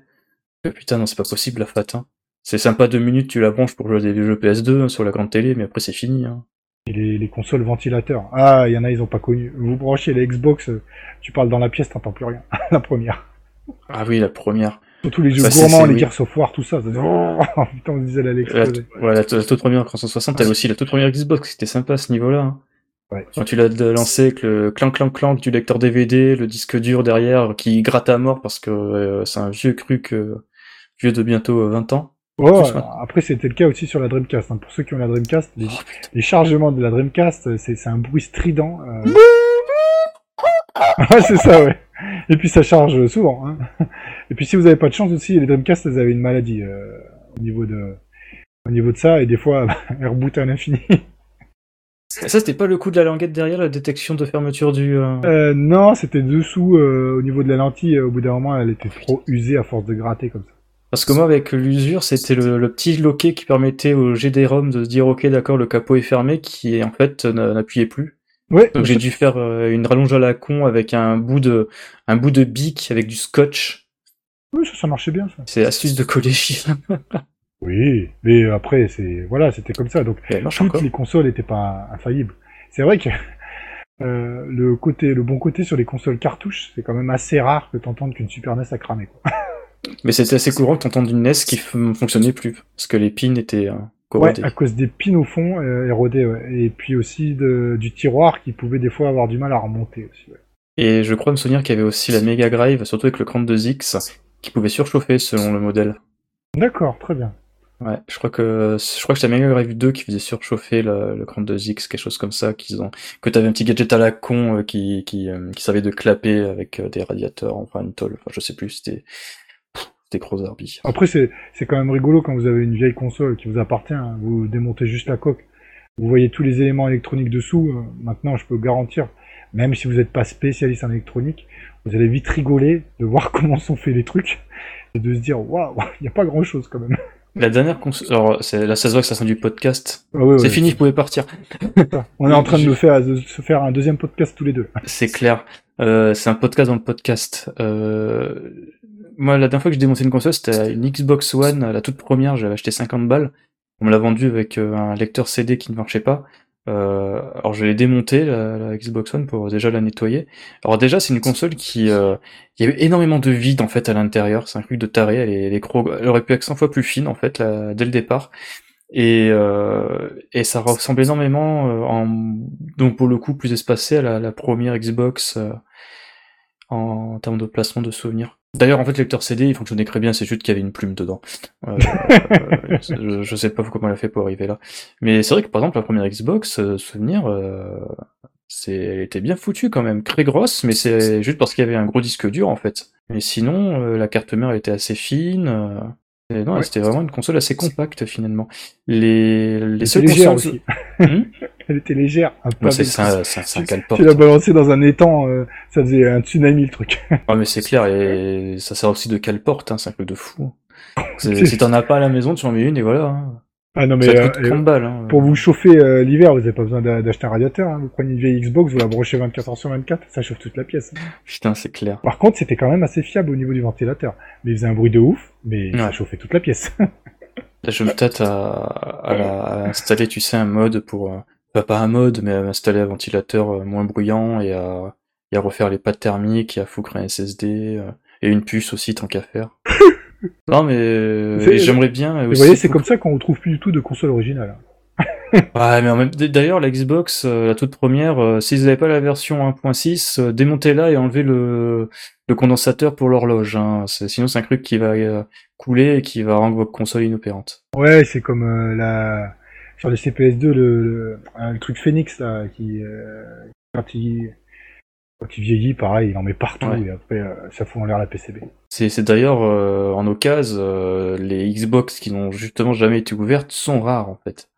Que putain, non, c'est pas possible la Fat, hein. C'est sympa deux minutes, tu la branches pour jouer à des jeux PS2 hein, sur la grande télé, mais après c'est fini, hein. Et les, les consoles ventilateurs. Ah, il y en a, ils ont pas connu. Vous branchez la Xbox, euh, tu parles dans la pièce, t'entends plus rien. la première. Ah oui, la première. Surtout les jeux Ça, gourmands, les oui. Gears of War, tout ça. ça- Oh, putain, on se disait, elle allait La, ouais, la, toute première 360, elle aussi, la toute première Xbox, c'était sympa à ce niveau-là. hein. Ouais. Quand tu l'as lancé avec le clank clank clank du lecteur DVD, le disque dur derrière qui gratte à mort parce que euh, c'est un vieux truc euh, vieux de bientôt euh, 20 ans. Ouais, Plus maintenant. après, c'était le cas aussi sur la Dreamcast. hein. Pour ceux qui ont la Dreamcast, les, Oh, chargements de la Dreamcast, euh, c'est un bruit strident. euh. ouais, c'est ça, ouais. Et puis ça charge souvent. Hein. Et puis si vous avez pas de chance aussi, les Dreamcast, elles avaient une maladie euh, au niveau de au niveau de ça, et des fois, elles rebootent à l'infini. Ça, c'était pas le coup de la languette derrière la détection de fermeture du. euh, Euh, non, c'était dessous, euh, au niveau de la lentille, euh, au bout d'un moment, elle était trop usée à force de gratter comme ça. Parce que moi, avec l'usure, c'était le, le petit loquet qui permettait au GD-ROM de se dire, ok, d'accord, le capot est fermé, qui en fait n'a- n'appuyait plus. Ouais, Donc j'ai dû faire euh, une rallonge à la con avec un bout de, un bout de bic avec du scotch. oui, ça, ça marchait bien, ça. C'est astuce de collégienne. Oui, mais après, c'est voilà, c'était comme ça. Donc, toutes les consoles n'étaient pas infaillibles. C'est vrai que euh, le côté, le bon côté sur les consoles cartouches, c'est quand même assez rare que t'entendes qu'une Super NES a cramé. Quoi. Mais c'était assez courant que t'entendes une NES qui f- fonctionnait plus. Parce que les pins étaient euh, Ouais, corrodés. à cause des pins au fond euh, érodés, ouais. et puis aussi de, du tiroir qui pouvait des fois avoir du mal à remonter aussi. ouais. Et je crois me souvenir qu'il y avait aussi la Mega Drive, surtout avec le 32X, qui pouvait surchauffer selon le modèle. D'accord, très bien. Ouais, je crois que je crois que c'était la Mega Drive 2 qui faisait surchauffer le, le 32X, quelque chose comme ça, qu'ils ont que t'avais un petit gadget à la con euh, qui qui, euh, qui servait de clapet avec euh, des radiateurs, enfin une tôle, enfin je sais plus, c'était arbi. Après, c'est c'est quand même rigolo quand vous avez une vieille console qui vous appartient, hein. vous démontez juste la coque, vous voyez tous les éléments électroniques dessous. euh, maintenant, je peux garantir, même si vous n'êtes pas spécialiste en électronique, vous allez vite rigoler de voir comment sont faits les trucs et de se dire waouh, il n'y a pas grand chose quand même. La dernière console, alors c'est là ça se voit que ça sent du podcast. Ah ouais, C'est ouais, fini, vous pouvez partir. On est en train de me faire, de se faire un deuxième podcast tous les deux. C'est clair. Euh, c'est un podcast dans le podcast. Euh, moi, la dernière fois que j'ai démonté une console, c'était une Xbox One, la toute première, j'avais acheté 50 balles. On me l'a vendu avec euh, un lecteur CD qui ne marchait pas. Euh, alors je l'ai démonté, la, Xbox One, pour déjà la nettoyer. Alors déjà, c'est une console qui... euh, il y avait énormément de vide, en fait, à l'intérieur. C'est un truc de taré. Elle, est, elle, est aurait pu être 100 fois plus fine, en fait, dès le départ. Et, euh, et ça ressemble énormément, euh, en, donc pour le coup, plus espacé à la, première Xbox en, termes de placement de souvenirs. D'ailleurs, en fait, le lecteur CD, il fonctionnait très bien, c'est juste qu'il y avait une plume dedans. Euh, euh, je, je sais pas comment elle a fait pour arriver là. Mais c'est vrai que, par exemple, la première Xbox, euh, souvenir, c'est, elle était bien foutue quand même, très grosse, mais c'est juste parce qu'il y avait un gros disque dur, en fait. Mais sinon, la carte mère elle était assez fine. Et non, Ouais. c'était vraiment une console assez compacte finalement. Les, les seules était légère consoles. aussi. Hmm Elle était légère. Un peu c'est un, un- cale-porte. Tu l'as balancé dans un étang, euh, ça faisait un tsunami le truc. Ah, mais c'est clair, et ça sert aussi de cale-porte, hein, c'est un truc de fou. Si t'en as pas à la maison, tu en mets une et voilà. hein. Ah non mais ça euh, coûte 30 balles. Hein. pour vous chauffer euh, l'hiver, vous n'avez pas besoin d'a- d'acheter un radiateur. hein. Vous prenez une vieille Xbox, vous la branchez 24 heures sur 24, ça chauffe toute la pièce. Putain, c'est clair. Par contre, c'était quand même assez fiable au niveau du ventilateur. Mais il faisait un bruit de ouf, mais ça Ouais. chauffait toute la pièce. Là, je me tâte à, à, installer, tu sais, un mode pour... euh, pas un mode, mais à installer un ventilateur moins bruyant et à, et à refaire les pattes thermiques et à foutre un SSD euh, et une puce aussi, tant qu'à faire. non, mais euh, j'aimerais bien Vous aussi... voyez, c'est comme ça qu'on retrouve plus du tout de console originale. Ouais, mais en même d'ailleurs, la Xbox, euh, la toute première, euh, si vous n'avez pas la version 1.6, euh, démontez-la et enlevez le, le condensateur pour l'horloge. Hein. C'est- Sinon, c'est un truc qui va couler et qui va rendre votre console inopérante. Ouais, c'est comme euh, la sur les CPS2 le, le, le truc Phoenix là qui euh, quand il quand il vieillit, pareil, il en met partout Ouais. et après euh, ça fout en l'air la PCB. C'est d'ailleurs, euh, en occasion, euh, les Xbox qui n'ont justement jamais été ouvertes sont rares, en fait.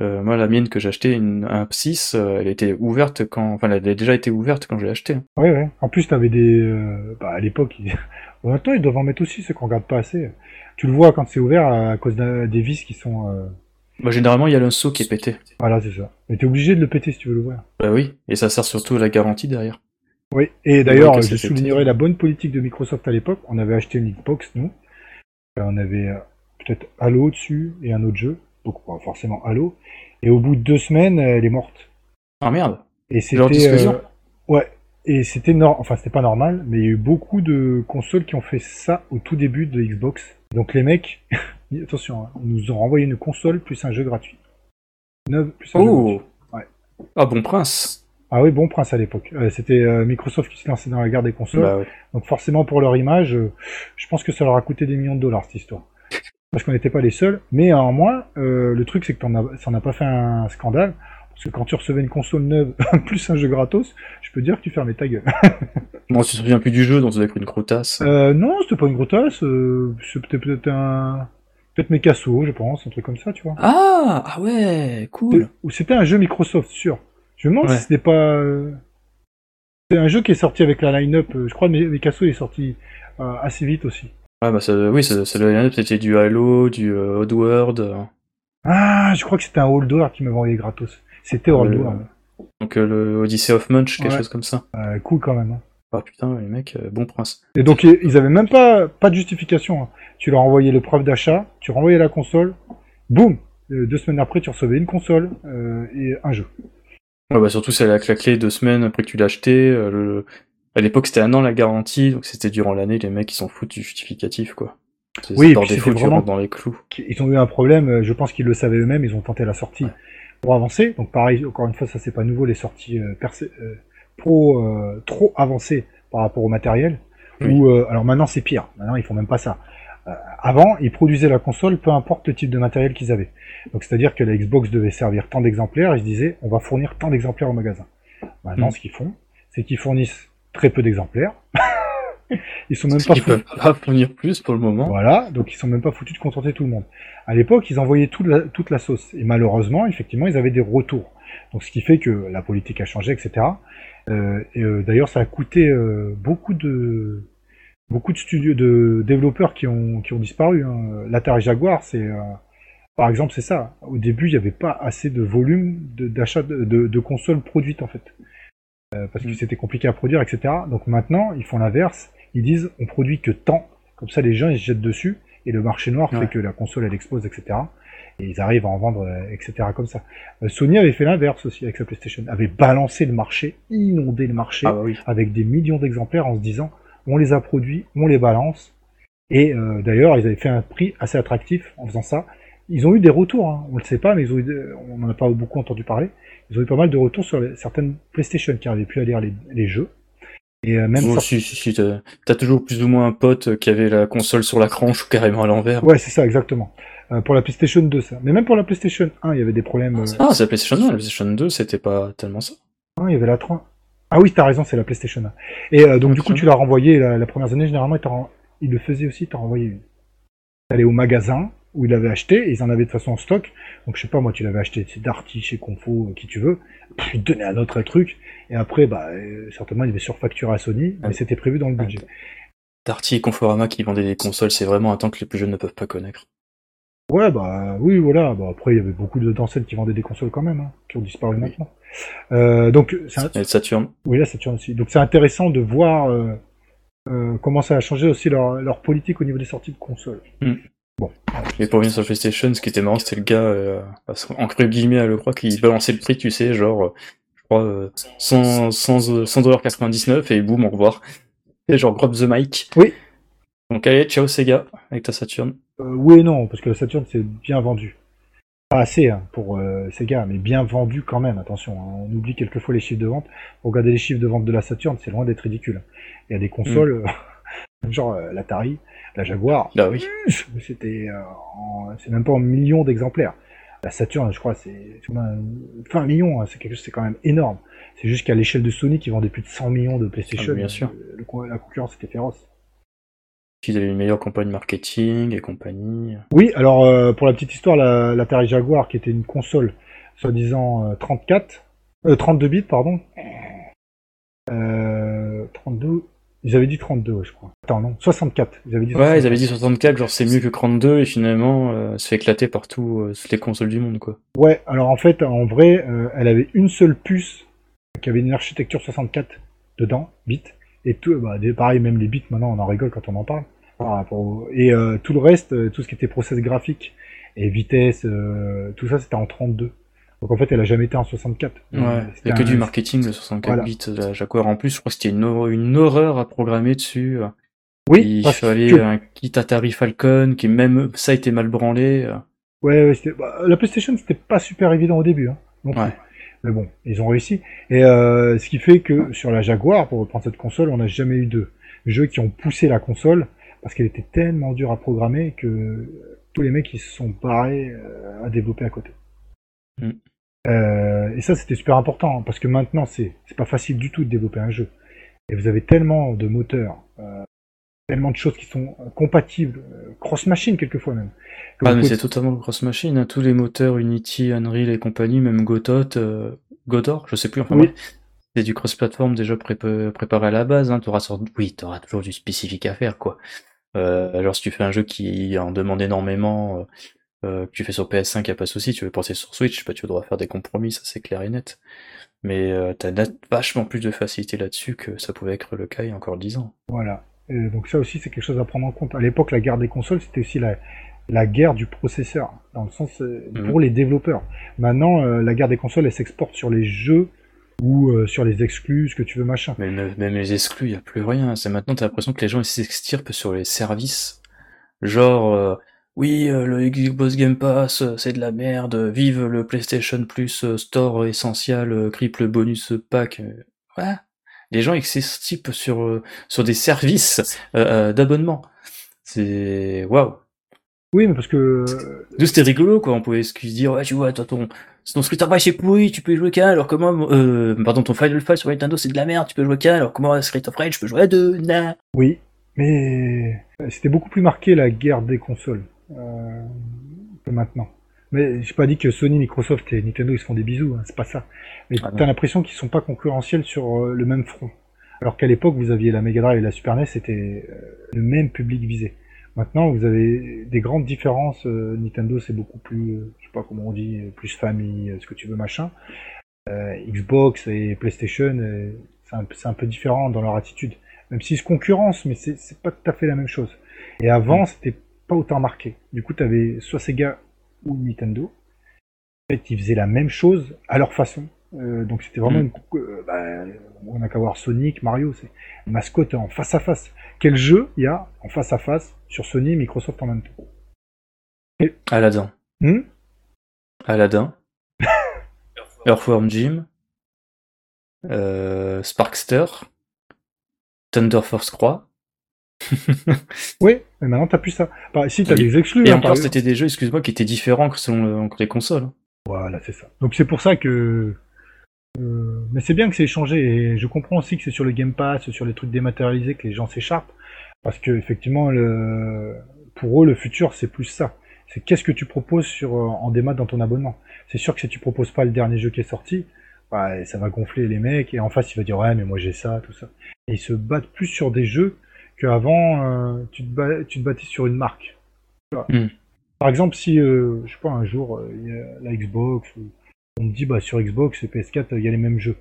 Euh, moi, la mienne que j'ai acheté, une, un 6, euh, elle était ouverte quand... Enfin, elle avait déjà été ouverte quand je l'ai achetée. Ouais, ouais. En plus, t'avais des. euh, bah, à l'époque, ils... maintenant, ils doivent en mettre aussi, ceux qu'on regarde pas assez. Tu le vois quand c'est ouvert à cause des vis qui sont. Bah, généralement, il y a le seau qui est pété. Voilà, c'est ça. Mais t'es obligé de le péter si tu veux l'ouvrir. Bah oui, et ça sert surtout à la garantie derrière. Oui. Et d'ailleurs, je soulignerai la bonne politique de Microsoft à l'époque. On avait acheté une Xbox, nous. Euh, On avait euh, peut-être Halo dessus et un autre jeu. Donc, pas forcément Halo. Et au bout de deux semaines, elle est morte. Ah merde Et c'était. euh, Ouais. Et c'était nor... enfin c'était pas normal, mais il y a eu beaucoup de consoles qui ont fait ça au tout début de Xbox. Donc les mecs, attention, hein, ils nous ont renvoyé une console plus un jeu gratuit. Neuve plus un jeu gratuit. Oh Ouais. Ah bon prince Ah oui, bon prince à l'époque. Euh, c'était euh, Microsoft qui se lançait dans la guerre des consoles. Bah ouais. Donc forcément pour leur image, euh, je pense que ça leur a coûté des millions de dollars cette histoire. Parce qu'on n'était pas les seuls. Mais en moins, le truc c'est que t'en as- ça n'a pas fait un scandale. Parce que quand tu recevais une console neuve plus un jeu gratos, je peux dire que tu fermais ta gueule. Bon, tu te souviens plus du jeu, donc tu avais pris une crotasse. Euh, non, c'était pas une grottasse. C'était peut-être un, peut-être Mecasso, je pense, un truc comme ça, tu vois. Ah Ah ouais, cool Ou c'était un jeu Microsoft, sûr. Je me demande Ouais. si c'était pas. euh, C'est un jeu qui est sorti avec la line-up. euh, Je crois que Mecasso est sorti euh, assez vite aussi. Ah bah ça, oui, ça, ça doit être c'était du Halo, du euh, Oddworld. Ah, je crois que c'était un World qui m'avait envoyé gratos. C'était World Le- Donc euh, le Odyssey of Munch, quelque Ouais. chose comme ça. Cool quand même. hein. Ah putain, les mecs, bon prince. Et donc ils avaient même pas pas de justification. hein. Tu leur envoyais le preuve d'achat, tu renvoyais la console, boum, deux semaines après tu recevais une console et un jeu. Ouais, bah surtout c'est la claquée deux semaines après que tu l'as acheté. euh, le... À l'époque c'était un an la garantie, donc c'était durant l'année, les mecs ils s'en foutent du justificatif quoi. Oui, c'était tu vraiment- dans les clous. Ils ont eu un problème, euh, je pense qu'ils le savaient eux-mêmes, ils ont tenté la sortie pour avancer. Donc pareil, encore une fois, ça c'est pas nouveau, les sorties euh, euh, pro euh, trop avancées par rapport au matériel. Oui. Ou euh, alors maintenant c'est pire, maintenant ils font même pas ça. Euh, avant, ils produisaient la console, peu importe le type de matériel qu'ils avaient. Donc c'est-à-dire que la Xbox devait servir tant d'exemplaires, ils se disaient on va fournir tant d'exemplaires au magasin. Maintenant, Mm. ce qu'ils font, c'est qu'ils fournissent très peu d'exemplaires. ils sont même pas Ils peuvent pas fournir plus pour le moment. voilà, donc ils sont même pas foutus de contenter tout le monde. À l'époque, ils envoyaient toute la, toute la sauce. Et malheureusement, effectivement, ils avaient des retours. Donc ce qui fait que la politique a changé, etc. Euh, et euh, d'ailleurs, ça a coûté euh, beaucoup de beaucoup de studios, de développeurs qui ont qui ont disparu. Hein. L'Atari Jaguar, c'est euh, par exemple, c'est ça. Au début, il n'y avait pas assez de volume d'achat de, de, de consoles produites en fait, Euh, parce que Mm. c'était compliqué à produire, etc. Donc maintenant, ils font l'inverse. Ils disent, on produit que tant, comme ça les gens ils se jettent dessus et le marché noir Ouais. fait que la console elle explose, etc. Et ils arrivent à en vendre, euh, etc. comme ça. Sony avait fait l'inverse aussi avec sa PlayStation, avait balancé le marché, inondé le marché Ah bah oui. avec des millions d'exemplaires en se disant on les a produits, on les balance. Et euh, d'ailleurs, ils avaient fait un prix assez attractif en faisant ça. Ils ont eu des retours, hein. on le sait pas, mais ils ont eu des- on n'en a pas beaucoup entendu parler. Ils ont eu pas mal de retours sur les- certaines PlayStation qui n'arrivaient plus à lire les, les jeux. Et euh, même ça- si, si, si, t'as t'as toujours plus ou moins un pote qui avait la console sur la cranche ou carrément à l'envers. Ouais, c'est ça, exactement. Euh, pour la PlayStation 2, ça. Mais même pour la PlayStation 1, il y avait des problèmes. Ah, c'est la PlayStation 1, la PlayStation 2, c'était pas tellement ça. Ah, il y avait la 3. Ah oui, t'as raison, c'est la PlayStation 1. Et euh, donc, du coup, tu l'as renvoyé la, la première année, généralement, il, t'en ren- il le faisait aussi, t'en renvoyé une. T'allais au magasin où il l'avait acheté, et ils en avaient de toute façon en stock. Donc, je sais pas, moi, tu l'avais acheté chez Darty, chez Confo, euh, qui tu veux. Pff, il te donnait un autre truc. Et après, bah, euh, certainement, il devait surfacturer à Sony, mais c'était prévu dans le budget. Darty et Conforama qui vendaient des consoles, c'est vraiment un temps que les plus jeunes ne peuvent pas connaître. Ouais, bah, oui, voilà. Bah, après, il y avait beaucoup de- d'enseignes qui vendaient des consoles quand même, hein, qui ont disparu maintenant. Euh, donc, c'est Saturn. Oui, là, Saturn aussi. Donc c'est intéressant de voir euh, euh, comment ça a changé aussi leur, leur politique au niveau des sorties de consoles. Et pour revenir sur PlayStation, ce qui était marrant, c'était le gars, entre guillemets, à le croix, qui balançait le prix, tu sais, genre, je crois, euh, 100, 100, 100,99$ et boum, au revoir. Et genre, drop the mic. Oui. Donc allez, ciao Sega, avec ta Saturn. Euh, oui et non, parce que la Saturn c'est bien vendu. Pas assez hein, pour euh, Sega, mais bien vendu quand même, attention. hein. On oublie quelquefois les chiffres de vente. Regardez les chiffres de vente de la Saturn, c'est loin d'être ridicule. Il y a des consoles, euh, genre l'Atari, la Jaguar, Bah oui. c'était en- c'est même pas en millions d'exemplaires. La Saturn, je crois, c'est c'est moins- 20 millions, hein, c'est quelque chose, c'est quand même énorme. C'est juste qu'à l'échelle de Sony qui vendait plus de 100 millions de PlayStation, Ah, bien sûr. le la concurrence était féroce. Ils avaient une meilleure campagne marketing et compagnie. Oui, alors euh, pour la petite histoire, la, l'Atari Jaguar, qui était une console soi-disant euh, 34, euh, 32 bits, pardon. Euh, 32, ils avaient dit 32, ouais, je crois. Attends, non, 64. Ils avaient dit Ouais, ils avaient dit 64, genre c'est mieux que 32, et finalement, euh, se fait éclater partout, euh, toutes les consoles du monde, quoi. Ouais, alors en fait, en vrai, euh, elle avait une seule puce qui avait une architecture 64 dedans, bits, et tout, bah, des- pareil, même les bits, maintenant on en rigole quand on en parle. Et euh, tout le reste, euh, tout ce qui était process graphique et vitesse, euh, tout ça c'était en 32. Donc en fait, elle a jamais été en 64. Ouais, il c'était y a que un- du marketing, le 64 Voilà. bits de la Jaguar. En plus, je crois que c'était une, hor- une horreur à programmer dessus. Oui, il fallait que- un kit Atari Falcon, qui même ça était mal branlé. Ouais, bah, la PlayStation, c'était pas super évident au début. Hein, non plus. Ouais. Mais bon, ils ont réussi. Et euh, ce qui fait que sur la Jaguar, pour reprendre cette console, on n'a jamais eu de jeux qui ont poussé la console parce qu'elle était tellement dure à programmer que tous les mecs ils se sont barrés euh, à développer à côté. Mm. Euh, et ça, c'était super important hein, parce que maintenant, c'est pas facile du tout de développer un jeu. Et vous avez tellement de moteurs, euh, tellement de choses qui sont compatibles, euh, cross-machine quelquefois même. que Ah, mais c'est totalement cross machine, hein. tous les moteurs Unity, Unreal et compagnie, même Godot, euh, Godot, je sais plus, enfin Oui. C'est du cross-platform déjà pré- préparé à la base, hein. Sorte... oui, t'auras toujours du spécifique à faire, quoi. Euh, alors si tu fais un jeu qui en demande énormément, euh, que tu fais sur PS5, y a pas de souci. Tu veux passer sur Switch, bah, tu devras faire des compromis, ça c'est clair et net. Mais euh, t'as vachement plus de facilité là-dessus que ça pouvait être le cas il y a encore 10 ans. Voilà. donc ça aussi c'est quelque chose à prendre en compte. À l'époque, la guerre des consoles, c'était aussi la, la guerre du processeur, dans le sens euh, mhm. pour les développeurs. Maintenant, euh, la guerre des consoles, elle s'exporte sur les jeux ou euh, sur les exclus, ce que tu veux, machin. Mais même les exclus, il a plus rien. C'est maintenant, t'as l'impression que les gens s'extirpent sur les services. Genre, oui, le Xbox Game Pass, c'est de la merde. Vive le PlayStation Plus Store essentiel, triple bonus pack. Ouais. Les gens s'extirpent sur sur des services d'abonnement. C'est waouh. Oui, mais parce que. D'où c'était rigolo, quoi. On pouvait se dire, ouais, tu vois, toi, ton, ton Street Fighter c'est pourri, tu peux y jouer qu'un, alors que moi, euh, pardon, ton Final Fight sur Nintendo c'est de la merde, tu peux jouer qu'un, alors que moi, Street of Rage, je peux jouer à deux, nah. Oui, mais c'était beaucoup plus marqué la guerre des consoles euh, que maintenant. Mais j'ai pas dit que Sony, Microsoft et Nintendo ils se font des bisous, hein, c'est pas ça. Mais ah t'as l'impression qu'ils sont pas concurrentiels sur euh, le même front. Alors qu'à l'époque, vous aviez la Mega Drive et la Super NES, c'était euh, le même public visé. Maintenant, vous avez des grandes différences. Euh, Nintendo, c'est beaucoup plus, euh, je sais pas comment on dit, plus famille, euh, ce que tu veux, machin. Xbox et PlayStation, c'est un, un, peu différent dans leur attitude. Même s'ils se concurrencent, mais c'est pas tout à fait la même chose. Et avant, mm. c'était pas autant marqué. Du coup, tu avais soit Sega ou Nintendo. En fait, ils faisaient la même chose à leur façon. donc c'était vraiment mm. une... Bah, on n'a qu'à voir Sonic, Mario, c'est mascotte en face à face. Quel jeu il y a en face à face sur Sony et Microsoft en même temps. Aladdin. Hmm? Aladdin. Earthworm Jim. Euh, Sparkster. Thunder Force Croix. oui, mais maintenant t'as plus ça. Bah, si t'as des exclus. Et hein, encore, c'était des jeux, excuse-moi, qui étaient différents selon les consoles. Voilà, c'est ça. Donc c'est pour ça que. Euh, mais c'est bien que c'est échangé et je comprends aussi que c'est sur le Game Pass, sur les trucs dématérialisés que les gens s'écharpent. Parce que effectivement, le... pour eux, le futur, c'est plus ça. C'est qu'est-ce que tu proposes sur, euh, en démat dans ton abonnement. C'est sûr que si tu proposes pas le dernier jeu qui est sorti, bah, ça va gonfler les mecs, et en face, il va dire, ouais, mais moi j'ai ça, tout ça. Et ils se battent plus sur des jeux qu'avant, euh, tu, te tu te battais sur une marque. Hmm. Par exemple, si, euh, je sais pas, un jour, il y a la Xbox, on me dit, bah, sur Xbox et PS4, il y a les mêmes jeux.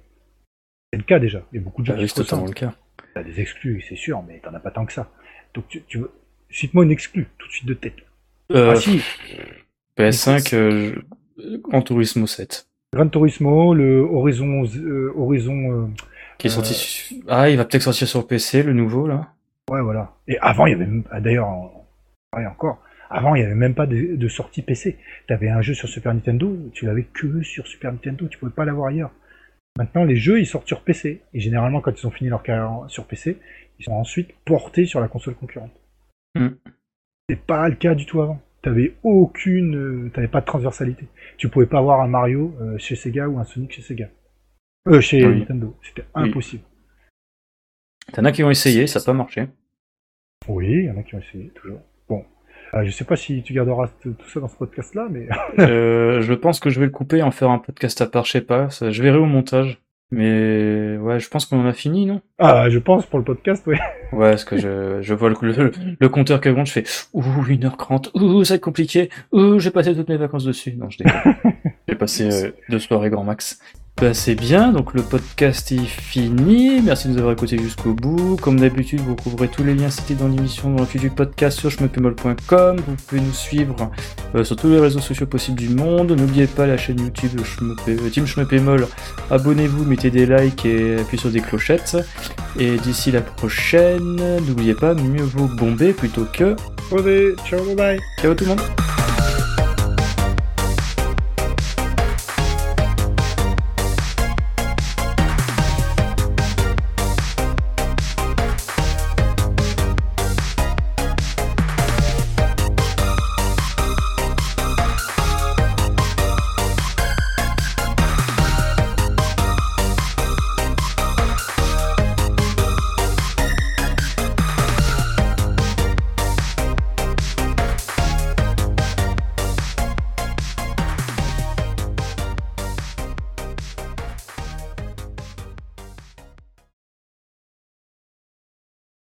C'est le cas déjà. Il y a beaucoup de jeux bah, qui totalement le cas. T'as des exclus, c'est sûr, mais t'en as pas tant que ça. Donc tu, tu veux... cite-moi une exclue tout de suite de tête. Euh, ah si. PS5, euh, Gran Turismo 7. Gran Turismo, le Horizon, euh, Horizon. Euh, qui est sorti. Ah, il va peut-être sortir sur PC, le nouveau là. Ouais, voilà. Et avant, il y avait même, d'ailleurs, ouais, encore. Avant, il n'y avait même pas de, de sortie PC. T'avais un jeu sur Super Nintendo, tu l'avais que sur Super Nintendo, tu pouvais pas l'avoir ailleurs. Maintenant, les jeux, ils sortent sur PC. Et généralement, quand ils ont fini leur carrière sur PC, ils sont ensuite portés sur la console concurrente. Mm. C'est pas le cas du tout avant. T'avais aucune, euh, t'avais pas de transversalité. Tu pouvais pas avoir un Mario euh, chez Sega ou un Sonic chez Sega. Euh, chez Nintendo. C'était impossible. T'en as qui ont essayé, ça n'a pas marché. Oui, il y en a qui ont essayé, toujours. Euh, je sais pas si tu garderas tout ça dans ce podcast-là, mais... euh, je pense que je vais le couper, en faire un podcast à part, je sais pas. Je verrai au montage. Mais ouais, je pense qu'on en a fini, non? Ah, je pense pour le podcast, oui. Ouais, parce que je, je vois le, le, compteur qui augmente, je fais ouh 1h30, ouh ça va être compliqué, ouh j'ai passé toutes mes vacances dessus. Non, je déconne. j'ai passé euh, deux soirées grand max. Bah, c'est bien, donc le podcast est fini. Merci de nous avoir écoutés jusqu'au bout. Comme d'habitude, vous retrouverez tous les liens cités dans l'émission dans le du podcast sur chmepemol.com. Vous pouvez nous suivre euh, sur tous les réseaux sociaux possibles du monde. N'oubliez pas la chaîne YouTube euh, Team Chmepemol. Abonnez-vous, mettez des likes et appuyez sur des clochettes. Et d'ici la prochaine, n'oubliez pas, mieux vaut bomber plutôt que... Ciao, bye bye. Ciao tout le monde.